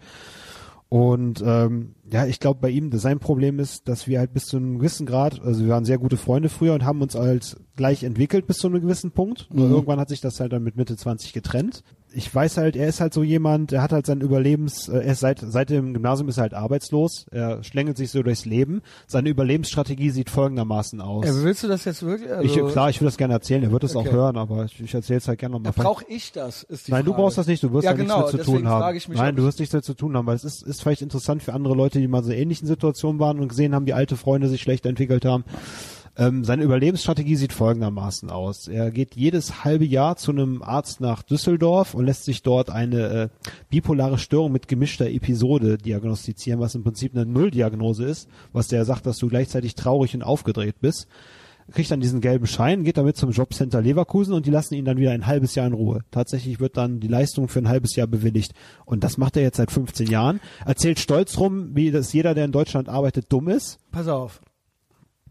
Und ähm, ja, ich glaube, bei ihm, sein Problem ist, dass wir halt bis zu einem gewissen Grad, also wir waren sehr gute Freunde früher und haben uns halt gleich entwickelt bis zu einem gewissen Punkt. Nur irgendwann hat sich das halt dann mit Mitte 20 getrennt. Ich weiß halt, er ist halt so jemand, er hat halt sein Überlebens, äh, er ist seit, seit dem Gymnasium ist er halt arbeitslos, er schlängelt sich so durchs Leben. Seine Überlebensstrategie sieht folgendermaßen aus. Ja, willst du das jetzt wirklich? Also, Ich, klar, ich will das gerne erzählen, er wird es Okay. auch hören, aber ich, ich erzähle es halt gerne nochmal. Brauche ich das? Ist die Nein, du Frage. brauchst das nicht, du wirst ja, da genau, nichts mit zu tun haben. Mich, Nein, du wirst nichts damit zu tun haben, weil es ist, ist vielleicht interessant für andere Leute, die mal so ähnlichen Situationen waren und gesehen haben, wie alte Freunde sich schlecht entwickelt haben. Ähm, seine Überlebensstrategie sieht folgendermaßen aus. Er geht jedes halbe Jahr zu einem Arzt nach Düsseldorf und lässt sich dort eine äh, bipolare Störung mit gemischter Episode diagnostizieren, was im Prinzip eine Nulldiagnose ist, was der sagt, dass du gleichzeitig traurig und aufgedreht bist kriegt dann diesen gelben Schein, geht damit zum Jobcenter Leverkusen und die lassen ihn dann wieder ein halbes Jahr in Ruhe. Tatsächlich wird dann die Leistung für ein halbes Jahr bewilligt. Und das macht er jetzt seit 15 Jahren. Erzählt stolz rum, wie das jeder, der in Deutschland arbeitet, dumm ist. Pass auf.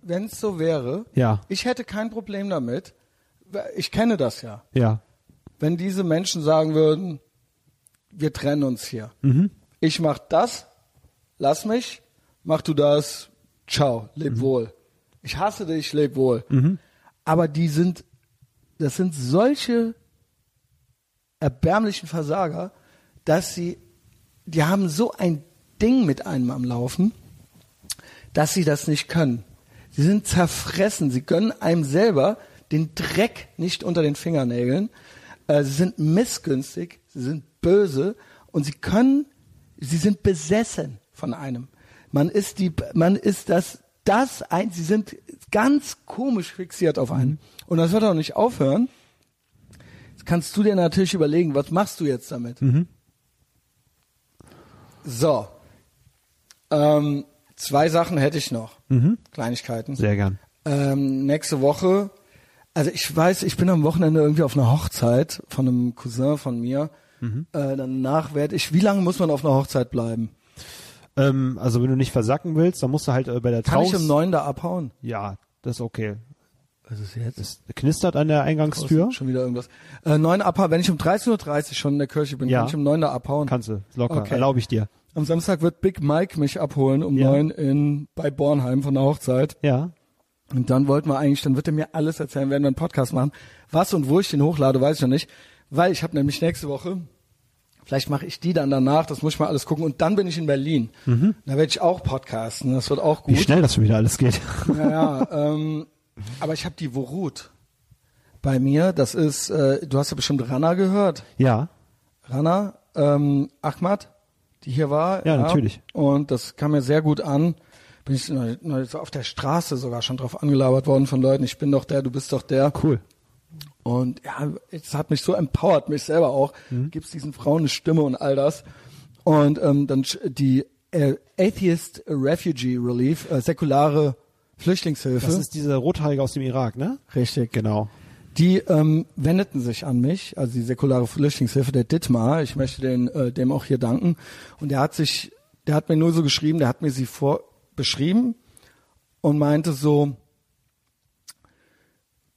Wenn es so wäre, Ja, ich hätte kein Problem damit. Ich kenne das ja. ja. Wenn diese Menschen sagen würden, wir trennen uns hier. Mhm. Ich mach das, lass mich, mach du das, ciao, leb Mhm. wohl. Ich hasse dich, leb wohl. Aber die sind, das sind solche erbärmlichen Versager, dass sie, die haben so ein Ding mit einem am Laufen, dass sie das nicht können. Sie sind zerfressen, sie gönnen einem selber den Dreck nicht unter den Fingernägeln. Äh, sie sind missgünstig, sie sind böse und sie können, sie sind besessen von einem. Man ist die, man ist das, das ein, sie sind ganz komisch fixiert auf einen. Und das wird auch nicht aufhören. Jetzt kannst du dir natürlich überlegen, was machst du jetzt damit? So. Ähm, zwei Sachen hätte ich noch. Kleinigkeiten. Sehr gern. Ähm, nächste Woche, also ich weiß, ich bin am Wochenende irgendwie auf einer Hochzeit von einem Cousin von mir. Äh, danach werde ich, wie lange muss man auf einer Hochzeit bleiben? Ähm, also wenn du nicht versacken willst, dann musst du halt äh, bei der Kann Trauungs... ich um neun da abhauen? Ja, das ist okay. Was ist jetzt? Es knistert an der Eingangstür. Schon wieder irgendwas. Äh, neun abhauen, wenn ich um 13.30 Uhr schon in der Kirche bin, Ja. kann ich um neun da abhauen. Kannst du, locker, Okay. erlaube ich dir. Am Samstag wird Big Mike mich abholen um Ja. neun in bei Bornheim von der Hochzeit. Ja. Und dann wollten wir eigentlich, dann wird er mir alles erzählen, werden wir einen Podcast machen. Was und wo ich den hochlade, weiß ich noch nicht. Weil ich habe nämlich nächste Woche, vielleicht mache ich die dann danach, das muss ich mal alles gucken. Und dann bin ich in Berlin. Da werde ich auch podcasten, das wird auch Wie gut. schnell das schon wieder alles geht. Ja, ja, ähm, aber ich habe die Worut bei mir. Das ist, äh, du hast ja bestimmt Rana gehört. ja. Rana, ähm, Ahmad, die hier war. Ja, natürlich. Und das kam mir sehr gut an. Bin ich auf der Straße sogar schon drauf angelabert worden von Leuten. Ich bin doch der, du bist doch der. Cool. Und ja, es hat mich so empowert, mich selber auch. Mhm. Gibt's diesen Frauen eine Stimme und all das. Und ähm, dann die äh, Atheist Refugee Relief, äh, säkulare Flüchtlingshilfe. Das ist diese Rothaarige aus dem Irak, ne? richtig. Genau. Die ähm, wendeten sich an mich, also die säkulare Flüchtlingshilfe, der Dittmar. Ich möchte den, äh, dem auch hier danken. Und der hat sich, der hat mir nur so geschrieben, der hat mir sie vor beschrieben und meinte so,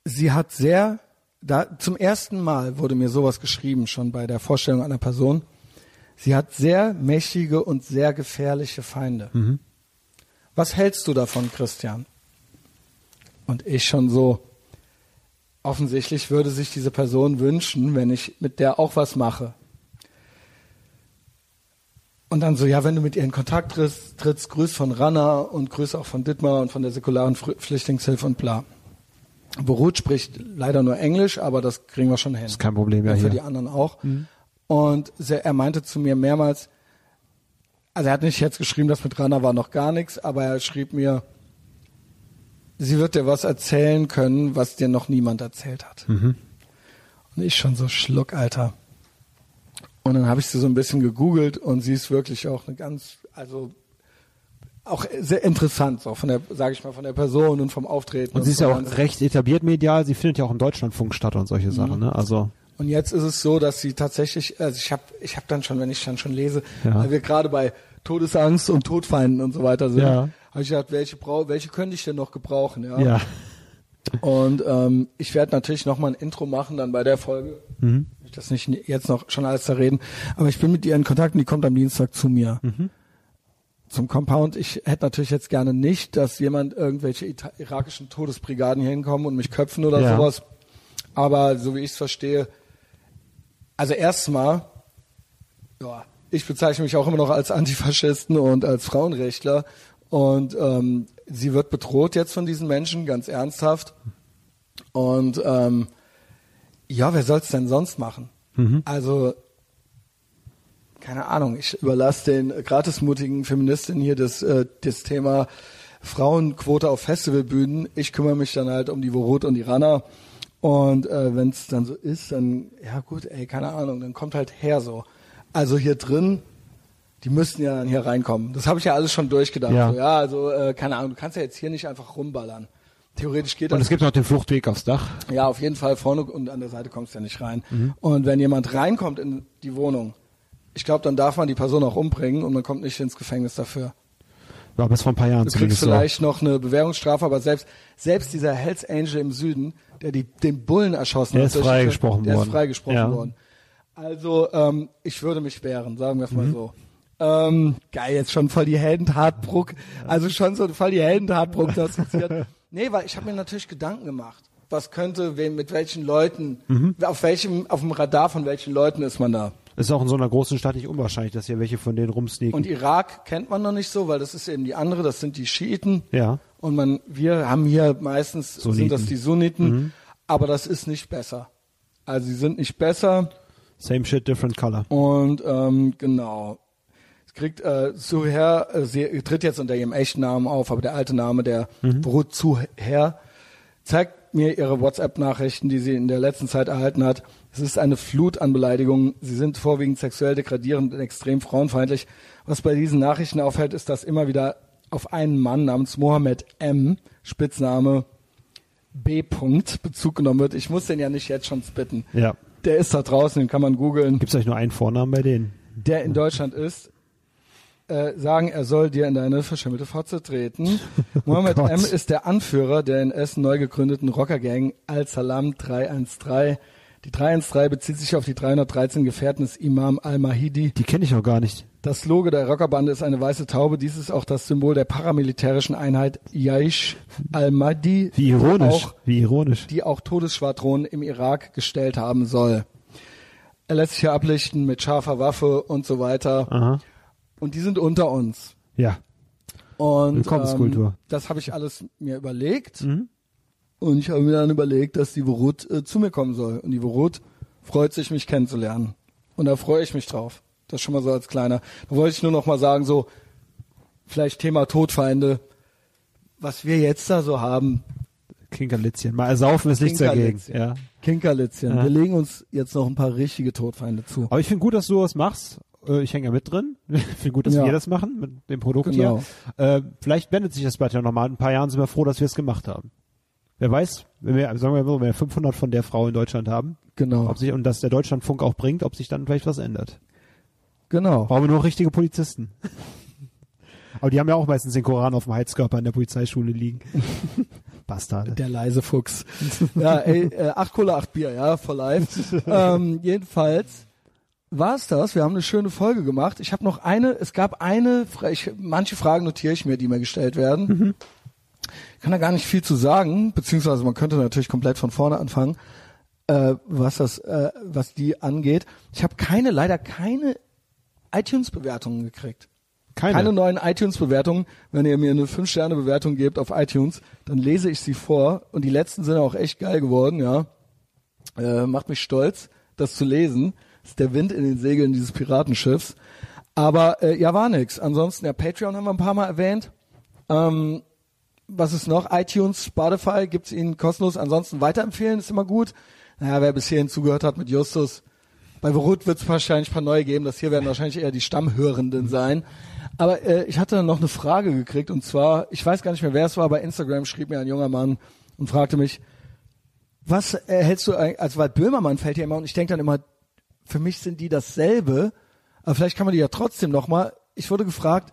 sie hat sehr, da zum ersten Mal wurde mir sowas geschrieben, schon bei der Vorstellung einer Person. Sie hat sehr mächtige und sehr gefährliche Feinde. Was hältst du davon, Christian? Und ich schon so, offensichtlich würde sich diese Person wünschen, wenn ich mit der auch was mache. Und dann so, ja, wenn du mit ihr in Kontakt trittst, trittst grüß von Ranna und grüß auch von Dittmar und von der säkularen Flüchtlingshilfe und bla. Borut spricht leider nur Englisch, aber das kriegen wir schon hin. Ist kein Problem, ja, Und für hier. die anderen auch. Und sehr, er meinte zu mir mehrmals, also er hat nicht jetzt geschrieben, das mit Rana war noch gar nichts, aber er schrieb mir, sie wird dir was erzählen können, was dir noch niemand erzählt hat. Und ich schon so schluck, Alter. Und dann habe ich sie so ein bisschen gegoogelt und sie ist wirklich auch eine ganz, also auch sehr interessant, so von der, sage ich mal, von der Person und vom Auftreten. Und sie ist ja auch recht etabliert medial. Sie findet ja auch im Deutschlandfunk statt und solche Sachen, ne? Also Und jetzt ist es so, dass sie tatsächlich, also ich habe ich hab dann schon, wenn ich dann schon lese, Ja. weil wir gerade bei Todesangst und Todfeinden und so weiter sind, Ja. habe ich gedacht, welche, brau welche könnte ich denn noch gebrauchen? Ja. ja. Und ähm, ich werde natürlich noch mal ein Intro machen dann bei der Folge. Mhm. Ich das nicht jetzt noch schon alles da reden, aber ich bin mit ihr in Kontakt und die kommt am Dienstag zu mir. Mhm. Zum Compound. Ich hätte natürlich jetzt gerne nicht, dass jemand irgendwelche ita- irakischen Todesbrigaden hier hinkommen und mich köpfen oder Ja. sowas. Aber so wie ich es verstehe, also erstmal, ja, ich bezeichne mich auch immer noch als Antifaschisten und als Frauenrechtler. Und ähm, sie wird bedroht jetzt von diesen Menschen, ganz ernsthaft. Und ähm, ja, wer soll es denn sonst machen? Also, keine Ahnung, ich überlasse den gratismutigen Feministinnen hier das, äh, das Thema Frauenquote auf Festivalbühnen. Ich kümmere mich dann halt um die Vorut und die Rana. Und äh, wenn es dann so ist, dann, ja gut, ey, keine Ahnung, dann kommt halt her so. Also hier drin, die müssten ja dann hier reinkommen. Das habe ich ja alles schon durchgedacht. Ja. So, ja, also, äh, keine Ahnung, du kannst ja jetzt hier nicht einfach rumballern. Theoretisch geht Und das. es gibt noch den Fluchtweg aufs Dach. Ja, auf jeden Fall vorne und an der Seite kommst du ja nicht rein. Und wenn jemand reinkommt in die Wohnung, ich glaube, dann darf man die Person auch umbringen und man kommt nicht ins Gefängnis dafür. War bis vor ein paar Jahren Du kriegst vielleicht noch eine Bewährungsstrafe, aber selbst selbst dieser Hells Angel im Süden, der die, den Bullen erschossen Der hat, ist freigesprochen der worden. ist freigesprochen Ja. worden. Also ähm, ich würde mich wehren, sagen wir es mal Mhm. so. Ähm, geil, jetzt schon voll die Heldentat Bruck, also schon so voll die Heldentat prognostiziert. nee, weil ich habe mir natürlich Gedanken gemacht. Was könnte, wem, mit welchen Leuten, Mhm. auf welchem, auf dem Radar von welchen Leuten ist man da? Ist auch in so einer großen Stadt nicht unwahrscheinlich, dass hier welche von denen rumsneaken. Und Irak kennt man noch nicht so, weil das ist eben die andere, das sind die Schiiten. Ja. Und man, wir haben hier meistens sind Sunniten. das die Sunniten, aber das ist nicht besser. Also sie sind nicht besser Same shit, different color. und ähm, genau. Es kriegt äh, Suher, äh, sie tritt jetzt unter ihrem echten Namen auf, aber der alte Name, der beruht Suher, zeigt mir ihre WhatsApp-Nachrichten, die sie in der letzten Zeit erhalten hat. Es ist eine Flut an Beleidigungen. Sie sind vorwiegend sexuell degradierend und extrem frauenfeindlich. Was bei diesen Nachrichten auffällt, ist, dass immer wieder auf einen Mann namens Mohammed M., Spitzname B. -Punkt, Bezug genommen wird. Ich muss den ja nicht jetzt schon spitten. Ja. Der ist da draußen, den kann man googeln Gibt's eigentlich nur einen Vornamen bei denen? der in Deutschland ist, äh, sagen, er soll dir in deine verschimmelte Fotze treten. Mohammed Gott. M. ist der Anführer der in Essen neu gegründeten Rockergang Al-Salam 313. Die 313 bezieht sich auf die 313 Gefährten des Imam Al-Mahidi. Die kenne ich noch gar nicht. Das Logo der Rockerbande ist eine weiße Taube. Dies ist auch das Symbol der paramilitärischen Einheit Jaish al-Mahdi. Wie ironisch. Auch Wie ironisch. die auch Todesschwadronen im Irak gestellt haben soll. Er lässt sich hier ablichten mit scharfer Waffe und so weiter. Aha. Und die sind unter uns. Ja. Und Willkommenskultur. Ähm, das habe ich alles mir überlegt. Und ich habe mir dann überlegt, dass die Vorut äh, zu mir kommen soll. Und die Vorut freut sich, mich kennenzulernen. Und da freue ich mich drauf. Das schon mal so als kleiner. Da wollte ich nur noch mal sagen, so, vielleicht Thema Todfeinde. Was wir jetzt da so haben, Kinkerlitzchen. Mal ersaufen ist nichts dagegen. Kinkerlitzchen. Ja. Kinkerlitzchen. Wir legen uns jetzt noch ein paar richtige Todfeinde zu. Aber ich finde gut, dass du das machst. Äh, Ich hänge ja mit drin. Ich finde gut, dass Ja. wir das machen mit dem Produkt Genau. hier. Äh, vielleicht wendet sich das bald ja nochmal. In ein paar Jahren sind wir froh, dass wir es gemacht haben. Wer weiß, wenn wir, sagen wir mal, wenn wir 500 von der Frau in Deutschland haben, Genau. ob sich, und dass der Deutschlandfunk auch bringt, ob sich dann vielleicht was ändert. Genau. Brauchen wir nur noch richtige Polizisten. Aber die haben ja auch meistens den Koran auf dem Heizkörper in der Polizeischule liegen. Bastarde. Der leise Fuchs. ja, ey, äh, acht Cola, acht Bier, ja, for life. ähm, jedenfalls war's das. Wir haben eine schöne Folge gemacht. Ich habe noch eine, es gab eine, ich, manche Fragen notiere ich mir, die mir gestellt werden. Ich kann da gar nicht viel zu sagen, beziehungsweise man könnte natürlich komplett von vorne anfangen, äh, was das, äh, was die angeht. Ich habe keine, leider keine iTunes-Bewertungen gekriegt. Keine. Keine neuen iTunes-Bewertungen. Wenn ihr mir eine 5-Sterne-Bewertung gebt auf iTunes, dann lese ich sie vor. Und die letzten sind auch echt geil geworden, ja. Äh, macht mich stolz, das zu lesen. Das ist der Wind in den Segeln dieses Piratenschiffs. Aber äh, ja, war nix. Ansonsten, ja, Patreon haben wir ein paar Mal erwähnt. Ähm, was ist noch? iTunes, Spotify gibt's Ihnen kostenlos. Ansonsten weiterempfehlen ist immer gut. Naja, wer bis hierhin zugehört hat mit Justus, bei Verut wird es wahrscheinlich ein paar neue geben. Das hier werden wahrscheinlich eher die Stammhörenden sein. Aber äh, ich hatte noch eine Frage gekriegt und zwar, ich weiß gar nicht mehr, wer es war, bei Instagram schrieb mir ein junger Mann und fragte mich, was äh, hältst du eigentlich, also weil Böhmermann fällt ja immer und ich denke dann immer, für mich sind die dasselbe, aber vielleicht kann man die ja trotzdem nochmal, ich wurde gefragt,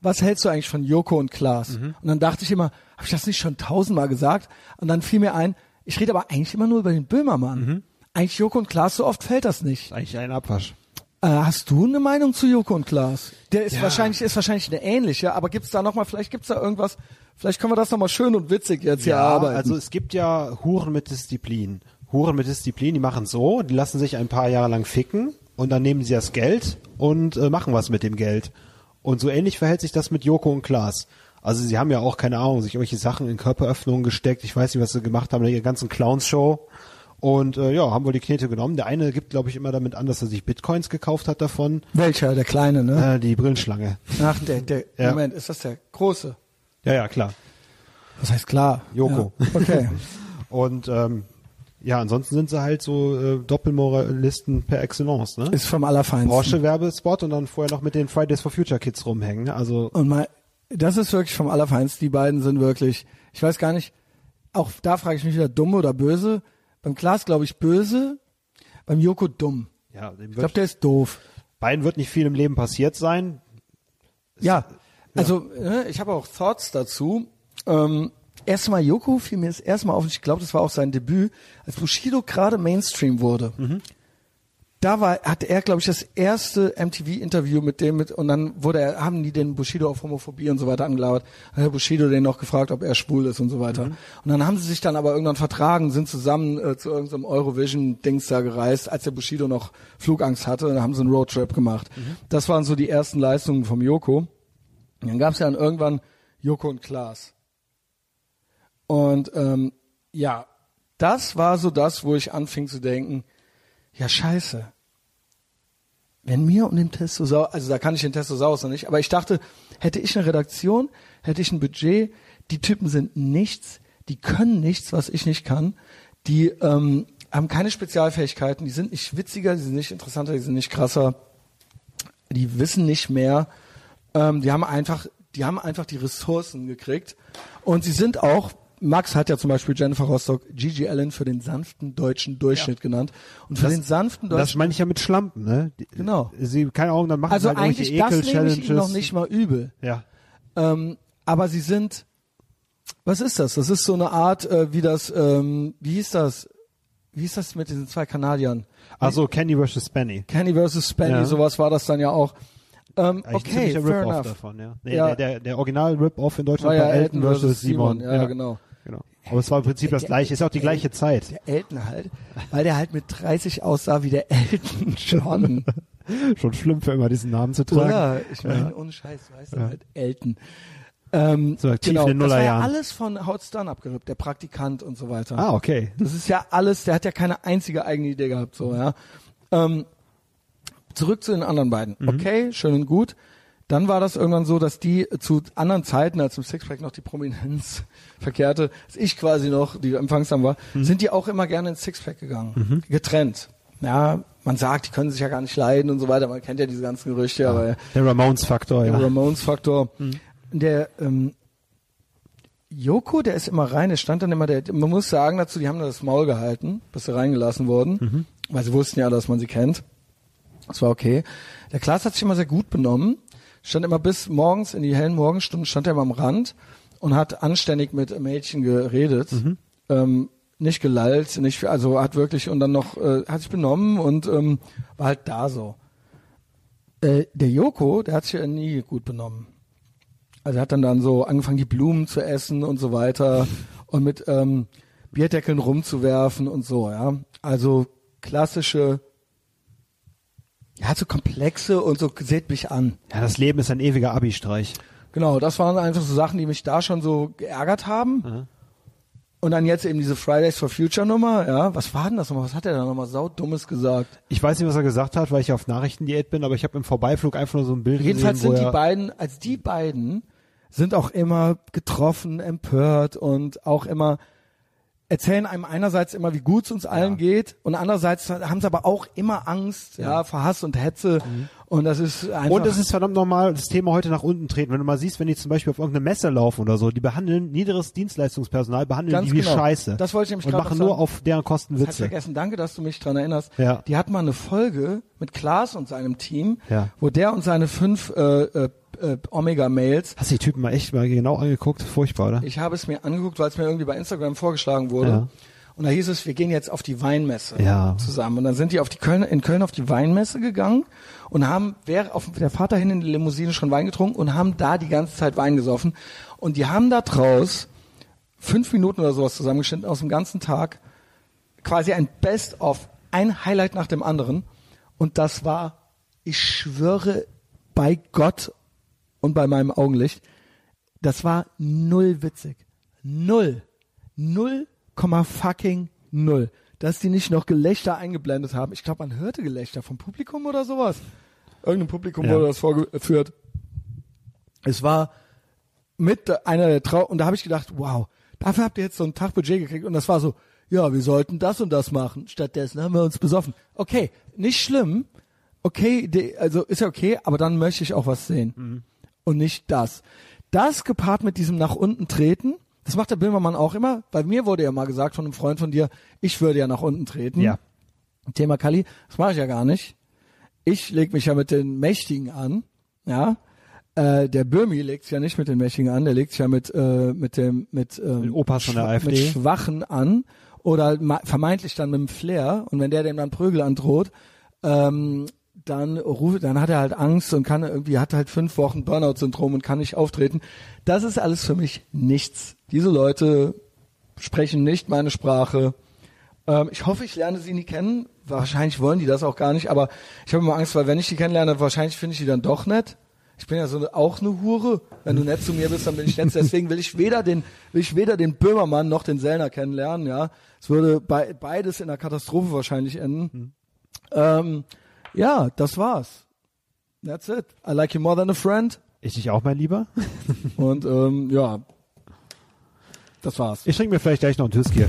was hältst du eigentlich von Joko und Klaas? Und dann dachte ich immer, habe ich das nicht schon tausendmal gesagt? Und dann fiel mir ein, ich rede aber eigentlich immer nur über den Böhmermann. Eigentlich Joko und Klaas, so oft fällt das nicht. Eigentlich ein Abwasch. Äh, hast du eine Meinung zu Joko und Klaas? Der ist Ja. wahrscheinlich ist wahrscheinlich eine ähnliche, aber gibt's da noch mal vielleicht gibt's da irgendwas, vielleicht können wir das noch mal schön und witzig jetzt hier arbeiten. also es gibt ja Huren mit Disziplin. Huren mit Disziplin, die machen so, die lassen sich ein paar Jahre lang ficken und dann nehmen sie das Geld und äh, machen was mit dem Geld. Und so ähnlich verhält sich das mit Joko und Klaas. Also sie haben ja auch, keine Ahnung, sich irgendwelche Sachen in Körperöffnungen gesteckt. Ich weiß nicht, was sie gemacht haben in ihrer ganzen Clowns-Show. Und äh, ja, haben wohl die Knete genommen. Der eine gibt, glaube ich, immer damit an, dass er sich Bitcoins gekauft hat davon. Welcher, der kleine, ne? Äh, die Brillenschlange. Ach, der der Ja. Moment, ist das der große? Ja, ja, klar. Das heißt klar. Joko. Ja. Okay. Und ähm, ja, ansonsten sind sie halt so äh, Doppelmoralisten per Excellence, ne? Ist vom allerfeinsten. Porsche-Werbespot und dann vorher noch mit den Fridays for Future Kids rumhängen. Also Und mal, das ist wirklich vom Allerfeinsten. Die beiden sind wirklich, ich weiß gar nicht, auch da frage ich mich wieder dumm oder böse. Beim Klaas glaube ich böse, beim Joko dumm. ja, Ich glaube, der ist doof. beiden wird nicht viel im Leben passiert sein. Ja, also ne, ich habe auch Thoughts dazu. Ähm, erstmal Joko fiel mir das erstmal auf, und ich glaube, das war auch sein Debüt, als Bushido gerade Mainstream wurde. Da war, hatte er, glaube ich, das erste MTV-Interview mit dem mit und dann wurde er, haben die den Bushido auf Homophobie und so weiter angelauert. Dann hat Bushido den noch gefragt, ob er schwul ist und so weiter. Und dann haben sie sich dann aber irgendwann vertragen, sind zusammen äh, zu irgendeinem Eurovision-Dings da gereist, als der Bushido noch Flugangst hatte. Und dann haben sie einen Roadtrip gemacht. Das waren so die ersten Leistungen vom Joko. Und dann gab es ja dann irgendwann Joko und Klaas. Und ähm, ja, das war so das, wo ich anfing zu denken, ja scheiße. Wenn mir und dem Testosaurus, also da kann ich den Testosaurus noch nicht, aber ich dachte, hätte ich eine Redaktion, hätte ich ein Budget, die Typen sind nichts, die können nichts, was ich nicht kann, die ähm, haben keine Spezialfähigkeiten, die sind nicht witziger, die sind nicht interessanter, die sind nicht krasser, die wissen nicht mehr, ähm, die haben einfach, die haben einfach die Ressourcen gekriegt und sie sind auch Max hat ja zum Beispiel Jennifer Rostock Gigi Allen für den sanften deutschen Durchschnitt genannt. Und für Das- den sanften Das deutschen meine ich ja mit Schlampen, ne? Die, Genau. Sie, keine Ahnung, dann machen Also sie halt eigentlich, das nehme ich ihnen noch nicht mal übel. Ja. Ähm, aber sie sind, was ist das? Das ist so eine Art, äh, wie das, ähm, wie hieß das? Wie hieß das mit diesen zwei Kanadiern? Also Candy versus Spenny. Kenny versus Spenny, Ja. sowas war das dann ja auch. Ähm, Eigentlich okay, fair Rip-Off enough. davon, ja. Nee, Ja. Der, der, der Original-Rip-Off in Deutschland War war, ja Elton versus Simon. Ja, genau. genau. Aber es war im Prinzip das gleiche, ist auch die gleiche Zeit. Der Elton halt, weil der halt mit 30 aussah wie der Elton John. Schon schlimm für immer diesen Namen zu tragen. Oder? Ich meine, ohne Scheiß, du heißt ja. halt Elton. Ähm, So aktiv genau, in den das war ja alles von Howard Stern abgerippt, der Praktikant und so weiter. Ah, okay. Das ist ja alles, der hat ja keine einzige eigene Idee gehabt, so, ja. Ähm, zurück zu den anderen beiden. Mhm. Okay, schön und gut. Dann war das irgendwann so, dass die zu anderen Zeiten, als im Sixpack noch die Prominenz verkehrte, als ich quasi noch die empfangsam war, Mhm. sind die auch immer gerne ins Sixpack gegangen. Getrennt. Ja, man sagt, die können sich ja gar nicht leiden und so weiter. Man kennt ja diese ganzen Gerüchte, aber Der Ramones-Faktor, der ja. Ramones-Faktor. Der ähm, Joko, der ist immer rein, der stand dann immer, der, man muss sagen dazu, die haben da das Maul gehalten, bis sie reingelassen wurden, weil sie wussten ja, dass man sie kennt. Das war okay. Der Klaas hat sich immer sehr gut benommen, stand immer bis morgens in die hellen Morgenstunden, stand er immer am Rand und hat anständig mit Mädchen geredet. Ähm, nicht gelallt, nicht, also hat wirklich und dann noch, äh, hat sich benommen und ähm, war halt da so. Äh, der Joko, der hat sich ja nie gut benommen. Also er hat dann dann so angefangen, die Blumen zu essen und so weiter und mit ähm, Bierdeckeln rumzuwerfen und so, ja. Also klassische, ja, so komplexe und so seht mich an. Ja, das Leben ist ein ewiger Abi-Streich. Genau, das waren einfach so Sachen, die mich da schon so geärgert haben. Und dann jetzt eben diese Fridays for Future Nummer, ja. Was war denn das nochmal? Was hat er da nochmal saudummes gesagt? Ich weiß nicht, was er gesagt hat, weil ich auf Nachrichtendiät bin, aber ich habe im Vorbeiflug einfach nur so ein Bild Jedenfalls gesehen, wo sind die er, beiden, als die beiden sind auch immer getroffen, empört und auch immer erzählen einem einerseits immer, wie gut es uns allen geht und andererseits haben sie aber auch immer Angst, ja, vor Hass und Hetze und das ist einfach Und es ist verdammt nochmal das Thema heute nach unten treten. Wenn du mal siehst, wenn die zum Beispiel auf irgendeine Messe laufen oder so, die behandeln niederes Dienstleistungspersonal, behandeln Ganz die wie genau. Scheiße. Das wollte ich nämlich Und machen nur auf deren Kosten Das Witze. vergessen. Danke, dass du mich dran erinnerst. Ja. Die hat mal eine Folge mit Klaas und seinem Team, Ja. wo der und seine fünf äh, äh, äh, Omega-Mails Hast du die Typen mal echt mal genau angeguckt? Furchtbar, oder? Ich habe es mir angeguckt, weil es mir irgendwie bei Instagram vorgeschlagen wurde. Ja. Und da hieß es, wir gehen jetzt auf die Weinmesse Ja. zusammen. Und dann sind die auf die Köln, in Köln auf die Weinmesse gegangen und haben wer auf der Fahrt dahin in die Limousine schon Wein getrunken und haben da die ganze Zeit Wein gesoffen. Und die haben da draus fünf Minuten oder sowas zusammengeschnitten aus dem ganzen Tag. Quasi ein Best-of, ein Highlight nach dem anderen. Und das war, ich schwöre bei Gott und bei meinem Augenlicht, das war null witzig. Null. Null fucking null. Dass die nicht noch Gelächter eingeblendet haben. Ich glaube, man hörte Gelächter vom Publikum oder sowas. Irgendein Publikum Ja. wurde das vorgeführt. Es war mit einer der Trau und da habe ich gedacht, wow, dafür habt ihr jetzt so einen Tag Budget gekriegt und das war so, ja, wir sollten das und das machen. Stattdessen haben wir uns besoffen. Okay, nicht schlimm. Okay, de, also ist ja okay, aber dann möchte ich auch was sehen. Und nicht das. Das gepaart mit diesem nach unten treten, das macht der Böhmermann auch immer, weil mir wurde ja mal gesagt von einem Freund von dir, ich würde ja nach unten treten. Ja. Thema Kali, das mache ich ja gar nicht. Ich leg mich ja mit den Mächtigen an, ja. Äh, der Böhmi legt sich ja nicht mit den Mächtigen an, der legt sich ja mit äh, mit dem mit ähm, Mit Opas von der AfD. mit Schwachen an oder vermeintlich dann mit dem Flair und wenn der dem dann Prügel androht, ähm, dann ruft, dann hat er halt Angst und kann irgendwie hat halt fünf Wochen Burnout-Syndrom und kann nicht auftreten. Das ist alles für mich nichts. Diese Leute sprechen nicht meine Sprache. Ähm, ich hoffe, ich lerne sie nie kennen. Wahrscheinlich wollen die das auch gar nicht, aber ich habe immer Angst, weil wenn ich die kennenlerne, wahrscheinlich finde ich die dann doch nett. Ich bin ja so eine, auch eine Hure. Wenn du nett zu mir bist, dann bin ich nett. Deswegen will ich weder den, will ich weder den Böhmermann noch den Sellner kennenlernen. Ja, es würde bei, beides in einer Katastrophe wahrscheinlich enden. Ähm, ja, das war's. That's it. I like you more than a friend. Ich dich auch, mein Lieber. Und ähm, ja, das war's. Ich trinke mir vielleicht gleich noch einen Whisky.